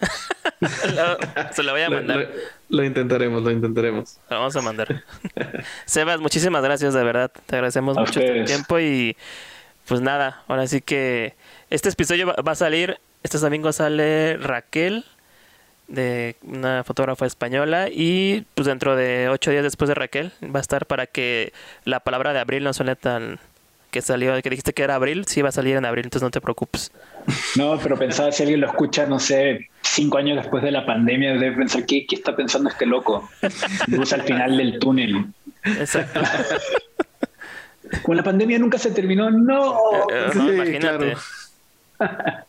Lo- se lo voy a mandar. lo- lo intentaremos, lo intentaremos. Lo vamos a mandar. Sebas, muchísimas gracias, de verdad. Te agradecemos A mucho tu tiempo y pues nada, ahora sí que este episodio va, va a salir, este domingo sale Raquel, de una fotógrafa española y pues dentro de ocho días después de Raquel va a estar para que la palabra de abril no suene tan que salió, que dijiste que era abril, sí va a salir en abril, entonces no te preocupes. No, pero pensaba si alguien lo escucha, no sé, cinco años después de la pandemia, debe pensar, ¿qué, qué está pensando este loco? Luz al final del túnel. Exacto. Con la pandemia nunca se terminó, no. Eh, Sí, no, imagínate. claro.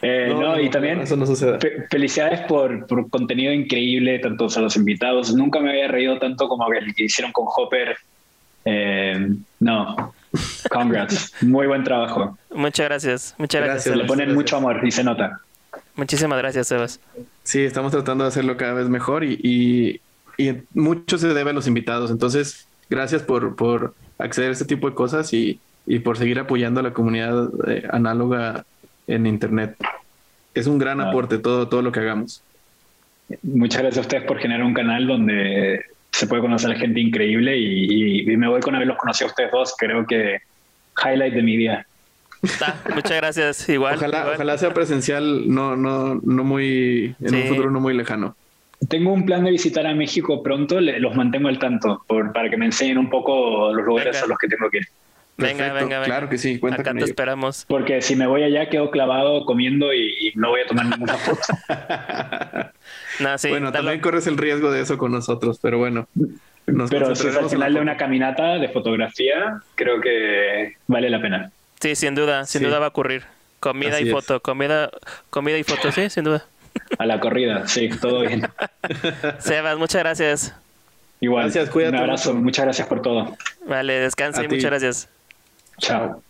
Eh, No, no, no, y también Eso no sucede. fe- felicidades por, por contenido increíble, tanto a los invitados. Nunca me había reído tanto como el que hicieron con Hopper. Eh, no, congrats, muy buen trabajo. Muchas gracias, muchas gracias. Gracias, Le ponen gracias. mucho amor y se nota. Muchísimas gracias, Sebas. Sí, estamos tratando de hacerlo cada vez mejor y, y, y mucho se debe a los invitados. Entonces, gracias por, por acceder a este tipo de cosas y, y por seguir apoyando a la comunidad eh, análoga en Internet. Es un gran Ah. aporte todo, todo lo que hagamos. Muchas gracias a ustedes por generar un canal donde se puede conocer a gente increíble y, y- y me voy con haberlos conocido a ustedes dos. Creo que highlight de mi día. Muchas gracias. Igual. ojalá, igual. ojalá sea presencial, no, no, no muy, en un futuro no muy lejano. Tengo un plan de visitar a México pronto, le- los mantengo al tanto por, para que me enseñen un poco los lugares Venga. a los que tengo que ir. Venga, venga, venga. Claro que sí, cuenta Acá con te ello. esperamos. Porque si me voy allá, quedo clavado comiendo y, y no voy a tomar ninguna foto. No, sí, bueno, también corres el riesgo de eso con nosotros, pero bueno. Nos Pero si es al final de una caminata de fotografía, creo que vale la pena. Sí, sin duda, sin Sí. duda va a ocurrir. Comida Así y es. foto, comida, comida y foto, sí, sin duda. A la corrida, sí, todo bien. Sebas, muchas gracias. Igual. Gracias, cuídate Un abrazo, mucho. muchas gracias por todo. Vale, descansa A y ti. muchas gracias. Chao.